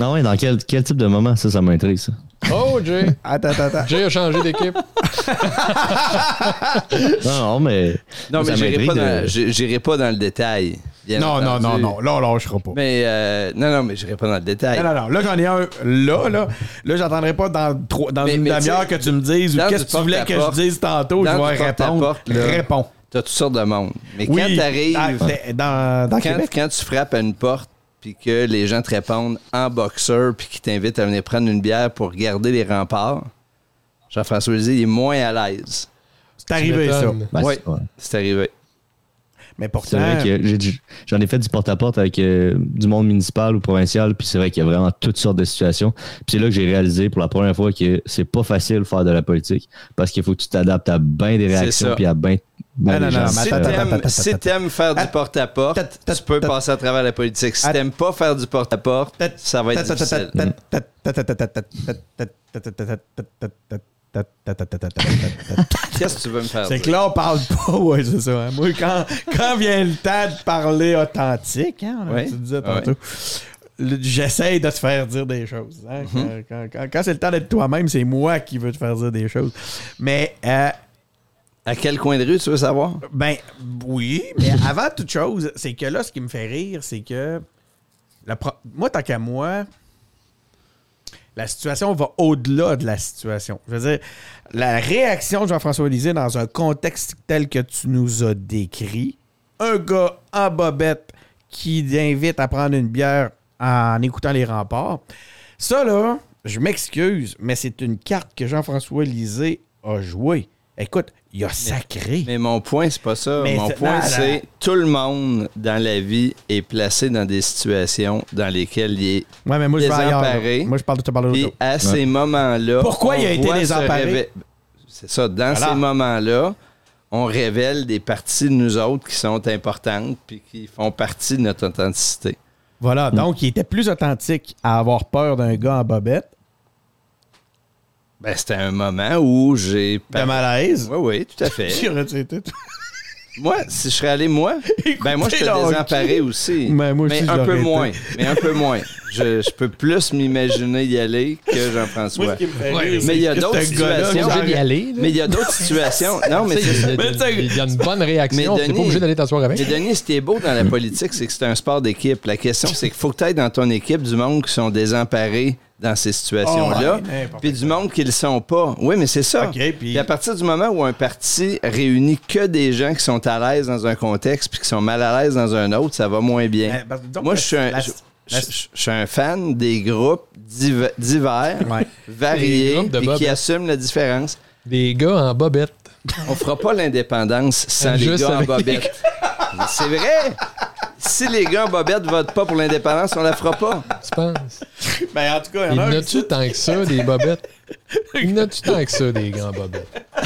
Ah ouais, dans quel, quel type de moment? Ça, ça m'intéresse, ça. Oh, Jay! attends, attends, attends. Jay a changé d'équipe. non, mais. Non, mais j'irai pas, dans, pas dans le détail. Non, non, non, non, là, là, je pas. Mais, euh, non, non, mais j'irai pas dans le détail. Non, non, non. Là, j'en ai un. Là, là, là, j'entendrai pas dans, dans une demi-heure que tu me dises ou qu'est-ce que tu voulais que je dise tantôt. je vais répondre. Réponds. T'as toutes sortes de monde. Mais quand t'arrives. Dans, dans, quand, quand tu frappes à une porte, puis que les gens te répondent en boxeur, puis qu'ils t'invitent à venir prendre une bière pour regarder les remparts, Jean-François Lisée est moins à l'aise. C'est arrivé, ça. Ben, oui, c'est arrivé. Mais pourtant. j'en ai, fait du porte-à-porte avec euh, du monde municipal ou provincial, puis c'est vrai qu'il y a vraiment toutes sortes de situations. Puis c'est là que j'ai réalisé pour la première fois que c'est pas facile de faire de la politique parce qu'il faut que tu t'adaptes à bien des réactions puis à bien ben, si t'aimes faire du porte-à-porte, tu peux passer à travers la politique. Si t'aimes pas faire du porte-à-porte, ça va être difficile. Qu'est-ce que tu veux me faire C'est que là, on parle pas, ouais, c'est ça. Moi, quand, quand vient le temps de parler authentique, hein, on tu disais tantôt, j'essaie de te faire dire des choses. Quand, c'est le temps d'être toi-même, c'est moi qui veux te faire dire des choses. Mais à quel coin de rue tu veux savoir? Ben oui, mais avant toute chose, c'est que là, ce qui me fait rire, c'est que moi, tant qu'à moi, la situation va au-delà de la situation. Je veux dire, la réaction de Jean-François Lisée dans un contexte tel que tu nous as décrit, un gars en bobette qui invite à prendre une bière en écoutant les remparts, ça là, je m'excuse, mais c'est une carte que Jean-François Lisée a jouée. Écoute, il a sacré. Mais, mon point, c'est pas ça. mon point, c'est tout le monde dans la vie est placé dans des situations dans lesquelles il est ouais, mais moi, désemparé. moi, je parle de te parler Et à ces moments-là. Pourquoi il a été désemparé? C'est ça. Dans ces moments-là, on révèle des parties de nous autres qui sont importantes puis qui font partie de notre authenticité. Voilà. Donc, il était plus authentique à avoir peur d'un gars en bobette ben, c'était un moment où j'ai. De malaise? Oui, oui, tout à fait. moi, si je serais allé, moi, ben moi, je te désemparé aussi. Ben, mais un peu moins. Mais un peu moins. Je, peux plus m'imaginer y aller que Jean-François. mais il y a d'autres situations. Mais il y a d'autres situations. Non, mais c'est ça. Il y a une bonne réaction. Tu n'es pas obligé d'aller t'asseoir avec. Mais Denis, ce qui est beau dans la politique, c'est que c'est un sport d'équipe. La question, c'est qu'il faut que tu aies dans ton équipe du monde qui sont désemparés dans ces situations-là, oh, puis du monde qui ne le sont pas. Oui, mais c'est ça. puis... à partir du moment où un parti réunit que des gens qui sont à l'aise dans un contexte puis qui sont mal à l'aise dans un autre, ça va moins bien. Moi, je suis un... Je, suis un fan des groupes divers, variés, et qui assument la différence. Des gars en bobette. On fera pas l'indépendance sans les gars en bobette. C'est vrai! Si les gars en bobette votent pas pour l'indépendance, on la fera pas. Tu penses? Ben, en tout cas, il y en a. tu tant que ça, des bobettes? Il y en a-tu tant que ça, des gars en bobettes?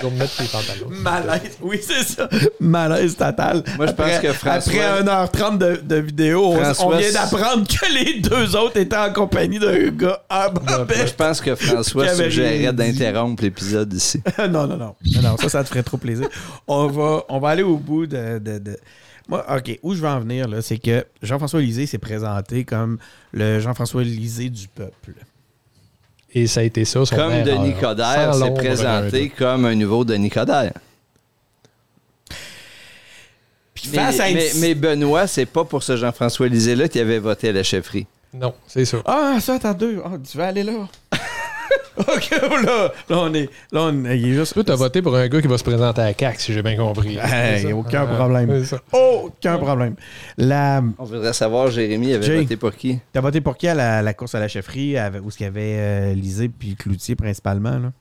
Pour mettre tes pantalons. Malaise, oui, c'est ça. Malaise total. Moi, je pense que François... Après 1h30 de, de vidéo, on vient d'apprendre que les deux autres étaient en compagnie d'un gars en bobette. Moi, je pense que François suggérerait d'interrompre l'épisode ici. non, non, non, non. ça, ça te ferait trop plaisir. On va, on va aller au bout de, de, de moi, OK, où je veux en venir, là, c'est que Jean-François Lisée s'est présenté comme le Jean-François Lisée du peuple. Et ça a été ça, son Comme Denis Coderre s'est présenté comme un nouveau Denis Coderre. Puis face mais, Benoît, c'est pas pour ce Jean-François Lisée-là qui avait voté à la chefferie. Non, c'est ça. Ah, ça, attends deux. Ah, tu vas aller là? OK, là, là, on est. Là, on est, il est juste. Toi, t'as voté pour un gars qui va se présenter à CAC, si j'ai bien compris. Hey, aucun problème. Aucun problème. La... On voudrait savoir, Jérémy avait voté pour qui? T'as voté pour qui à la, course à la chefferie, où ce qu'il y avait euh, Lisée puis Cloutier principalement, là?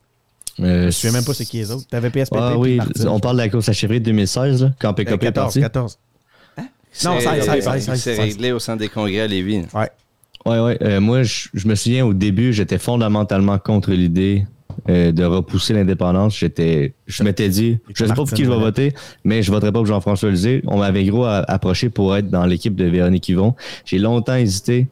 Euh, je ne sais même pas c'est qui les autres. T'avais PSPT. Ah oui, on parle de la course à chevrier de 2016, là, quand PKP est parti. 14. Hein? Non, 16, C'est réglé au centre des congrès à Lévis. Ouais. Ouais, ouais. Euh, moi, je, je, me souviens au début, j'étais fondamentalement contre l'idée euh, de repousser l'indépendance. J'étais, je m'étais dit, je ne sais pas pour qui je vais voter, mais je voterai pas pour Jean-François Lisée. On m'avait gros approché pour être dans l'équipe de Véronique Yvon. J'ai longtemps hésité.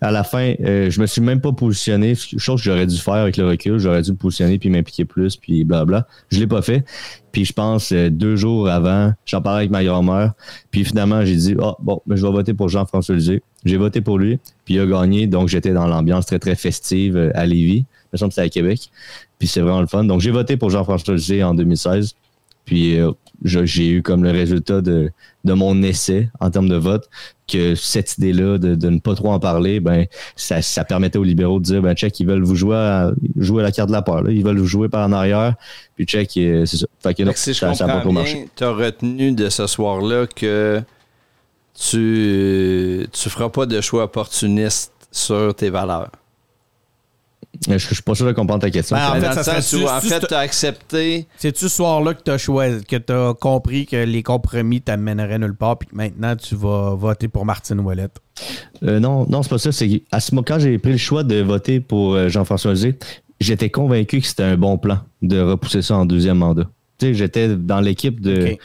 À la fin, euh, je me suis même pas positionné, chose que j'aurais dû faire avec le recul. J'aurais dû me positionner puis m'impliquer plus, puis blabla. Je l'ai pas fait. Puis je pense euh, deux jours avant, j'en parlais avec ma grand-mère. Puis finalement, j'ai dit, oh, bon, ben, je vais voter pour Jean-François Lisée. J'ai voté pour lui, puis il a gagné. Donc j'étais dans l'ambiance très, très festive euh, à Lévis. Il me semble que à Québec. Puis c'est vraiment le fun. Donc j'ai voté pour Jean-François Lisée en 2016. Puis j'ai eu comme le résultat de, de mon essai en termes de vote que cette idée-là de, de, ne pas trop en parler, ben ça, ça, permettait aux libéraux de dire ben check, ils veulent vous jouer à, jouer à la carte de la peur. Là. Ils veulent vous jouer par en arrière. Puis check, c'est ça. Fait que, non, si ça, je comprends bien, tu as retenu de ce soir-là que tu tu feras pas de choix opportuniste sur tes valeurs. Je, je suis pas sûr de comprendre ta question. Ben, en fait, ça en fait, tu as accepté. C'est-tu ce soir-là que tu as choisi, que tu as compris que les compromis t'amèneraient nulle part, puis que maintenant tu vas voter pour Martine Ouellette? Euh, non, non, c'est pas ça. C'est à ce moment, quand j'ai pris le choix de voter pour euh, Jean-François Lisée, j'étais convaincu que c'était un bon plan de repousser ça en deuxième mandat j'étais dans l'équipe de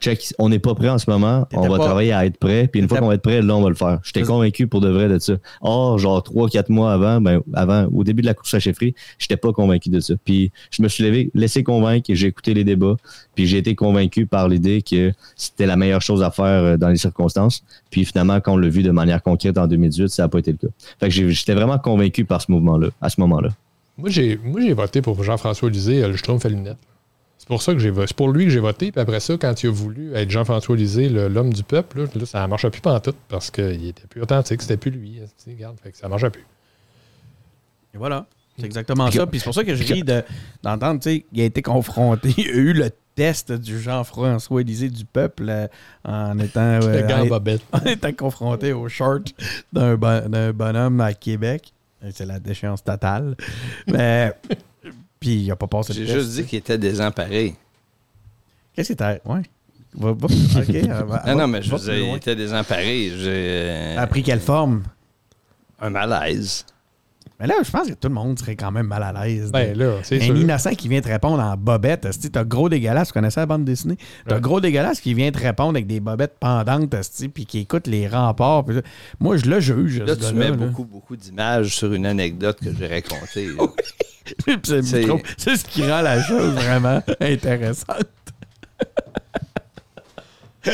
check, on n'est pas prêt en ce moment, on va travailler à être prêt, puis une fois qu'on va être prêt, là, on va le faire. J'étais convaincu pour de vrai de ça. Or, genre trois, quatre mois avant, ben, avant, au début de la course à chefferie, j'étais pas convaincu de ça. Puis je me suis levé, laissé convaincre, j'ai écouté les débats, puis j'ai été convaincu par l'idée que c'était la meilleure chose à faire euh, dans les circonstances. Puis finalement, quand on l'a vu de manière concrète en 2018, ça n'a pas été le cas. Fait que j'étais vraiment convaincu par ce mouvement-là, à ce moment-là. Moi, j'ai, moi, j'ai voté pour Jean-François Lisée, le Schtroumpf à lunettes. C'est pour ça que j'ai C'est pour lui que j'ai voté. Puis après ça, quand il a voulu être Jean-François Lisée, l'homme du peuple, là, ça ne marchait plus tout parce qu'il était plus authentique. C'était plus lui. Regarde, fait que ça ne marchait plus. Et voilà. C'est exactement ça. Puis c'est pour ça que je ris d'entendre, tu sais, il a été confronté, il a eu le test du Jean-François Lisée du peuple euh, en étant euh, en, étant confronté au short d'un bonhomme à Québec. C'est la déchéance totale. Mais puis il n'a pas passé J'ai juste dit qu'il était désemparé. Qu'est-ce qu'il était? Ouais. Va, ok. non, non, mais je veux dire, il était désemparé. J'ai. A pris quelle forme? Un malaise. Mais là, je pense que tout le monde serait quand même mal à l'aise. Ben là, c'est Un innocent qui vient te répondre en bobette. Tu as gros dégueulasse, tu connaissais la bande dessinée? T'as gros dégueulasse qui vient te répondre avec des bobettes pendantes, puis qui écoute les remparts. Moi, je le juge. Là, tu mets beaucoup, beaucoup d'images sur une anecdote que j'ai racontée. c'est ce qui rend la chose vraiment intéressante. tu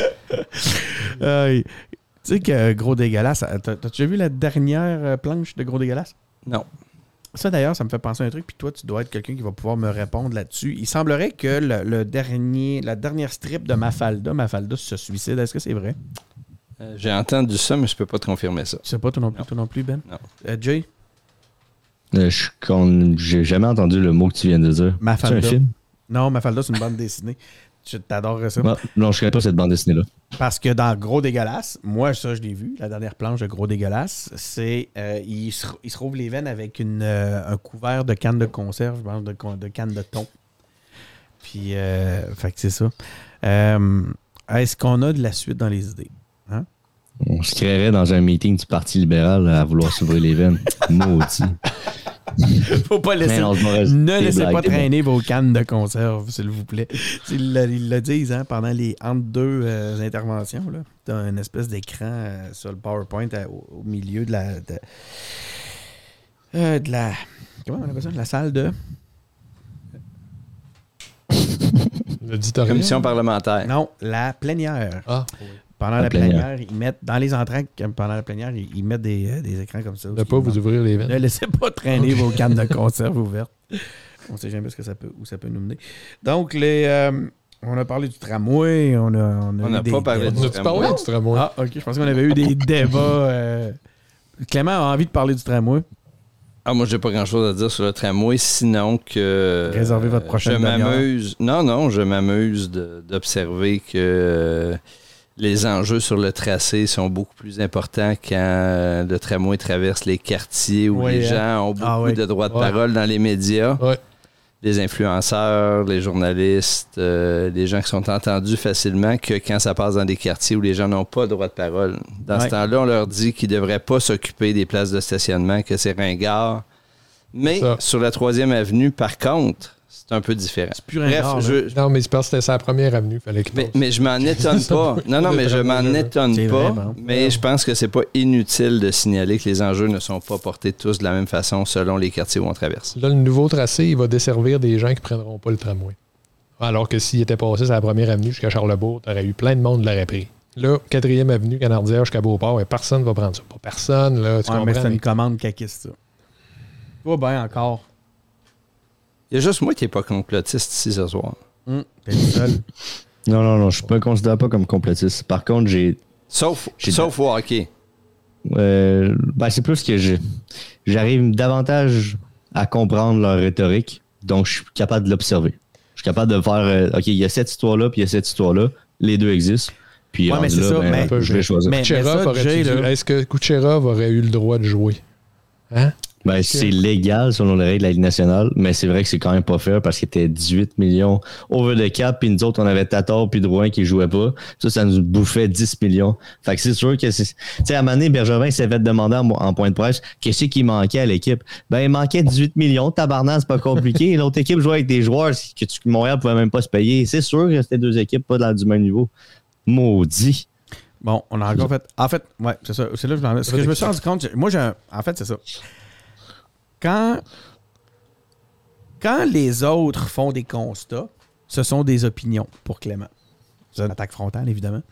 sais que Gros Dégueulasse, t'as-tu vu la dernière euh, planche de Gros Dégueulasse? Non. Ça, d'ailleurs, ça me fait penser à un truc, puis toi, tu dois être quelqu'un qui va pouvoir me répondre là-dessus. Il semblerait que le, dernier, la dernière strip de Mafalda, Mafalda se suicide. Est-ce que c'est vrai? Euh, j'ai entendu ça, mais je peux pas te confirmer ça. Tu sais pas toi non plus, Toi non plus Ben? Non. Euh, Jay? Euh, j'ai jamais entendu le mot que tu viens de dire. C'est un film? Non, Mafalda, c'est une bande dessinée. Tu t'adorerais ça. Non, je connais pas cette bande dessinée-là. Parce que dans Gros Dégueulasse, moi, ça, je l'ai vu, la dernière planche de Gros Dégueulasse, c'est. Euh, il, se, il, rouvre les veines avec une, euh, un couvert de canne de conserve, je pense, de, de canne de thon. Puis, fait que c'est ça. Est-ce qu'on a de la suite dans les idées? Hein? On se créerait dans un meeting du Parti libéral à vouloir s'ouvrir les veines. Maudit. Faut pas laisser. ne laissez pas traîner vos cannes de conserve, s'il vous plaît. Ils le, disent hein, pendant les entre deux euh, interventions. Tu as une espèce d'écran euh, sur le PowerPoint euh, au, milieu de la. De, la. Comment on appelle ça? De la salle de. Commission parlementaire. Non, la plénière. Ah, oui. Pendant la, plénière. ils mettent, dans les entrées, pendant la plénière, ils, mettent des, euh, des, écrans comme ça. Ne pas vous ouvrir les veines. Ne laissez pas traîner vos cannes de conserve ouvertes. On ne sait jamais ce que ça peut, où ça peut nous mener. Donc, les, euh, On a parlé du tramway, on a, on n'a pas parlé du, tramway. du tramway? Ah, ok, je pensais qu'on avait eu des débats. Euh, Clément a envie de parler du tramway. Ah, moi, j'ai pas grand-chose à dire sur le tramway, sinon que. Réservez votre prochaine Je m'amuse. Non, non, je m'amuse d'observer que les enjeux sur le tracé sont beaucoup plus importants quand le tramway traverse les quartiers où les hein. gens ont ah beaucoup de droits de parole dans les médias. Les influenceurs, les journalistes, euh, les gens qui sont entendus facilement que quand ça passe dans des quartiers où les gens n'ont pas de droit de parole. Dans ce temps-là, on leur dit qu'ils ne devraient pas s'occuper des places de stationnement, que c'est ringard. Mais sur la troisième avenue, par contre, c'est un peu différent. C'est plus Bref, je... Non, mais c'est parce que c'était sa première avenue. Fallait mais, mais, je m'en étonne pas. Non, non, mais je m'en étonne pas. Mais je pense que c'est pas inutile de signaler que les enjeux ne sont pas portés tous de la même façon selon les quartiers où on traverse. Là, le nouveau tracé, il va desservir des gens qui ne prendront pas le tramway. Alors que s'il était passé sur la première avenue jusqu'à Charlebourg, tu aurais eu plein de monde qui l'aurait pris. Là, quatrième avenue, Canardière jusqu'à Beauport, et personne ne va prendre ça. Pas personne, là. Tu ouais, mais c'est une commande caquiste, ça. Pas bien encore. Il y a juste moi qui n'ai pas complotiste ici ce soir. Hum, t'es seul. Non, non, non, je ne me considère pas comme complotiste. Par contre, j'ai. Sauf, sauf au hockey. Euh, ben, c'est plus que j'arrive davantage à comprendre leur rhétorique, donc je suis capable de l'observer. Je suis capable de faire, euh, OK, il y a cette histoire-là, puis il y a cette histoire-là. Les deux existent. Puis ouais, mais c'est ça, ben, je vais choisir. Est-ce que Kucherov aurait eu le droit de jouer? Hein? Ben, c'est légal selon les règles de la Ligue nationale, mais c'est vrai que c'est quand même pas fair parce qu'il était 18 millions over the cap, puis nous autres, on avait Tatar puis Drouin qui jouaient pas. Ça, ça nous bouffait 10 millions. Fait que c'est sûr que c'est. Tu sais, à un moment donné, Bergevin s'est fait demander en, point de presse qu'est-ce qui manquait à l'équipe. Ben, il manquait 18 millions. Tabarnak, c'est pas compliqué. L'autre équipe jouait avec des joueurs que tu, Montréal pouvait même pas se payer. C'est sûr que c'était deux équipes pas dans du même niveau. Maudit. Bon, on a encore fait. En fait, ouais, c'est ça. C'est là que je, que je me suis rendu compte. Moi, j'ai en fait, c'est ça quand, quand les autres font des constats, ce sont des opinions pour Clément. C'est une attaque frontale, évidemment.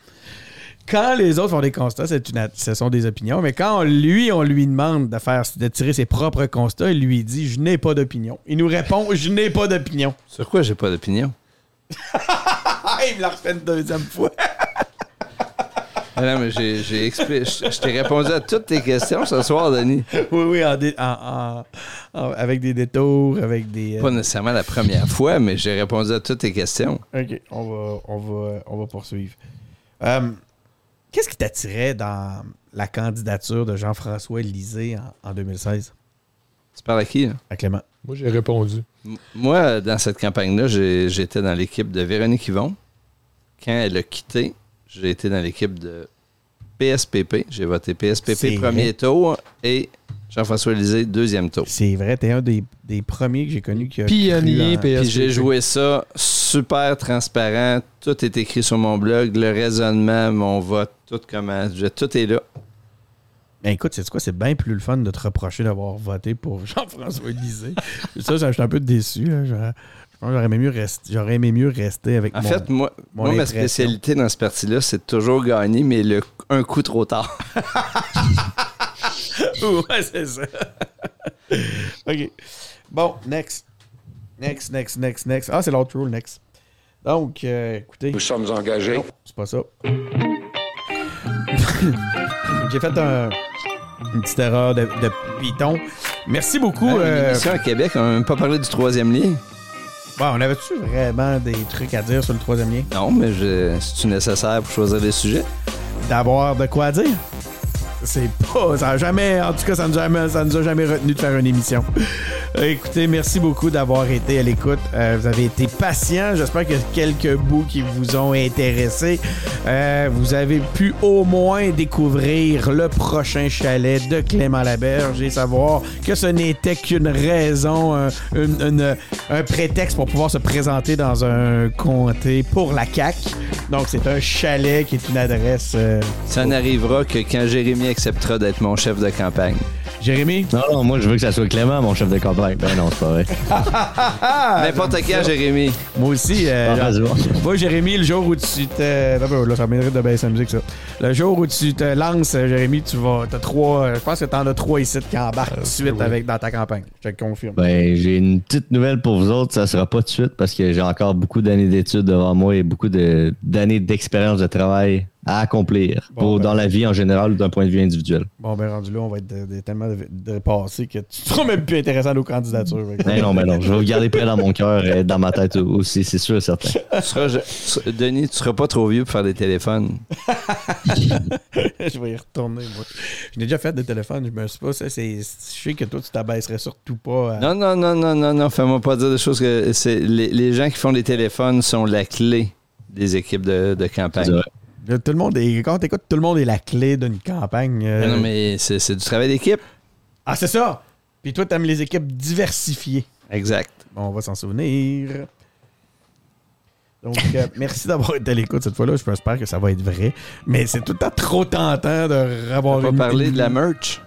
Quand les autres font des constats, une, ce sont des opinions. Mais quand lui, on lui demande de, faire, de tirer ses propres constats, il lui dit Je n'ai pas d'opinion. Il nous répond Je n'ai pas d'opinion. Sur quoi j'ai pas d'opinion? Il me l'a refait une deuxième fois. Ah non, mais j'ai, Je t'ai répondu à toutes tes questions ce soir, Denis. Oui, oui, avec des détours, avec des. Euh, Pas nécessairement la première fois, mais j'ai répondu à toutes tes questions. OK, on va, on va, on va poursuivre. Euh, qu'est-ce qui t'attirait dans la candidature de Jean-François Lisée en, 2016? Tu parles à qui? À Clément. Moi, j'ai répondu. moi, dans cette campagne-là, j'étais dans l'équipe de Véronique Yvon. Quand elle a quitté, j'ai été dans l'équipe de PSPP. J'ai voté PSPP premier tour et Jean-François Lisée, deuxième tour. C'est vrai, t'es un des, premiers que j'ai connu qui a. Pionnier PSPP. Puis j'ai joué ça super transparent. Tout est écrit sur mon blog. Le raisonnement, mon vote, tout comment. Tout est là. Ben écoute, c'est quoi? C'est bien plus le fun de te reprocher d'avoir voté pour Jean-François Lisée. ça, je suis un peu déçu. J'aurais aimé mieux rester, j'aurais aimé mieux rester avec En fait, moi, ma spécialité dans ce parti-là, c'est toujours gagner, mais le, un coup trop tard. ouais, c'est ça. OK. Bon, next. Next, next, next, next. Ah, c'est l'autre rule, next. Donc, euh, écoutez. Nous sommes engagés. c'est pas ça. J'ai fait un, une petite erreur de, de Python. Merci beaucoup. Euh, à Québec, on n'a même pas parlé du troisième lien. Bon, on avait-tu vraiment des trucs à dire sur le troisième lien? Non, mais c'est-tu nécessaire pour choisir des sujets? D'avoir de quoi dire? C'est pas. Ça a jamais. En tout cas, ça nous, a ça nous a jamais retenu de faire une émission. Écoutez, merci beaucoup d'avoir été à l'écoute. Euh, vous avez été patient. J'espère a quelques bouts qui vous ont intéressé. Euh, vous avez pu au moins découvrir le prochain chalet de Clément Laberge et savoir que ce n'était qu'une raison, un, prétexte pour pouvoir se présenter dans un comté pour la CAC. Donc, c'est un chalet qui est une adresse. Euh, ça n'arrivera que quand Jérémy acceptera d'être mon chef de campagne. Jérémy? Non, non, moi, je veux que ça soit Clément, mon chef de campagne. Ben non, c'est pas vrai. N'importe quand, Jérémy. Moi aussi. Euh, ah, moi, Jérémy, le jour où tu te. Là, ça mérite de baisser la musique, ça. Le jour où tu te lances, Jérémy, tu vas. T'as trois. Je pense que t'en as trois ici qui embarquent tout de suite avec, dans ta campagne. Je te confirme. Ben, j'ai une petite nouvelle pour vous autres. Ça sera pas de suite parce que j'ai encore beaucoup d'années d'études devant moi et beaucoup d'années d'expérience de travail à accomplir pour, ben. dans la vie en général ou d'un point de vue individuel. Bon, ben rendu là, on va être tellement dépassé que tu seras même plus intéressant à nos candidatures. Ben non, ben non, je vais vous garder près dans mon cœur et dans ma tête aussi, c'est sûr et certain. Denis, tu seras pas trop vieux pour faire des téléphones. je vais y retourner, moi. Je n'ai déjà fait des téléphones, je me suis pas. Ça, je sais que toi, tu t'abaisserais surtout pas. Non, non, non, non, non, non, fais-moi pas dire des choses que c'est les, les gens qui font des téléphones sont la clé des équipes de, de campagne. Tout le monde est, quand t'écoutes, tout le monde est la clé d'une campagne. Euh. non, mais c'est du travail d'équipe. Ah, c'est ça! Puis toi, t'aimes les équipes diversifiées. Exact. Bon, on va s'en souvenir. Donc, euh, merci d'avoir été à l'écoute cette fois-là. Je espère que ça va être vrai. Mais c'est tout le temps trop tentant de revoir On va parler de la merch?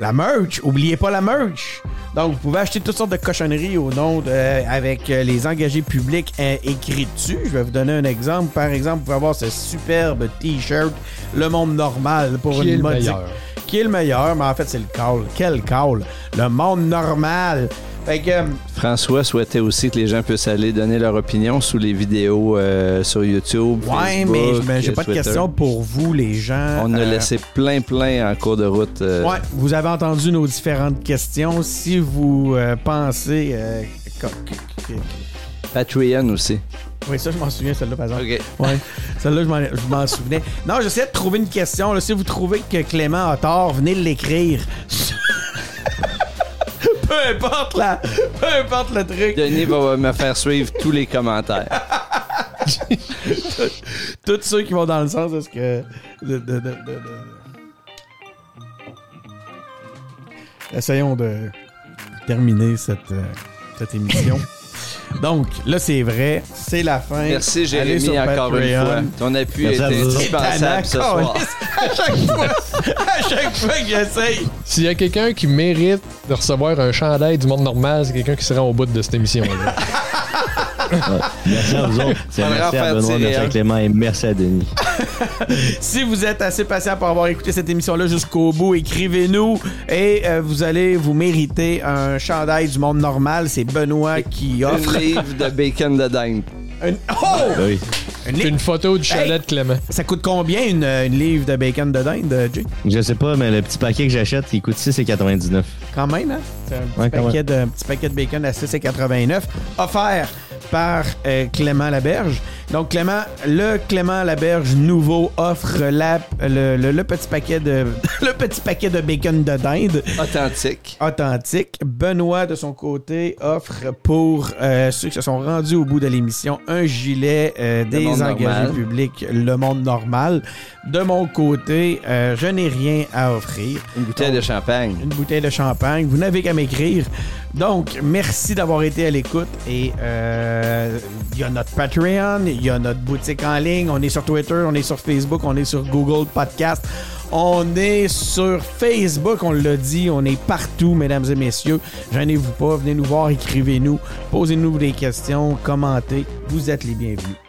La merch, oubliez pas la merch. Donc, vous pouvez acheter toutes sortes de cochonneries au nom de, euh, avec euh, les engagés publics euh, écrits dessus. Je vais vous donner un exemple. Par exemple, vous pouvez avoir ce superbe t-shirt Le Monde Normal pour qui une meilleur? Qui est le meilleur, mais en fait, c'est le call. Quel call? Le Monde Normal. Euh, François souhaitait aussi que les gens puissent aller donner leur opinion sous les vidéos euh, sur YouTube. Ouais, mais j'ai pas de question pour vous, les gens. On a euh, laissé plein, plein en cours de route. Ouais, vous avez entendu nos différentes questions. Si vous pensez. Patreon aussi. Oui, ça, je m'en souviens, celle-là, par exemple. OK. Ouais, celle-là, je m'en souvenais. Non, j'essaie de trouver une question. Si vous trouvez que Clément a tort, venez l'écrire. peu importe la, peu importe le truc. Denis va me faire suivre tous les commentaires. Tous ceux qui vont dans le sens de ce que. Essayons de terminer cette, euh, cette émission. Donc, là, c'est vrai. C'est la fin. Merci, Jérémy, encore une fois. Ton appui est indispensable ce soir. à chaque fois, à chaque fois que j'essaye. S'il y a quelqu'un qui mérite de recevoir un chandail du monde normal, c'est quelqu'un qui sera au bout de cette émission-là. Merci à vous autres. Merci à Benoît, merci à Clément et merci à Denis. si vous êtes assez patient pour avoir écouté cette émission-là jusqu'au bout, écrivez-nous et euh, vous allez vous mériter un chandail du monde normal. C'est Benoît qui offre. Un livre de bacon de dinde. Oh! Oui. Une, photo du chalet de Clément. Ça coûte combien une, livre de bacon de dinde, euh, Jay? Je sais pas, mais le petit paquet que j'achète, il coûte 6,99. Quand même, hein? C'est un, petit paquet de, un petit paquet de bacon à 6,89 offert par euh, Clément Laberge. Donc, Clément, le Clément Laberge nouveau offre la, le, petit paquet de le petit paquet de bacon de dinde. Authentique. Authentique. Benoît, de son côté, offre pour euh, ceux qui se sont rendus au bout de l'émission un gilet euh, des engagés publics Le Monde Normal. De mon côté, je n'ai rien à offrir. Une bouteille de champagne. Une bouteille de champagne. Vous n'avez qu'à m'écrire. Donc, merci d'avoir été à l'écoute et il y a notre Patreon, il y a notre boutique en ligne, on est sur Twitter, on est sur Facebook, on est sur Google Podcast. On est sur Facebook, on l'a dit, on est partout, mesdames et messieurs. Gênez-vous pas, venez nous voir, écrivez-nous, posez-nous des questions, commentez. Vous êtes les bienvenus.